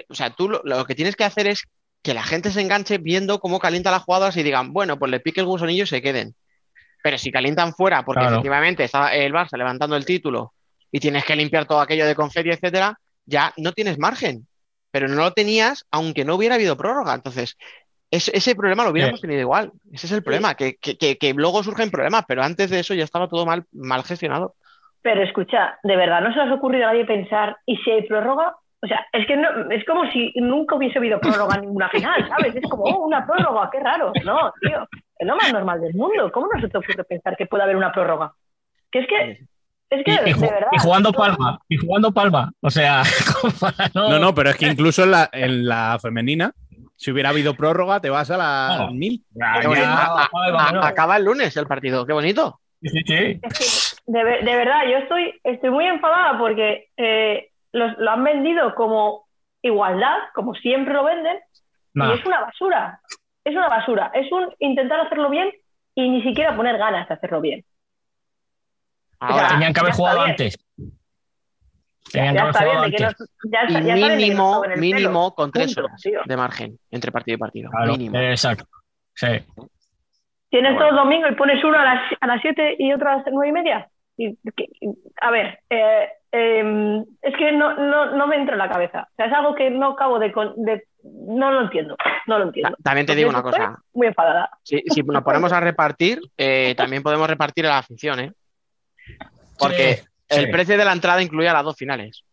O sea, tú lo, lo que tienes que hacer es que la gente se enganche viendo cómo calienta las jugadoras y digan, bueno, pues le pique el gusanillo y se queden. Pero si calientan fuera, porque Claro. efectivamente está el Barça levantando el título y tienes que limpiar todo aquello de confeti, etcétera, ya no tienes margen. Pero no lo tenías, aunque no hubiera habido prórroga. Entonces, es- ese problema lo hubiéramos tenido igual. Ese es el problema, que, que- que- que luego surgen problemas, pero antes de eso ya estaba todo mal, mal gestionado. Pero escucha, de verdad, ¿no se os ha ocurrido a nadie pensar, ¿y si hay prórroga? O sea, es que no, es como si nunca hubiese habido prórroga en ninguna final, ¿sabes? Es como, oh, una prórroga, qué raro. No, tío, es lo más normal del mundo. ¿Cómo no se te ocurre pensar que puede haber una prórroga? Que es que, es que, Y, y de verdad. y jugando palma. Y jugando palma. O sea, como para no. No, no, pero es que incluso en la, en la femenina, si hubiera habido prórroga, te vas a No. mil. Ya, bonito. ya, A- ay, a- vámonos. acaba el lunes el partido, qué bonito. Sí, sí, sí. Es que, de, de verdad, yo estoy, estoy muy enfadada porque eh, los- lo han vendido como igualdad, como siempre lo venden, Nah. y es una basura. Es una basura. Es un intentar hacerlo bien y ni siquiera poner ganas de hacerlo bien. Ahora, Tenían que haber jugado antes. Tenían Ya que haber jugado no, antes. ya Y está, ya de que no mínimo, mínimo con tres Punto, horas tío. de margen entre partido y partido. Claro, Mínimo. exacto. Sí. Tienes Bueno. todo el domingo y pones uno a las, a las 7 y otro a las nueve y media. Y, que- a ver, eh, eh, es que no, no, no me entra en la cabeza. O sea, es algo que no acabo de, con- de- No lo entiendo. No lo entiendo. Ta- También te digo una cosa. Muy enfadada. Si, si nos ponemos a repartir, eh, también podemos repartir a la afición, ¿eh? Porque Sí, el sí. precio de la entrada incluía las dos finales.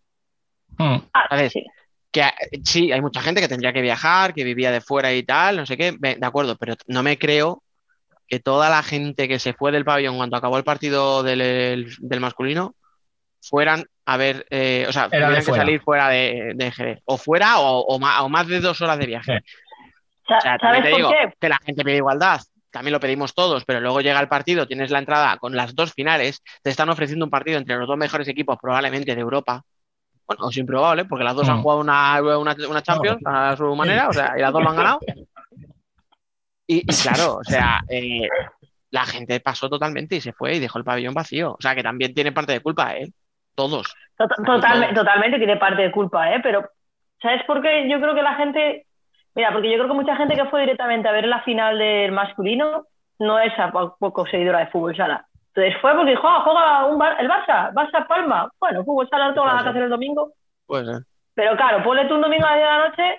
Mm. Ah, ¿Sabes? sí. Que sí, hay mucha gente que tendría que viajar, que vivía de fuera y tal, no sé qué, de acuerdo, pero no me creo que toda la gente que se fue del pabellón cuando acabó el partido del, el- del masculino fueran a ver, eh, o sea, tuvieran que fuera. salir fuera de, de Jerez. O fuera o, o ma- o más, de dos horas de viaje. Sí. O sea, también ¿Sabes te por digo qué? que la gente pide igualdad, también lo pedimos todos, pero luego llega el partido, tienes la entrada con las dos finales, te están ofreciendo un partido entre los dos mejores equipos probablemente de Europa. Bueno, es improbable, porque las dos han Mm. jugado una, una, una Champions a su manera, o sea, y las dos lo han ganado. Y, y claro, o sea, eh, la gente pasó totalmente y se fue y dejó el pabellón vacío. O sea, que también tiene parte de culpa, ¿eh? Todos. Tot- totalme- totalmente tiene parte de culpa, ¿eh? Pero, ¿sabes por qué? Yo creo que la gente. Mira, porque yo creo que mucha gente que fue directamente a ver la final del masculino no es a po- poco seguidora de fútbol sala. Entonces fue porque dijo, "Ah, juega un Bar- el Barça, Barça Palma. Bueno, fútbol sala todas las vacaciones el domingo. Pues, eh, Pero claro, ponle tú un domingo a las 10 de la noche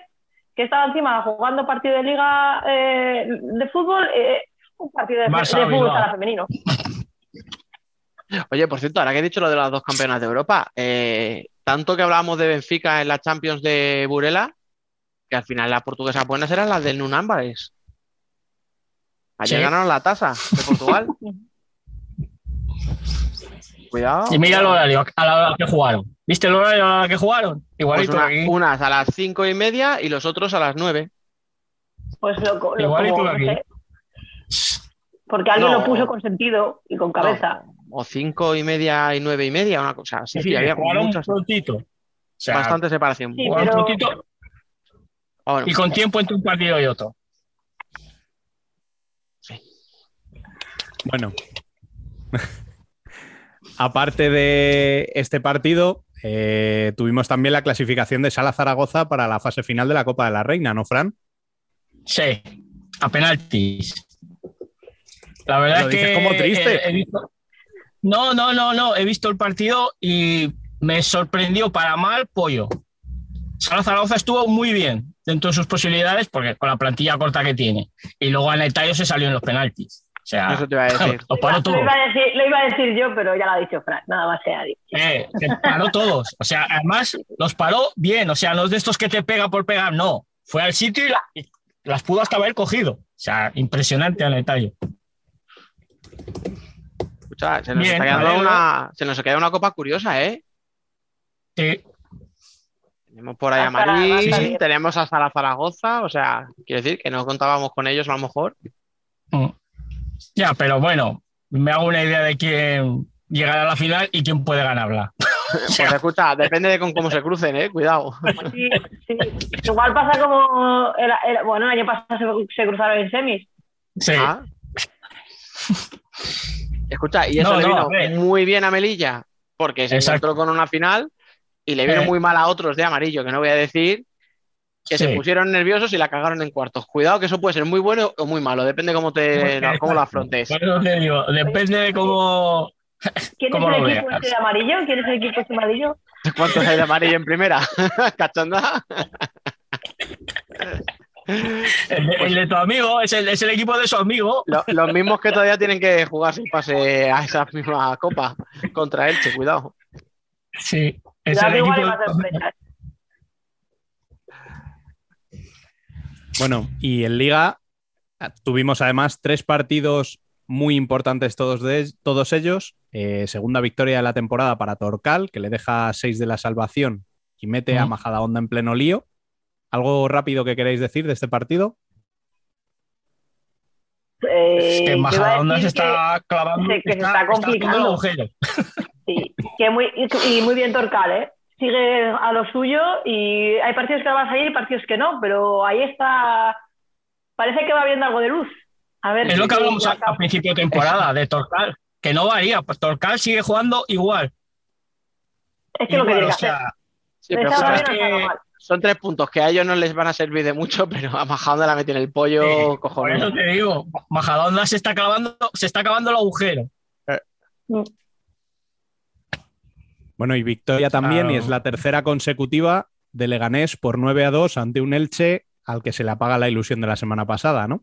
que estaba encima jugando partido de liga eh, de fútbol, eh, un partido de, Barça, de fútbol sala femenino. Oye, por cierto, ahora que he dicho lo de las dos campeonas de Europa, eh, tanto que hablábamos de Benfica en la Champions de Burela, que al final las portuguesas buenas eran las del Nunambares. Ayer Sí. ganaron la tasa de Portugal. Cuidado. Y mira el horario a la hora que jugaron. ¿Viste el horario a la hora que jugaron? Pues Igualito una- aquí. unas a las cinco y media y los otros a las nueve. Pues lo, lo- Igualito como, aquí. no sé, porque alguien No. lo puso con sentido y con cabeza. No, o cinco y media y nueve y media, una cosa así. Sí, Sí, había jugaron muchas, prontito. O sea, bastante separación. Sí, jugaron pero- prontito Ah, bueno, y con tiempo entre un partido y otro. Bueno. Aparte de este partido, eh, tuvimos también la clasificación de Sala Zaragoza para la fase final de la Copa de la Reina, ¿no, Fran? Sí, a penaltis. La verdad Lo es que. dices como triste. eh, he visto- No, no, no, no. He visto el partido y me sorprendió para mal Pollo. Sala Zaragoza estuvo muy bien dentro de sus posibilidades, porque con la plantilla corta que tiene. Y luego Anetayo se salió en los penaltis. O sea, Eso te iba a decir. los paró todos. Lo iba, a decir, lo iba a decir yo, pero ya lo ha dicho Fran, nada más se ha dicho. Eh, que paró todos. O sea, además los paró bien. O sea, no es de estos que te pega por pegar, no. Fue al sitio y, la- y las pudo hasta haber cogido. O sea, impresionante Anetayo. Escucha, se nos Bien, está quedando una, se nos queda una copa curiosa, ¿eh? Sí, Tenemos por ahí a Hasta la- Marín, hasta tenemos a Sala Zaragoza, o sea, quiero decir que no contábamos con ellos a lo mejor. Mm. Ya, pero bueno, me hago una idea de quién llegará a la final y quién puede ganarla. Pues escucha, depende de con cómo se crucen, ¿eh? Cuidado. Sí, sí. Igual pasa como. el- el- bueno, el año pasado se, se cruzaron en semis. Sí, Ah. Escucha, y eso No, le no, vino muy bien a Melilla, porque se Exacto. encontró con una final y le vino Eh. muy mal a otros de amarillo, que no voy a decir, que se pusieron nerviosos y la cagaron en cuartos. Cuidado que eso puede ser muy bueno o muy malo, depende cómo te cómo lo afrontes. Te digo, depende de cómo. ¿Quién ¿Cómo es el equipo veas? este de amarillo? ¿Quién es el equipo este de amarillo? ¿Cuántos hay de amarillo en primera? ¿Cachonda? El de, el de tu amigo es el, es el equipo de su amigo. Lo- los mismos que todavía tienen que jugar si pase a esa misma copa contra Elche, cuidado. Sí, es el equipo. Bueno, y en Liga ah, tuvimos además tres partidos muy importantes todos, de, todos ellos. Eh, segunda victoria de la temporada para Torcal, que le deja seis de la salvación y mete a Mm. Majadahonda en pleno lío. ¿Algo rápido que queréis decir de este partido? Eh, Es que Majadahonda se que- está clavando. que- que se está complicando. Sí, que muy, y, y muy bien Torcal, ¿eh? Sigue a lo suyo y hay partidos que van a salir y partidos que no, pero ahí está. Parece que va viendo algo de luz. A ver Es lo que hablamos a, a principio de temporada de Torcal, que no varía. Pues Torcal sigue jugando igual. Es que lo que tiene o que hacer. sea, Sí, pero sabes que. Son tres puntos que a ellos no les van a servir de mucho, pero a Majadonda la meten el pollo Sí, por eso te digo, Majadonda se está clavando, se está acabando el agujero. Bueno, y victoria también, Claro. y es la tercera consecutiva de Leganés por 9 a 2 ante un Elche al que se le apaga la ilusión de la semana pasada, ¿no?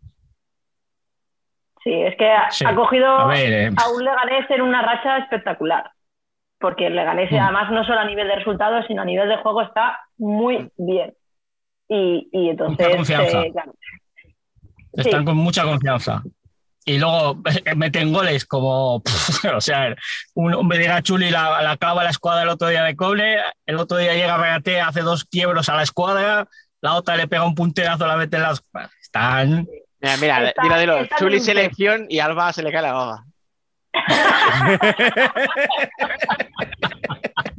Sí, es que ha, Sí. ha cogido A ver, eh, a un Leganés en una racha espectacular. Porque el Leganés, Mm. además, no solo a nivel de resultados, sino a nivel de juego, está muy bien. Y, y entonces, Mucha confianza. eh, claro, están sí. con mucha confianza. Y luego eh, meten goles como, o sea, un, un Chuli la, la clava a la escuadra el otro día de Coble, el otro día llega Reate, hace dos quiebros a la escuadra, la otra le pega un punterazo, la mete en las... Están... Mira, mira, Está- dilo, dilo. está Chuli bien. selección y Alba se le cae la baba.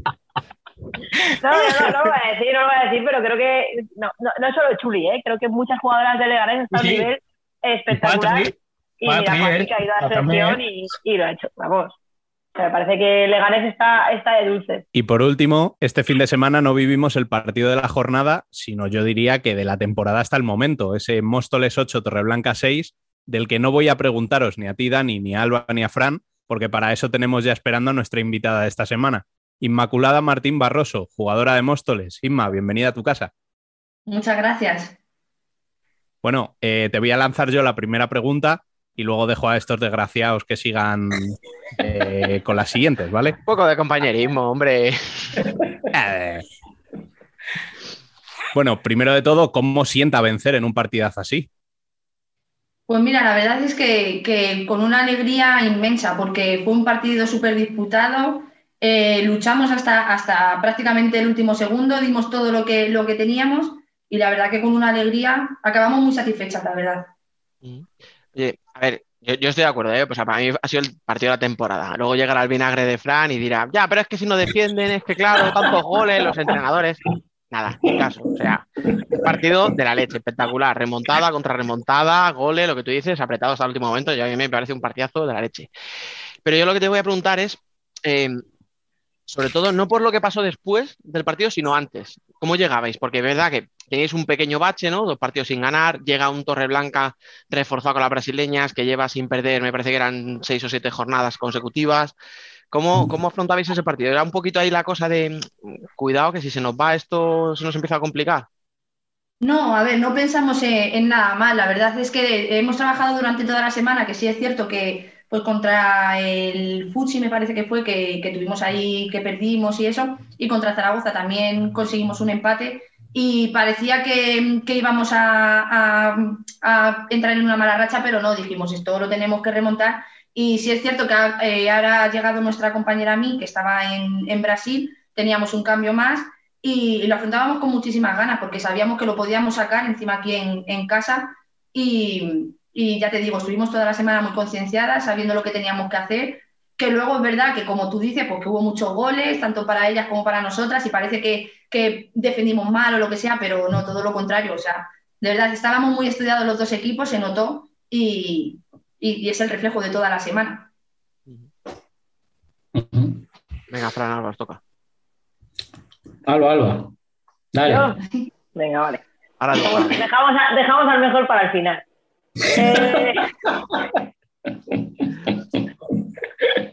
No, no, no, no lo voy a decir, no lo voy a decir, pero creo que no, no, no es solo Chuli, ¿eh? creo que muchas jugadoras de Leganés están a un Sí. nivel espectacular. Patri, Y mira, Patri, ha ido a la selección y, y lo ha hecho, vamos. O sea, me parece que Leganés está, está de dulce. Y por último, este fin de semana no vivimos el partido de la jornada, sino yo diría que de la temporada hasta el momento, ese Móstoles 8, Torreblanca 6, del que no voy a preguntaros ni a ti, Dani, ni a Alba, ni a Fran, porque para eso tenemos ya esperando a nuestra invitada de esta semana. Inmaculada Martín Barroso, jugadora de Móstoles. Inma, bienvenida a tu casa. Muchas gracias. Bueno, eh, te voy a lanzar yo la primera pregunta y luego dejo a estos desgraciados que sigan eh, con las siguientes, ¿vale? Un poco de compañerismo, hombre. Bueno, primero de todo, ¿cómo sienta vencer en un partidazo así? Pues mira, la verdad es que, con una alegría inmensa, porque fue un partido súper disputado, eh, luchamos hasta, hasta prácticamente el último segundo, dimos todo lo que, lo que teníamos y la verdad que con una alegría acabamos muy satisfechas, la verdad. Oye, a ver, yo, yo estoy de acuerdo, ¿eh? Pues para mí ha sido el partido de la temporada. Luego llegará el vinagre de Fran y dirá, ya, pero es que si no defienden, es que claro, tantos goles, los entrenadores. Nada, ni caso. O sea, un partido de la leche, espectacular. Remontada contra remontada, goles, lo que tú dices, apretado hasta el último momento. Y a mí me parece un partidazo de la leche. Pero yo lo que te voy a preguntar es, eh, sobre todo, no por lo que pasó después del partido, sino antes. ¿Cómo llegabais? Porque es verdad que tenéis un pequeño bache, ¿no? Dos partidos sin ganar, llega un Torreblanca reforzado con las brasileñas, que lleva sin perder, me parece que eran seis o siete jornadas consecutivas. ¿Cómo, cómo afrontabais ese partido? ¿Era un poquito ahí la cosa de mm, cuidado que si se nos va esto se nos empieza a complicar? No, a ver, no pensamos en, en nada mal. La verdad es que hemos trabajado durante toda la semana, que sí es cierto que pues contra el Futsi me parece que fue, que, que tuvimos ahí, que perdimos y eso, y contra Zaragoza también conseguimos un empate y parecía que, que íbamos a, a- a entrar en una mala racha, pero no, dijimos, esto lo tenemos que remontar. Y sí es cierto que ha- eh, ahora ha llegado nuestra compañera a mí, que estaba en, en Brasil, teníamos un cambio más y lo afrontábamos con muchísimas ganas porque sabíamos que lo podíamos sacar encima aquí en, en casa. Y, y ya te digo, estuvimos toda la semana muy concienciadas, sabiendo lo que teníamos que hacer, que luego es verdad que como tú dices, pues que hubo muchos goles, tanto para ellas como para nosotras y parece que, que defendimos mal o lo que sea, pero no, todo lo contrario, o sea, de verdad estábamos muy estudiados los dos equipos, se notó y, y- y es el reflejo de toda la semana. Venga, Fran, Alba, os toca. Alba, Alba. Dale. ¿Yo? Venga, vale. Ahora tú, Dejamos, dejamos a- dejamos al mejor para el final. Eh,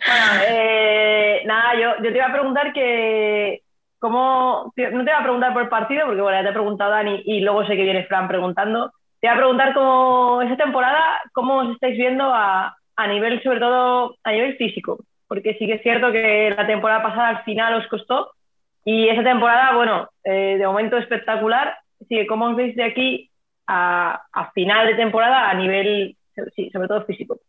bueno, eh, nada, yo, yo te iba a preguntar que. ¿Cómo, no te iba a preguntar por el partido, porque bueno, ya te he preguntado Dani y luego sé que viene Fran preguntando. Te iba a preguntar cómo esa temporada, cómo os estáis viendo a, a nivel, sobre todo a nivel físico, porque sí que es cierto que la temporada pasada al final os costó y esa temporada, bueno, eh, de momento espectacular. Así que, ¿cómo os veis de aquí a, a final de temporada a nivel, sí, sobre todo físico?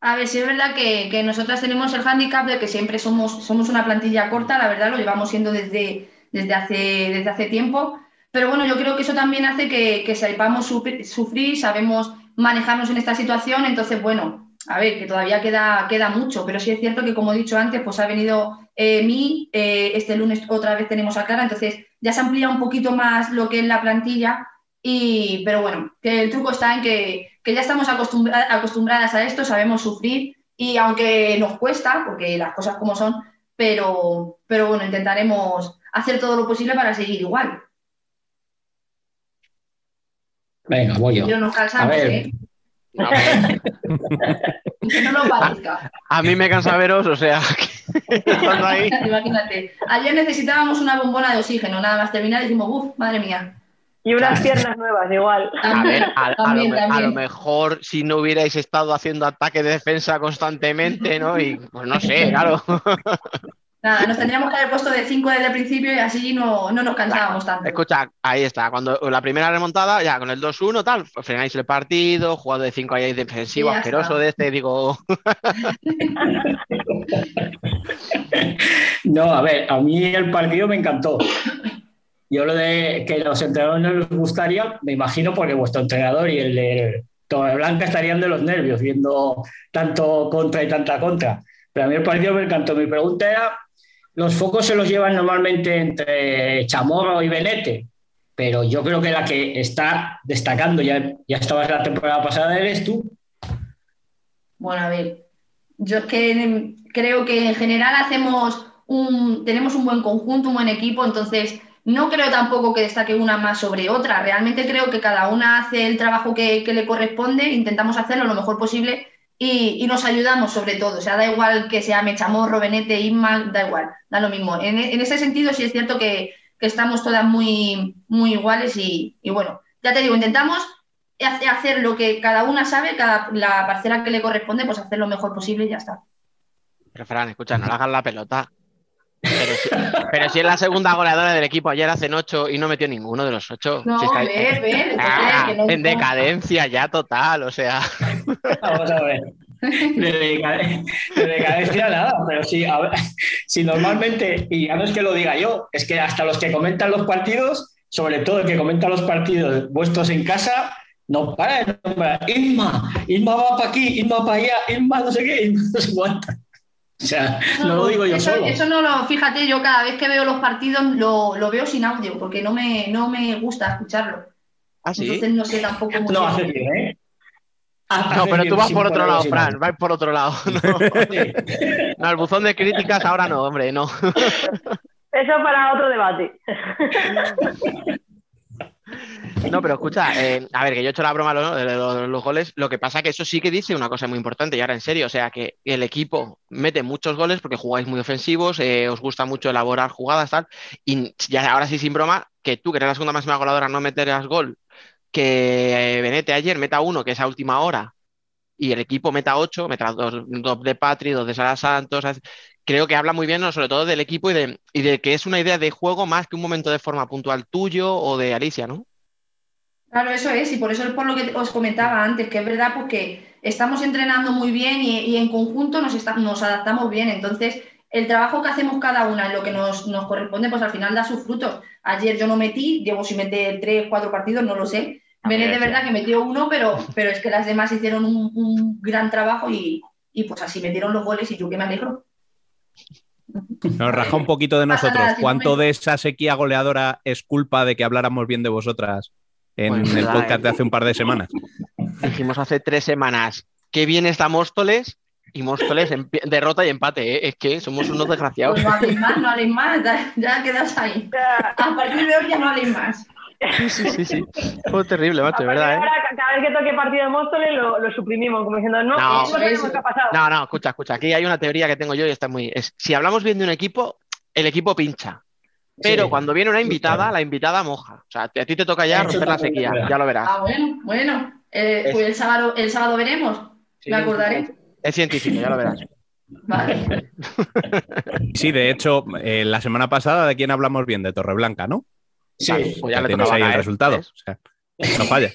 A ver, sí es verdad que, que nosotras tenemos el hándicap de que siempre somos, somos una plantilla corta, la verdad, lo llevamos siendo desde, desde, hace, desde hace tiempo. Pero bueno, yo creo que eso también hace que, sepamos sufrir, sabemos manejarnos en esta situación. Entonces, bueno, a ver, que todavía queda, mucho, pero sí es cierto que, como he dicho antes, pues ha venido eh, mí, eh, este lunes otra vez tenemos a Clara, entonces ya se amplía un poquito más lo que es la plantilla. Y, pero bueno, que el truco está en que, ya estamos acostumbra- acostumbradas a esto, sabemos sufrir y aunque nos cuesta, porque las cosas como son, pero, pero bueno, intentaremos hacer todo lo posible para seguir igual. Venga, voy yo. Pero nos A cansamos, ver, ¿eh? Que no lo parezca. A mí me cansa veros, o sea, que estando ahí. Imagínate. Ayer necesitábamos una bombona de oxígeno, nada más terminar y decimos, uff, madre mía. Y unas piernas nuevas, igual. A ver, a, a lo, También, a lo también. mejor si no hubierais estado haciendo ataque de defensa constantemente, ¿no? Y pues no sé, claro. Nada, nos tendríamos que haber puesto de 5 desde el principio y así no, no nos cansábamos tanto. Escucha, ahí está. Cuando la primera remontada, ya con el 2-1, tal, frenáis el partido, jugado de 5 ahí defensivo, asqueroso está. de este, digo. No, a ver, a mí el partido me encantó. Yo lo de que los entrenadores no les gustaría, me imagino porque vuestro entrenador y el de Torreblanca estarían de los nervios viendo tanto contra y tanta contra. Pero a mí el partido me encantó. Mi pregunta era, los focos se los llevan normalmente entre Chamorro y Benete, pero yo creo que la que está destacando, ya, ya estabas la temporada pasada, eres tú. Bueno, a ver, yo es que creo que en general hacemos un, tenemos un buen conjunto, un buen equipo, entonces no creo tampoco que destaque una más sobre otra. Realmente creo que cada una hace el trabajo que, que le corresponde, intentamos hacerlo lo mejor posible y, nos ayudamos sobre todo. O sea, da igual que sea Mechamorro, Benete, Isma, da igual, da lo mismo. En, ese sentido sí es cierto que, que estamos todas muy, muy iguales y, bueno, ya te digo, intentamos hace- hacer lo que cada una sabe, cada, la parcela que le corresponde, pues hacer lo mejor posible y ya está. Pero Fran, escucha, no le hagas la pelota. Pero si, pero si es la segunda goleadora del equipo, ayer hacen 8 y no metió ninguno de los 8. No, ver, ver, Ah, que no- en decadencia ya total, o sea. Vamos a ver. De, decade- de decadencia nada, pero sí, a ver, si normalmente, y ya no es que lo diga yo, es que hasta los que comentan los partidos, sobre todo el que comenta los partidos vuestros en casa, no para de nombrar Isma, Isma va para aquí, Isma para allá, Isma no sé qué, Isma no sé cuánto. O sea, no lo digo yo eso, solo. eso no lo, fíjate, yo cada vez que veo los partidos lo, lo veo sin audio, porque no me, no me gusta escucarlo. ¿Ah, sí? Entonces no sé tampoco muy No, hace bien, ¿eh? No, pero tú vas por otro lado, Fran, vas por otro lado. No, No, el buzón de críticas ahora no, hombre, no. Eso para otro debate. No, pero escucha, eh, a ver, que yo he hecho la broma de los, los goles, lo que pasa que eso sí que dice una cosa muy importante, y ahora en serio, o sea, que el equipo mete muchos goles porque jugáis muy ofensivos, eh, os gusta mucho elaborar jugadas, tal, y ya ahora sí sin broma, que tú, que eres la segunda máxima goleadora, no meterás gol, que eh, Benete ayer meta uno, que es a última hora, y el equipo meta ocho, meta dos, de Patri, dos de Sara Santos, creo que habla muy bien, ¿no? sobre todo del equipo y de, y de que es una idea de juego más que un momento de forma puntual tuyo o de Alicia, ¿no? Claro, eso es, y por eso es por lo que os comentaba antes, que es verdad porque estamos entrenando muy bien y, y en conjunto nos, está- nos adaptamos bien. Entonces, el trabajo que hacemos cada una en lo que nos, nos corresponde, pues al final da sus frutos. Ayer yo no metí, llevo si mete tres, cuatro partidos, no lo sé. Benet de verdad que metió uno, pero, pero es que las demás hicieron un, un gran trabajo y, y pues así metieron los goles y yo que me alegro. Nos raja un poquito de nosotros. ¿Cuánto de esa sequía goleadora es culpa de que habláramos bien de vosotras en Pues el podcast ¿eh? de hace un par de semanas? Dijimos hace tres semanas, qué bien está Móstoles, y Móstoles en derrota y empate, ¿eh? es que somos unos desgraciados. Pues no habléis más, no habléis más, ya, ya quedáis ahí. A partir de hoy ya no habléis más. Sí, sí, sí, sí. Fue terrible, macho, de verdad, ¿eh? Ahora, ca- cada vez que toque partido de Móstoles lo, lo suprimimos, como diciendo, no, No. qué ha pasado. No, no, escucha, escucha, aquí hay una teoría que tengo yo y está muy... Es, si hablamos bien de un equipo, el equipo pincha. Pero Sí. cuando viene una invitada, la invitada moja. O sea, a ti te toca ya Eso romper la sequía, verdad. ya lo verás. Ah, bueno, bueno. Eh, Es- pues el sábado, el sábado veremos. Sí, Me acordaré. Es científico, ya lo verás. Vale. Sí, de hecho, eh, la semana pasada, ¿de quién hablamos bien? De Torreblanca, ¿no? Sí, Pues ya Ya le tienes ahí el resultado. O sea, no falla.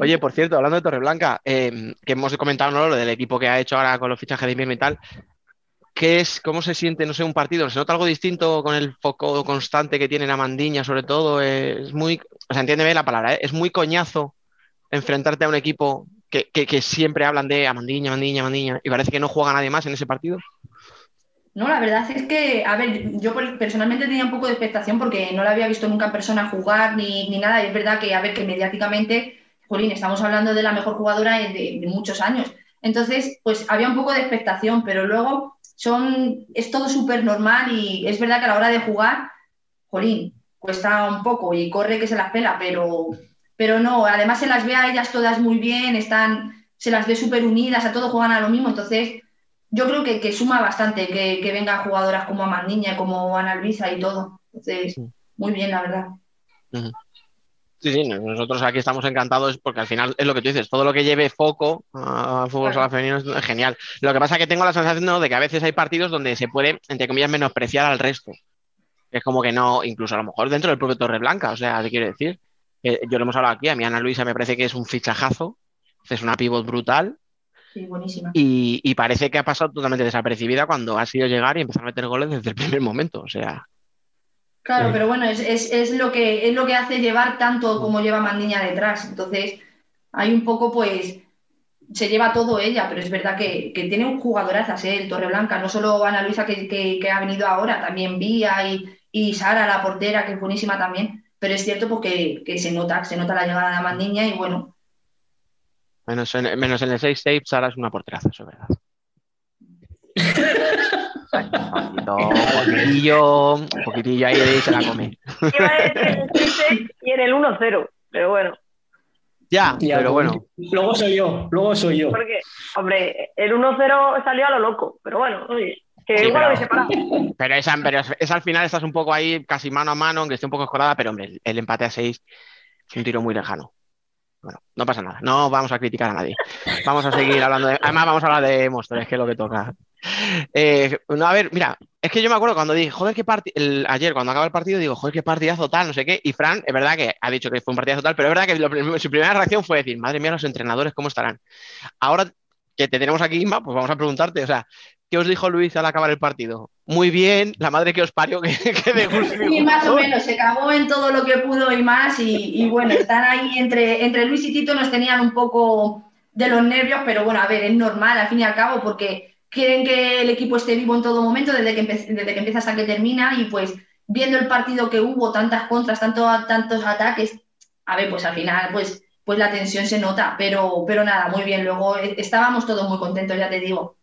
Oye, por cierto, hablando de Torreblanca, eh, que hemos comentado ¿no? lo del equipo que ha hecho ahora con los fichajes de invierno y tal, ¿qué es, cómo se siente, no sé, un partido? ¿Se nota algo distinto con el foco constante que tiene la sobre todo? Es muy, o sea, entiéndeme la palabra, ¿eh? es muy coñazo enfrentarte a un equipo que, que- siempre hablan de Amandiña, Amandiña, Amandiña, y parece que no juega nadie más en ese partido. No, la verdad es que, a ver, yo personalmente tenía un poco de expectación porque no la había visto nunca en persona jugar ni, ni nada. Y es verdad que, a ver, que mediáticamente, Jolín, estamos hablando de la mejor jugadora de muchos años. Entonces, pues había un poco de expectación, pero luego son, es todo súper normal y es verdad que a la hora de jugar, jolín, cuesta un poco y corre que se las pela, pero, pero no, además se las ve a ellas todas muy bien, están, se las ve súper unidas, a todos juegan a lo mismo, entonces yo creo que, que suma bastante que, que vengan jugadoras como Amandiña, como Ana Luisa y todo. Entonces, muy bien, la verdad. Sí, sí, nosotros aquí estamos encantados porque al final es lo que tú dices, todo lo que lleve foco a fútbol sala femenino es genial. Lo que pasa es que tengo la sensación ¿no? de que a veces hay partidos donde se puede, entre comillas, menospreciar al resto. Es como que no, incluso a lo mejor dentro del propio Torreblanca, o sea, te quiero decir, eh, yo lo hemos hablado aquí, a mí Ana Luisa me parece que es un fichajazo, es una pivot brutal Sí, buenísima. y, y parece que ha pasado totalmente desapercibida cuando ha sido llegar y empezar a meter goles desde el primer momento, o sea, Claro, pero bueno, es, es, es lo que, es lo que hace llevar tanto como lleva Mandiña detrás. Entonces, hay un poco, pues, se lleva todo ella, pero es verdad que, que tiene un jugadorazas, ¿eh? el Torreblanca, no solo Ana Luisa que, que- que ha venido ahora, también Vía y, y Sara, la portera, que es buenísima también. Pero es cierto porque que se nota, se nota la llegada de Mandiña y bueno, menos en, menos en el 6-6, Sara es una porteraza, eso es verdad. Un poquitillo, un poquitillo ahí se la come. Iba a decir el 6 y en el 1-0, pero bueno, Ya, Ya, pero bueno. Luego soy yo, luego soy yo. porque, hombre, el 1-0 salió a lo loco, pero bueno, oye, que Sí, igual lo pero- parado. Pero esa, pero es, es al final estás un poco ahí casi mano a mano, aunque esté un poco escorada, pero hombre, el, el empate a 6 es un tiro muy lejano. Bueno, no pasa nada, no vamos a criticar a nadie. Vamos a seguir hablando de. Además, vamos a hablar de monstruos, que es lo que toca. Eh, no, a ver, mira, es que yo me acuerdo cuando dije, joder, qué partido. Ayer, cuando acaba el partido, digo, joder, qué partidazo tal, no sé qué. Y Fran, es verdad que ha dicho que fue un partidazo tal, pero es verdad que lo su primera reacción fue decir, madre mía, los entrenadores, ¿cómo estarán? Ahora que te tenemos aquí, Inma, pues vamos a preguntarte, o sea, ¿qué os dijo Luis al acabar el partido? Muy bien, la madre que os parió, que, que de gusto. Y más o menos, se cagó en todo lo que pudo y más. Y, y bueno, están ahí entre, entre Luis y Tito, nos tenían un poco de los nervios, pero bueno, a ver, es normal al fin y al cabo, porque quieren que el equipo esté vivo en todo momento, desde que, desde que empieza hasta que termina. Y pues viendo el partido que hubo, tantas contras, tanto, tantos ataques, a ver, pues al final, pues, pues la tensión se nota, pero, pero nada, muy bien. Luego eh, estábamos todos muy contentos, ya te digo.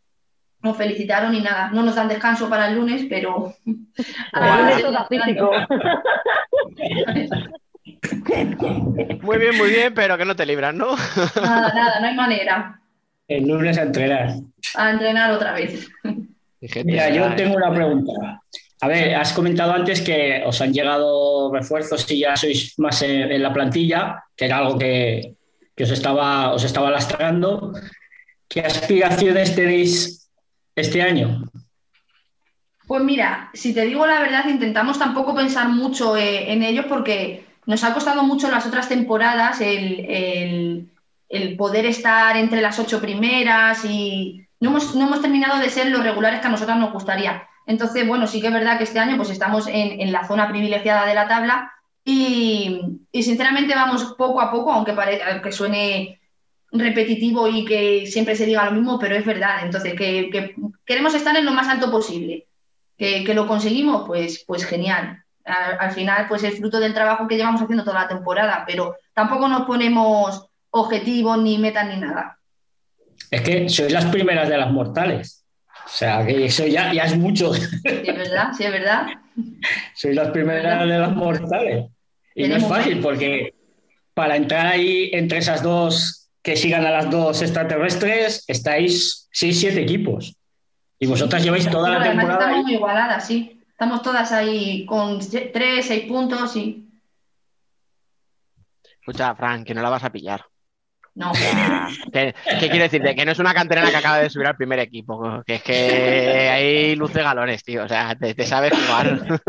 Nos felicitaron y nada, no nos dan descanso para el lunes, pero. Muy bien, muy bien, pero que no te libras, ¿no? Nada, nada, no hay manera. El lunes a entrenar. A entrenar otra vez. Mira, yo tengo una pregunta. A ver, has comentado antes que os han llegado refuerzos y ya sois más en, en la plantilla, que era algo que, que os, estaba, os estaba lastrando. ¿Qué aspiraciones tenéis este año? Pues mira, si te digo la verdad, intentamos tampoco pensar mucho eh, en ellos porque nos ha costado mucho las otras temporadas el, el- el poder estar entre las ocho primeras y no hemos, no hemos terminado de ser los regulares que a nosotras nos gustaría. Entonces, bueno, sí que es verdad que este año pues estamos en, en la zona privilegiada de la tabla y, y sinceramente vamos poco a poco, aunque, pare- aunque suene repetitivo y que siempre se diga lo mismo, pero es verdad. Entonces, que, que queremos estar en lo más alto posible. Que, que lo conseguimos, pues, pues genial. Al, al final, pues es fruto del trabajo que llevamos haciendo toda la temporada, pero tampoco nos ponemos objetivos, ni metas, ni nada. Es que sois las primeras de las mortales. O sea, que eso ya, ya es mucho. Sí, es verdad, sí, es verdad. Sois las primeras de las mortales. Y no es fácil porque para entrar ahí entre esas dos que sigan a las dos extraterrestres estáis seis, siete equipos. Y vosotras lleváis toda la temporada estamos ahí. muy igualadas, sí. Estamos todas ahí con tres, seis puntos y. Escucha, Fran, que no la vas a pillar. No. ¿qué, qué quiere decirte? Que no es una canterana que acaba de subir al primer equipo. Que es que hay luz de galones, tío. O sea, te, te sabes jugar.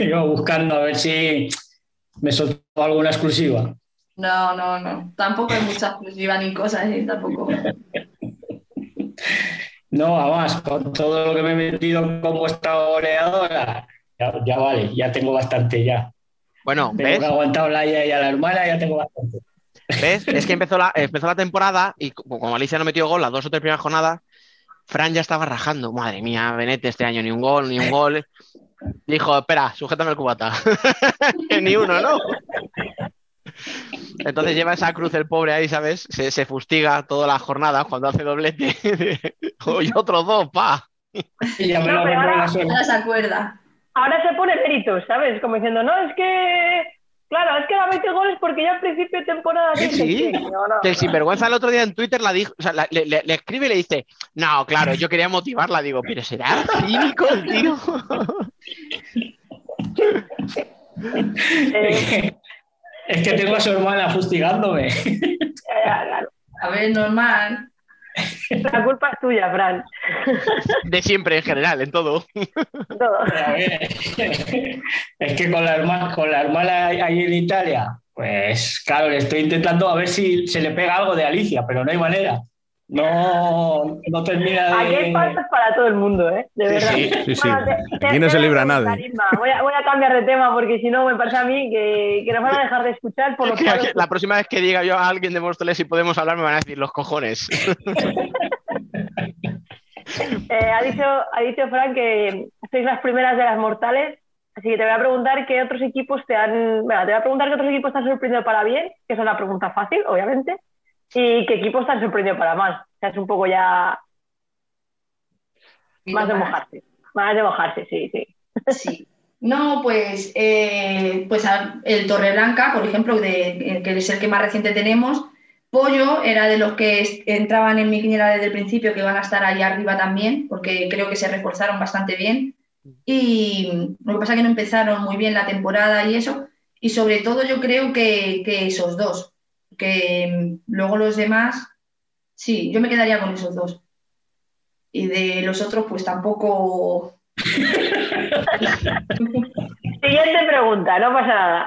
Iba buscando a ver si me soltó alguna exclusiva. No, no, no. Tampoco hay mucha exclusiva ni cosas, ¿eh? Tampoco. No, además, con todo lo que me he metido como vuestra goleadora, ya, ya vale, ya tengo bastante ya. Bueno, Tengo ¿ves? que aguantar la ella y a la hermana, ya tengo bastante. ¿Ves? Es que empezó la, empezó la temporada y co- como Alicia no metió gol las dos o tres primeras jornadas, Fran ya estaba rajando. Madre mía, Benete este año ni un gol, ni un gol. Dijo, espera, sujétame el cubata. Que ni uno, ¿no? Entonces lleva esa cruz el pobre ahí, ¿sabes? Se, se fustiga toda la jornada cuando hace doblete. y otros dos, pa. Y ya me No, lo pero ahora-. Ahora se acuerda. Ahora se pone méritos, ¿sabes? Como diciendo, no, es que. Claro, es que da 20 goles porque ya al princicio de temporada. Sí, dije, sí. No, no, Que el no. sinvergüenza el otro día en Twitter la dijo, o sea, la- le, le- le escribe y le dice, no, claro, yo quería motivarla, digo, pero será cínico el tío. Eh, Es que tengo a su hermana fustigándome. A ver, normal. La culpa es tuya, Fran. De siempre en general, en todo. Todo. Ver, es que con la hermana, con la hermana ahí en Italia, pues claro, le estoy intentando a ver si se le pega algo de Alicia, pero no hay manera. No, no termina Aquí hay de. faltas para todo el mundo, ¿eh? De Sí, verdad. sí, sí, sí. Bueno, te- te- Aquí no se libra nadie. Voy a, voy a cambiar de tema porque si no me parece a mí que, que nos van a dejar de escuchar por lo que La próxima vez que diga yo a alguien de Móstoles si podemos hablar, me van a decir los cojones. Eh, ha, dicho, ha dicho Fran que sois las primeras de las mortales, así que te voy a preguntar qué otros equipos te han. Bueno, te voy a preguntar qué otros equipos te han sorprendido para bien, que esa es la pregunta fácil, obviamente, y qué equipos te han sorprendido para mal. O sea, es un poco ya más de mojarse. Más de mojarse, sí, sí. Sí. No, pues, eh, pues el Torreblanca, por ejemplo, de, que es el que más reciente tenemos. Pollo era de los que entraban en mi quiniela desde el principio, que van a estar ahí arriba también, porque creo que se reforzaron bastante bien. Y lo que pasa es que no empezaron muy bien la temporada y eso. Y sobre todo yo creo que, que esos dos, que mm, luego los demás, sí, yo me quedaría con esos dos. Y de los otros, pues tampoco Siguiente pregunta, no pasa nada.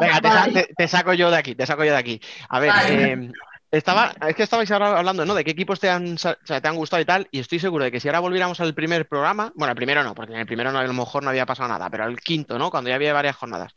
Venga, te, sa- Vale. te- te saco yo de aquí, te saco yo de aquí. A ver, Vale. eh, estaba, es que estabais ahora hablando, ¿no? De qué equipos te han, sa- o sea, te han gustado y tal, y estoy seguro de que si ahora volviéramos al primer programa, bueno, al primero no, porque en el primero no, a lo mejor no había pasado nada, pero al quinto, ¿no? Cuando ya había varias jornadas.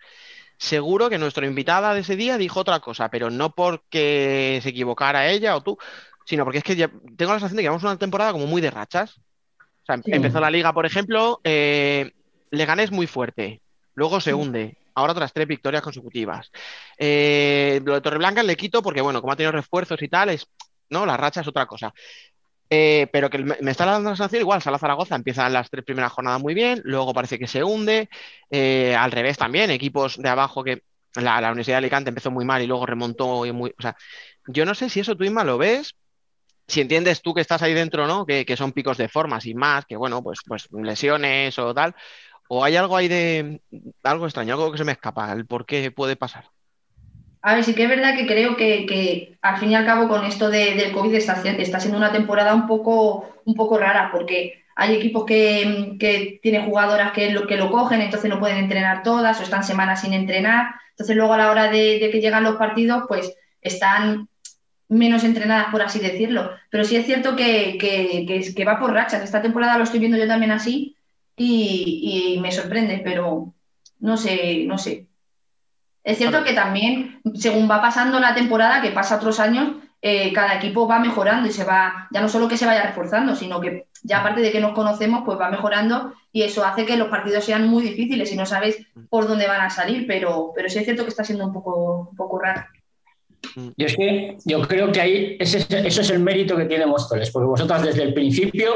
Seguro que nuestra invitada de ese día dijo otra cosa, pero no porque se equivocara ella o tú, sino porque es que ya- tengo la sensación de que llevamos una temporada como muy de rachas. O sea, em- Sí. empezó la liga, por ejemplo, eh, Leganés muy fuerte, luego se hunde, ahora otras tres victorias consecutivas. Eh, lo de Torreblanca le quito porque, bueno, como ha tenido refuerzos y tal, es, ¿no? La racha es otra cosa. Eh, pero que me, está dando la sensación igual, Sala Zaragoza empieza las tres primeras jornadas muy bien, luego parece que se hunde, eh, al revés también, equipos de abajo que la, la Universidad de Alicante empezó muy mal y luego remontó y muy, o sea, yo no sé si eso tú Isma lo ves, si entiendes tú que estás ahí dentro, ¿no? Que, que son picos de formas y más, que bueno, pues, pues lesiones o tal, o hay algo ahí de algo extraño, algo que se me escapa, el por qué puede pasar. A ver, sí que es verdad que creo que, que al fin y al cabo con esto de- del COVID está, siendo una temporada un poco, un poco rara porque hay equipos que, que tienen jugadoras que lo, que lo cogen, entonces no pueden entrenar todas o están semanas sin entrenar. Entonces luego a la hora de, que llegan los partidos, pues están menos entrenadas, por así decirlo. Pero sí es cierto que, que- que va por rachas. Esta temporada lo estoy viendo yo también así y me sorprende, pero no sé, no sé. Es cierto que también, según va pasando la temporada, que pasa otros años, eh, cada equipo va mejorando y se va, ya no solo que se vaya reforzando, sino que ya aparte de que nos conocemos, pues va mejorando y eso hace que los partidos sean muy difíciles y no sabes por dónde van a salir, pero, pero sí es cierto que está siendo un poco, un poco raro. Yo es que yo creo que ahí ese, es- eso es el mérito que tiene Móstoles, porque vosotras desde el principio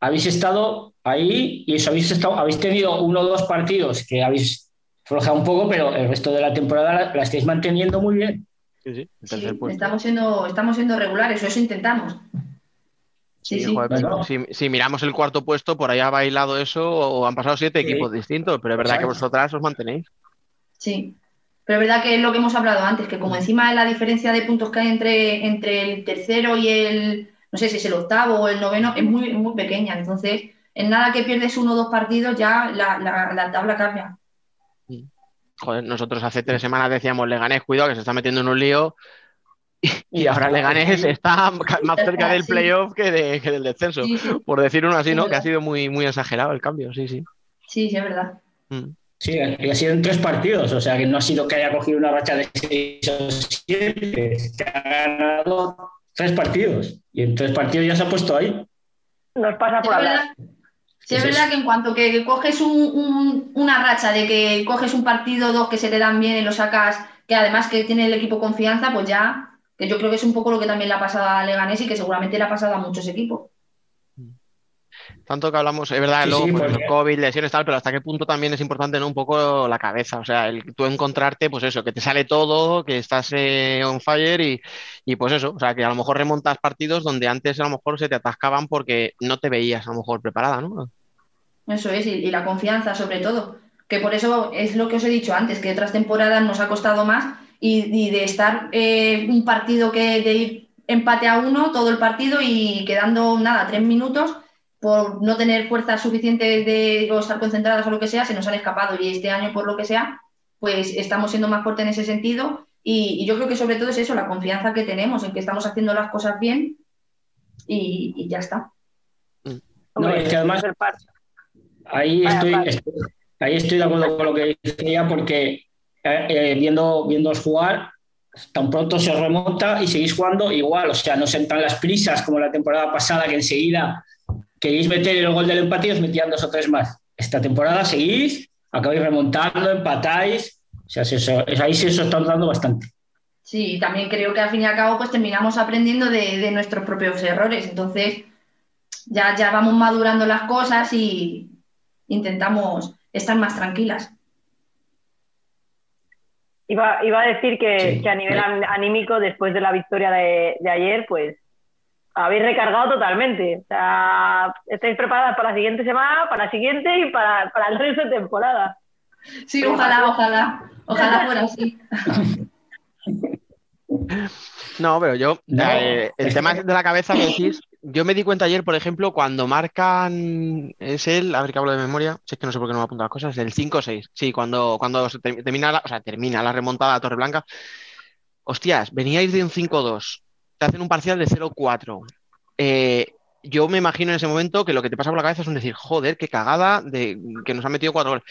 habéis estado ahí y eso habéis estado, habéis tenido uno o dos partidos que habéis flojeado un poco, pero el resto de la temporada la, la estáis manteniendo muy bien. Sí, sí, el Sí, tercer puesto. estamos siendo, estamos siendo regulares, eso intentamos. Sí, Sí, sí. joder, Bueno. si, si miramos el cuarto puesto, por ahí ha bailado eso o han pasado siete Sí. equipos distintos, pero es verdad que vosotras os mantenéis. Sí, pero es verdad que es lo que hemos hablado antes, que como encima de la diferencia de puntos que hay entre, entre el tercero y el, no sé si es el octavo o el noveno, es muy, muy pequeña. Entonces, en nada que pierdes uno o dos partidos, ya la, la- la tabla cambia. Joder, nosotros hace tres semanas decíamos Leganés, cuidado que se está metiendo en un lío. Y, y ahora Leganés está más cerca del playoff que, de- que del descenso. Sí, sí, Por decir uno así, Sí, ¿no? Que ha sido muy, muy exagerado el cambio, sí, sí. sí, sí, es verdad. Mm. Sí, y ha sido en tres partidos, o sea que no ha sido que haya cogido una racha de seis o siete, que ha ganado tres partidos y en tres partidos ya se ha puesto ahí. Nos pasa por hablar. Sí, es verdad que en cuanto que coges un- un- una racha de que coges un partido, dos que se te dan bien y lo sacas que además que tiene el equipo confianza, pues ya, que yo creo que es un poco lo que también le ha pasado a Leganés y que seguramente le ha pasado a muchos equipos. Tanto que hablamos, es verdad, Sí, luego sí, pues, el COVID, lesiones tal, pero hasta qué punto también es importante, ¿no? Un poco la cabeza, o sea, el tú encontrarte, pues eso, que te sale todo, que estás eh, on fire y, y pues eso, o sea, que a lo mejor remontas partidos donde antes a lo mejor se te atascaban porque no te veías a lo mejor preparada, ¿no? Eso es, y, y la confianza sobre todo. Que por eso es lo que os he dicho antes, que otras temporadas nos ha costado más y, y de estar eh, un partido que de ir empate a uno todo el partido y quedando nada, tres minutos por no tener fuerza suficiente de o estar concentradas o lo que sea, se nos han escapado. Y este año por lo que sea, pues estamos siendo más fuertes en ese sentido. Y, y yo creo que sobre todo es eso, la confianza que tenemos en que estamos haciendo las cosas bien y, y ya está. No, Hombre, es que además el ahí Vaya, estoy, ahí estoy de acuerdo con lo que decía porque eh, eh, viendo, viéndoos jugar, tan pronto se os remonta y seguís jugando igual, o sea, no se entran las prisas como la temporada pasada que enseguida queréis meter el gol del empate y os metían dos o tres más. Esta temporada seguís, acabáis remontando, empatáis, o sea, se os- ahí se os está dando bastante. Sí, y también creo que al fin y al cabo pues terminamos aprendiendo de, de nuestros propios errores. Entonces ya, ya vamos madurando las cosas y intentamos estar más tranquilas. Iba, iba a decir que, Sí. que a nivel an- anímico, después de la victoria de, de ayer, pues habéis recargado totalmente. O sea, estáis preparadas para la siguiente semana, para la siguiente y para, para el resto de temporada. Sí, ojalá, ojalá, ojalá fuera así. No, pero yo, No, eh, el es tema que- de la cabeza que decís, yo me di cuenta ayer, por ejemplo, cuando marcan, es el, a ver que hablo de memoria, si es que no sé por qué no me apunto las cosas, el 5-6, sí, cuando, cuando se termina la, o sea, termina la remontada a Torreblanca, hostias, veníais de un 5-2, te hacen un parcial de 0-4, eh, yo me imagino en ese momento que lo que te pasa por la cabeza es un decir, joder, qué cagada de que nos han metido cuatro goles.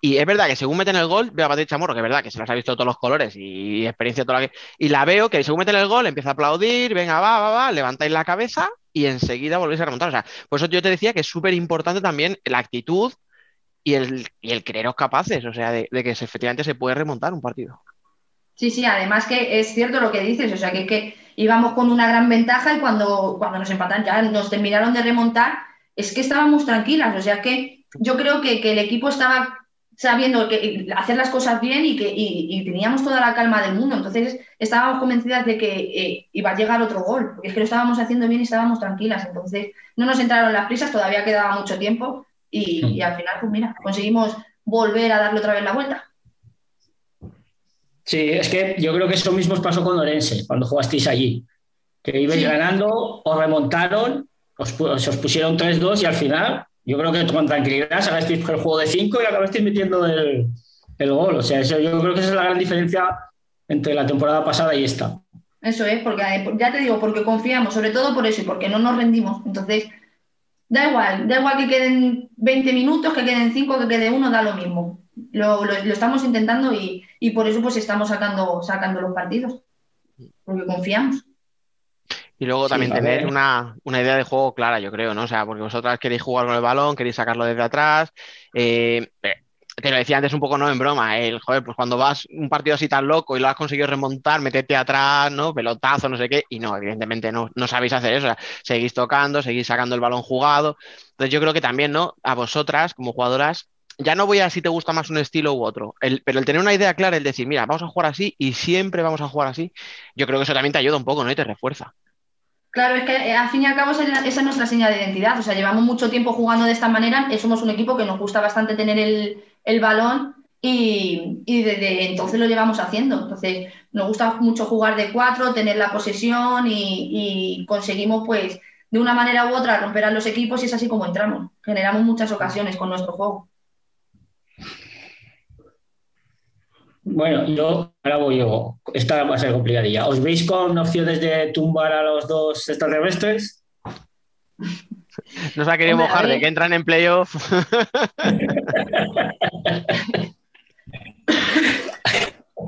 Y es verdad que según meten el gol, veo a Patrick Chamorro, que es verdad que se las ha visto todos los colores y experiencia toda la que. Y la veo que según meten el gol, empieza a aplaudir, venga, va, va, va, levantáis la cabeza y enseguida volvéis a remontar. O sea, por eso yo te decía que es súper importante también la actitud y el, y el creeros capaces, o sea, de, que efectivamente se puede remontar un partido. Sí, sí, además que es cierto lo que dices, o sea, que, que íbamos con una gran ventaja y cuando, cuando nos empatan ya nos terminaron de remontar, es que estábamos tranquilas, o sea que yo creo que, que el equipo estaba sabiendo que hacer las cosas bien y que y, y teníamos toda la calma del mundo, entonces estábamos convencidas de que eh, iba a llegar otro gol, porque es que lo estábamos haciendo bien y estábamos tranquilas, entonces no nos entraron las prisas, todavía quedaba mucho tiempo y, y al final, pues mira, conseguimos volver a darle otra vez la vuelta. Sí, es que yo creo que eso mismo pasó con Orense, cuando jugasteis allí. Que ibais Sí. ganando, os remontaron, os, os pusieron 3-2 y al final, yo creo que con tranquilidad sacasteis el juego de 5 y acabasteis metiendo el, el gol. O sea, eso, yo creo que esa es la gran diferencia entre la temporada pasada y esta. Eso es, porque eh, ya te digo, porque confiamos, sobre todo por eso y porque no nos rendimos. Entonces, da igual, da igual que queden 20 minutos, que queden 5, que quede uno, da lo mismo. Lo, lo- lo estamos intentando y, y por eso pues estamos sacando, sacando los partidos, porque confiamos. Y luego también tener una, una idea de juego clara, yo creo, ¿no? O sea, porque vosotras queréis jugar con el balón, queréis sacarlo desde atrás. eh, eh, te lo decía antes un poco, no en broma, el joder, pues cuando vas un partido así tan loco y lo has conseguido remontar, meterte atrás, ¿no? Pelotazo, no sé qué, y no, evidentemente no, no sabéis hacer eso. O sea, seguís tocando, seguís sacando el balón jugado. Entonces yo creo que también, ¿no? A vosotras, como jugadoras, ya no voy a si te gusta más un estilo u otro, el- pero el tener una idea clara, el decir, mira, vamos a jugar así y siempre vamos a jugar así, yo creo que eso también te ayuda un poco, ¿no? Y te refuerza. Claro, es que eh, al fin y al cabo esa es nuestra señal de identidad. O sea, llevamos mucho tiempo jugando de esta manera. eh, Somos un equipo que nos gusta bastante tener el, el balón y, y desde entonces lo llevamos haciendo. Entonces, nos gusta mucho jugar de cuatro, tener la posesión y, y conseguimos, pues, de una manera u otra romper a los equipos y es así como entramos. Generamos muchas ocasiones con nuestro juego. Bueno, yo ahora voy yo. Esta va a ser complicadilla. ¿Os veis con opciones de tumbar a los dos extraterrestres? No se ha querido Hombre, mojar de que entran en playoff.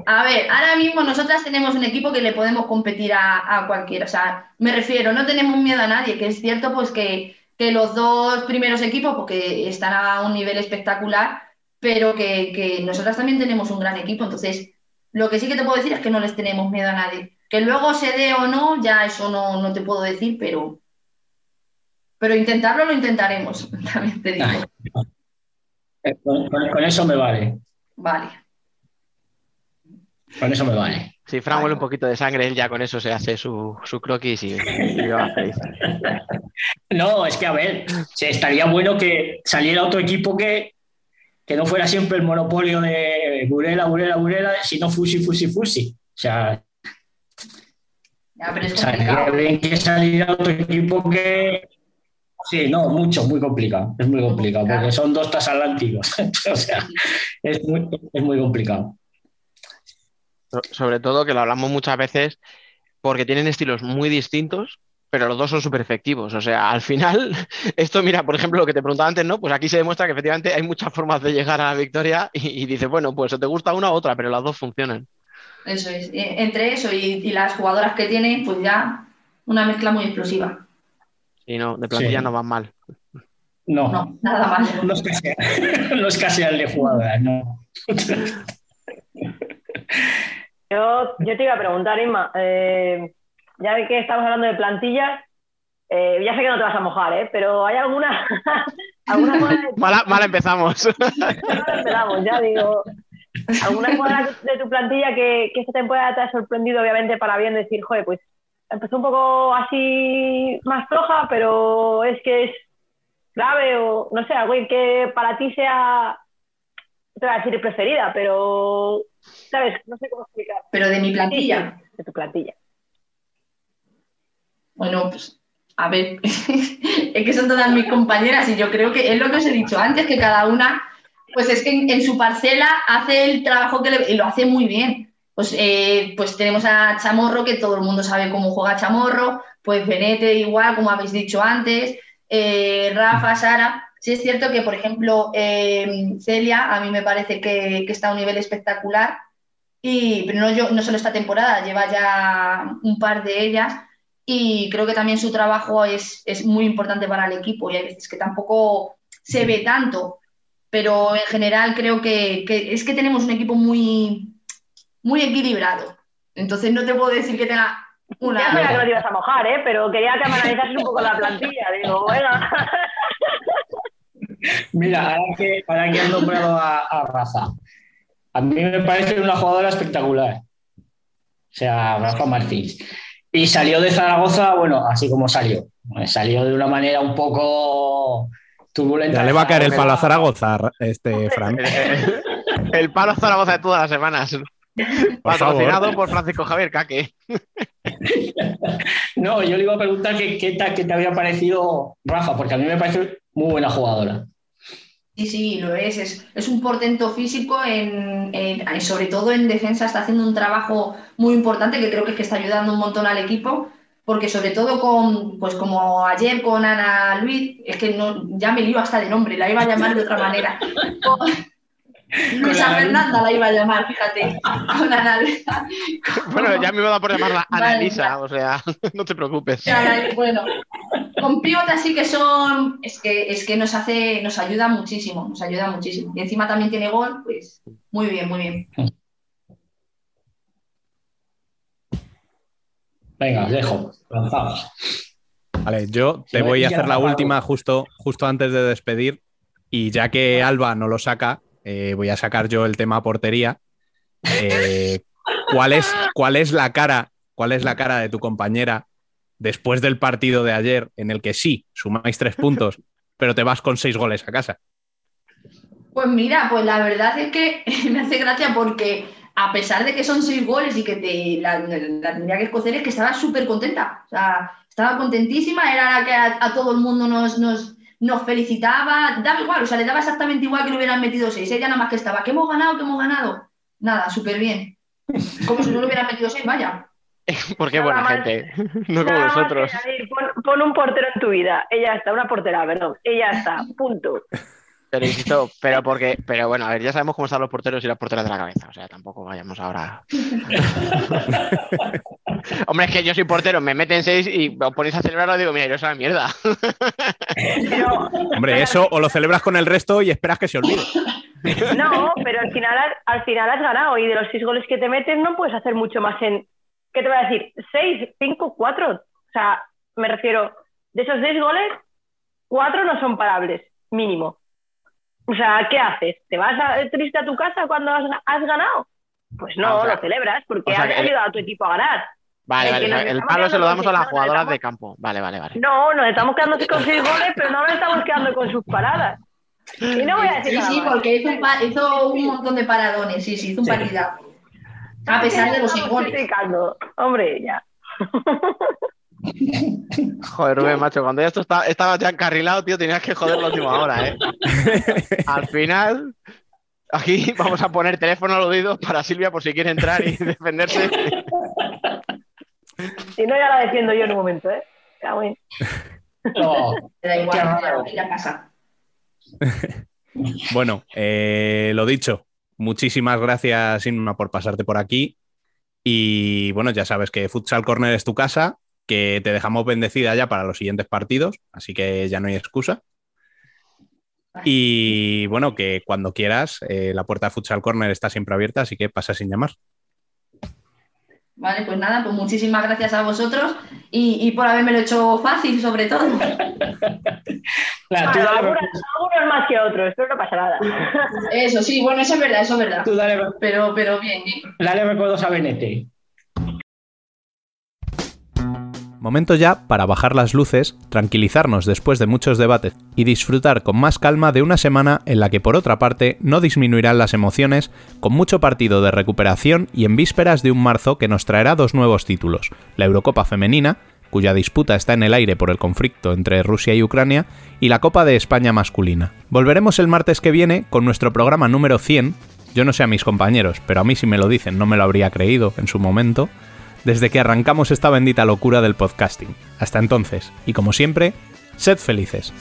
A ver, ahora mismo nosotras tenemos un equipo que le podemos competir a, a cualquiera. O sea, me refiero, no tenemos miedo a nadie, que es cierto pues que, que los dos primeros equipos, porque están a un nivel espectacular, pero que, que nosotras también tenemos un gran equipo. Entonces, Lo que sí que te puedo decir es que no les tenemos miedo a nadie. Que luego se dé o no, ya eso no, no te puedo decir, pero, pero intentarlo lo intentaremos, también te digo. Eh, Con, con- con eso me vale. Vale. Con eso me vale. Si Fran huele un poquito de sangre, él ya con eso se hace su, su croquis y, y va feliz. No, es que a ver, estaría bueno que saliera otro equipo que, que no fuera siempre el monopolio de Burela, Burela, Burela, sino Fusi, Fusi, Fusi. O sea, Ya, pero es estaría complicado. bien que saliera otro equipo que. Sí, no, mucho, muy complicado. Es muy complicado, porque son dos transatlánticos. o sea, es muy, es muy complicado. So- Sobre todo que lo hablamos muchas veces porque tienen estilos muy distintos, pero los dos son súper efectivos. O sea, al final, esto, mira, por ejemplo, lo que te preguntaba antes, ¿no? Pues aquí se demuestra que efectivamente hay muchas formas de llegar a la victoria y, y dices, bueno, pues o te gusta una u otra, pero las dos funcionan. Eso es. Eh, Entre eso y, y las jugadoras que tienen, pues ya una mezcla muy explosiva. Y no, de plantilla Sí. no van mal. No, No, nada mal. no escasea, no escasea el de jugadoras, no. Yo, yo te iba a preguntar, Inma, eh, ya que estamos hablando de plantillas, eh, ya sé que no te vas a mojar, ¿eh? pero ¿hay alguna, alguna de, Mala, mala empezamos. ya empezamos, ya digo, alguna cuadra de tu plantilla que, que esta temporada te ha sorprendido, obviamente, para bien decir, joder, pues empezó un poco así más floja, pero es que es clave o no sé, algo que para ti sea, te voy a decir preferida, pero, ¿sabes? No sé cómo explicar. Pero de mi plantilla. De tu plantilla. Bueno, pues a ver, es que son todas mis compañeras y yo creo que es lo que os he dicho antes, que cada una, pues es que en, en su parcela hace el trabajo que le, y lo hace muy bien. Pues, eh, pues tenemos a Chamorro, que todo el mundo sabe cómo juega Chamorro, pues Benete igual, como habéis dicho antes, eh, Rafa, Sara. Sí es cierto que, por ejemplo, eh, Celia, a mí me parece que, que está a un nivel espectacular, y, pero no, yo, no solo esta temporada, lleva ya un par de ellas y creo que también su trabajo es, es muy importante para el equipo y hay veces que tampoco se ve tanto, pero en general creo que, que es que tenemos un equipo muy, muy equilibrado. Entonces no te puedo decir que tenga una... Ya sabía que no te ibas a mojar, ¿eh? pero quería que me analizases un poco la plantilla. Digo, venga. Mira, ahora que, ahora que has nombrado a, a Rafa, a mí me parece una jugadora espectacular. O sea, Rafa Martins. Y salió de Zaragoza, bueno, así como salió. Eh, Salió de una manera un poco turbulenta. Ya le va a caer el palo a Zaragoza, este Fran. El palo Zaragoza de todas las semanas. Por favor. Patrocinado por Francisco Javier Caque. No, yo le iba a preguntar qué, qué, ta- qué te había parecido Rafa, porque a mí me parece muy buena jugadora. Sí, sí, lo es. Es, es un portento físico, en, sobre todo en defensa está haciendo un trabajo muy importante que creo que, es que está ayudando un montón al equipo, porque sobre todo con, pues como ayer con Ana Luis, es que no, ya me lío hasta de nombre, la iba a llamar de otra manera. Luisa. Fernanda la iba a llamar, fíjate, con Ana Luis. Bueno, ya me iba a dar por llamarla Vale, Annalisa, o sea, no te preocupes. Bueno, con pivotas sí que son, es que, es que nos hace, nos ayuda muchísimo, nos ayuda muchísimo. Y encima también tiene gol, pues muy bien, muy bien. Venga, dejo. Lanzaos. Vale, yo te voy a hacer la última justo, justo antes de despedir. Y ya que Alba no lo saca, eh, voy a sacar yo el tema portería. Eh, ¿cuál, es, ¿Cuál es la cara? ¿Cuál es la cara de tu compañera después del partido de ayer en el que sí sumáis tres puntos, pero te vas con seis goles a casa? Pues mira, pues la verdad es que me hace gracia porque a pesar de que son seis goles y que te, la, la tendría que escocer, es que estaba súper contenta. O sea, estaba contentísima, era la que a, todo el mundo nos, nos felicitaba, daba igual, o sea, le daba exactamente igual que le hubieran metido seis. Ella nada más que estaba, que hemos ganado, que hemos ganado. Nada, súper bien. Como si no le hubieran metido seis, vaya. Porque buena más- gente, no como nosotros. Pon, pon un portero en tu vida. Ella está, una portera, perdón. Ella está, punto. Pero insisto, pero porque, pero bueno, a ver, ya sabemos cómo están los porteros y las porteras de la cabeza. O sea, tampoco vayamos ahora. Hombre, es que yo soy portero, me meten seis y os ponéis a celebrarlo y digo, mira, yo soy la mierda. Pero, Hombre, eso o lo celebras con el resto y esperas que se olvide. No, pero al final, has- al final has ganado y de los seis goles que te metes no puedes hacer mucho más en... ¿Qué te voy a decir? ¿Seis? ¿Cinco? ¿Cuatro? O sea, me refiero, de esos seis goles, cuatro no son parables, mínimo. O sea, ¿qué haces? ¿Te vas a- triste a tu casa cuando has, has ganado? Pues no, Ah, o sea- lo celebras porque o sea has el- ayudado a tu equipo a ganar. Vale, vale. o sea, el palo se lo damos a las jugadoras de campo. Vale, vale, vale. No, nos estamos quedando con seis goles, pero no nos estamos quedando con sus paradas. Y no voy a decir Sí, nada sí, más. porque hizo un, pa- hizo un montón de paradones, sí, sí, hizo un Sí. partidazo. A pesar de los goles. Hombre, ya. Joder, Rubén, macho, cuando ya esto está- estaba ya encarrilado, tío, tenías que joder la última hora, ¿eh? Al final, aquí vamos a poner teléfono al oído para Silvia por si quiere entrar y defenderse. Si no, ya la defiendo yo en un momento, ¿eh? Cago en- No, Te da igual, ya raro. voy a ir a casa. Bueno, eh, lo dicho, muchísimas gracias, Inma, por pasarte por aquí. Y bueno, ya sabes que Futsal Corner es tu casa, que te dejamos bendecida ya para los siguientes partidos, así que ya no hay excusa. Y bueno, que cuando quieras, eh, la puerta de Futsal Corner está siempre abierta, así que pasa sin llamar. Vale, pues nada, pues muchísimas gracias a vosotros y, y por haberme lo hecho fácil, sobre todo. Claro, tú Bueno, dale- algunos, algunos más que otros, pero no pasa nada. Eso sí, bueno, eso es verdad, eso es verdad. tú dale, Pero, pero bien, bien. dale recuerdos a Benete. Momento ya para bajar las luces, tranquilizarnos después de muchos debates y disfrutar con más calma de una semana en la que por otra parte no disminuirán las emociones, con mucho partido de recuperación y en vísperas de un marzo que nos traerá dos nuevos títulos, la Eurocopa Femenina, cuya disputa está en el aire por el conflicto entre Rusia y Ucrania, y la Copa de España masculina. Volveremos el martes que viene con nuestro programa número 100, yo no sé a mis compañeros, pero a mí si me lo dicen no me lo habría creído en su momento, desde que arrancamos esta bendita locura del podcasting. Hasta entonces, y como siempre, sed felices.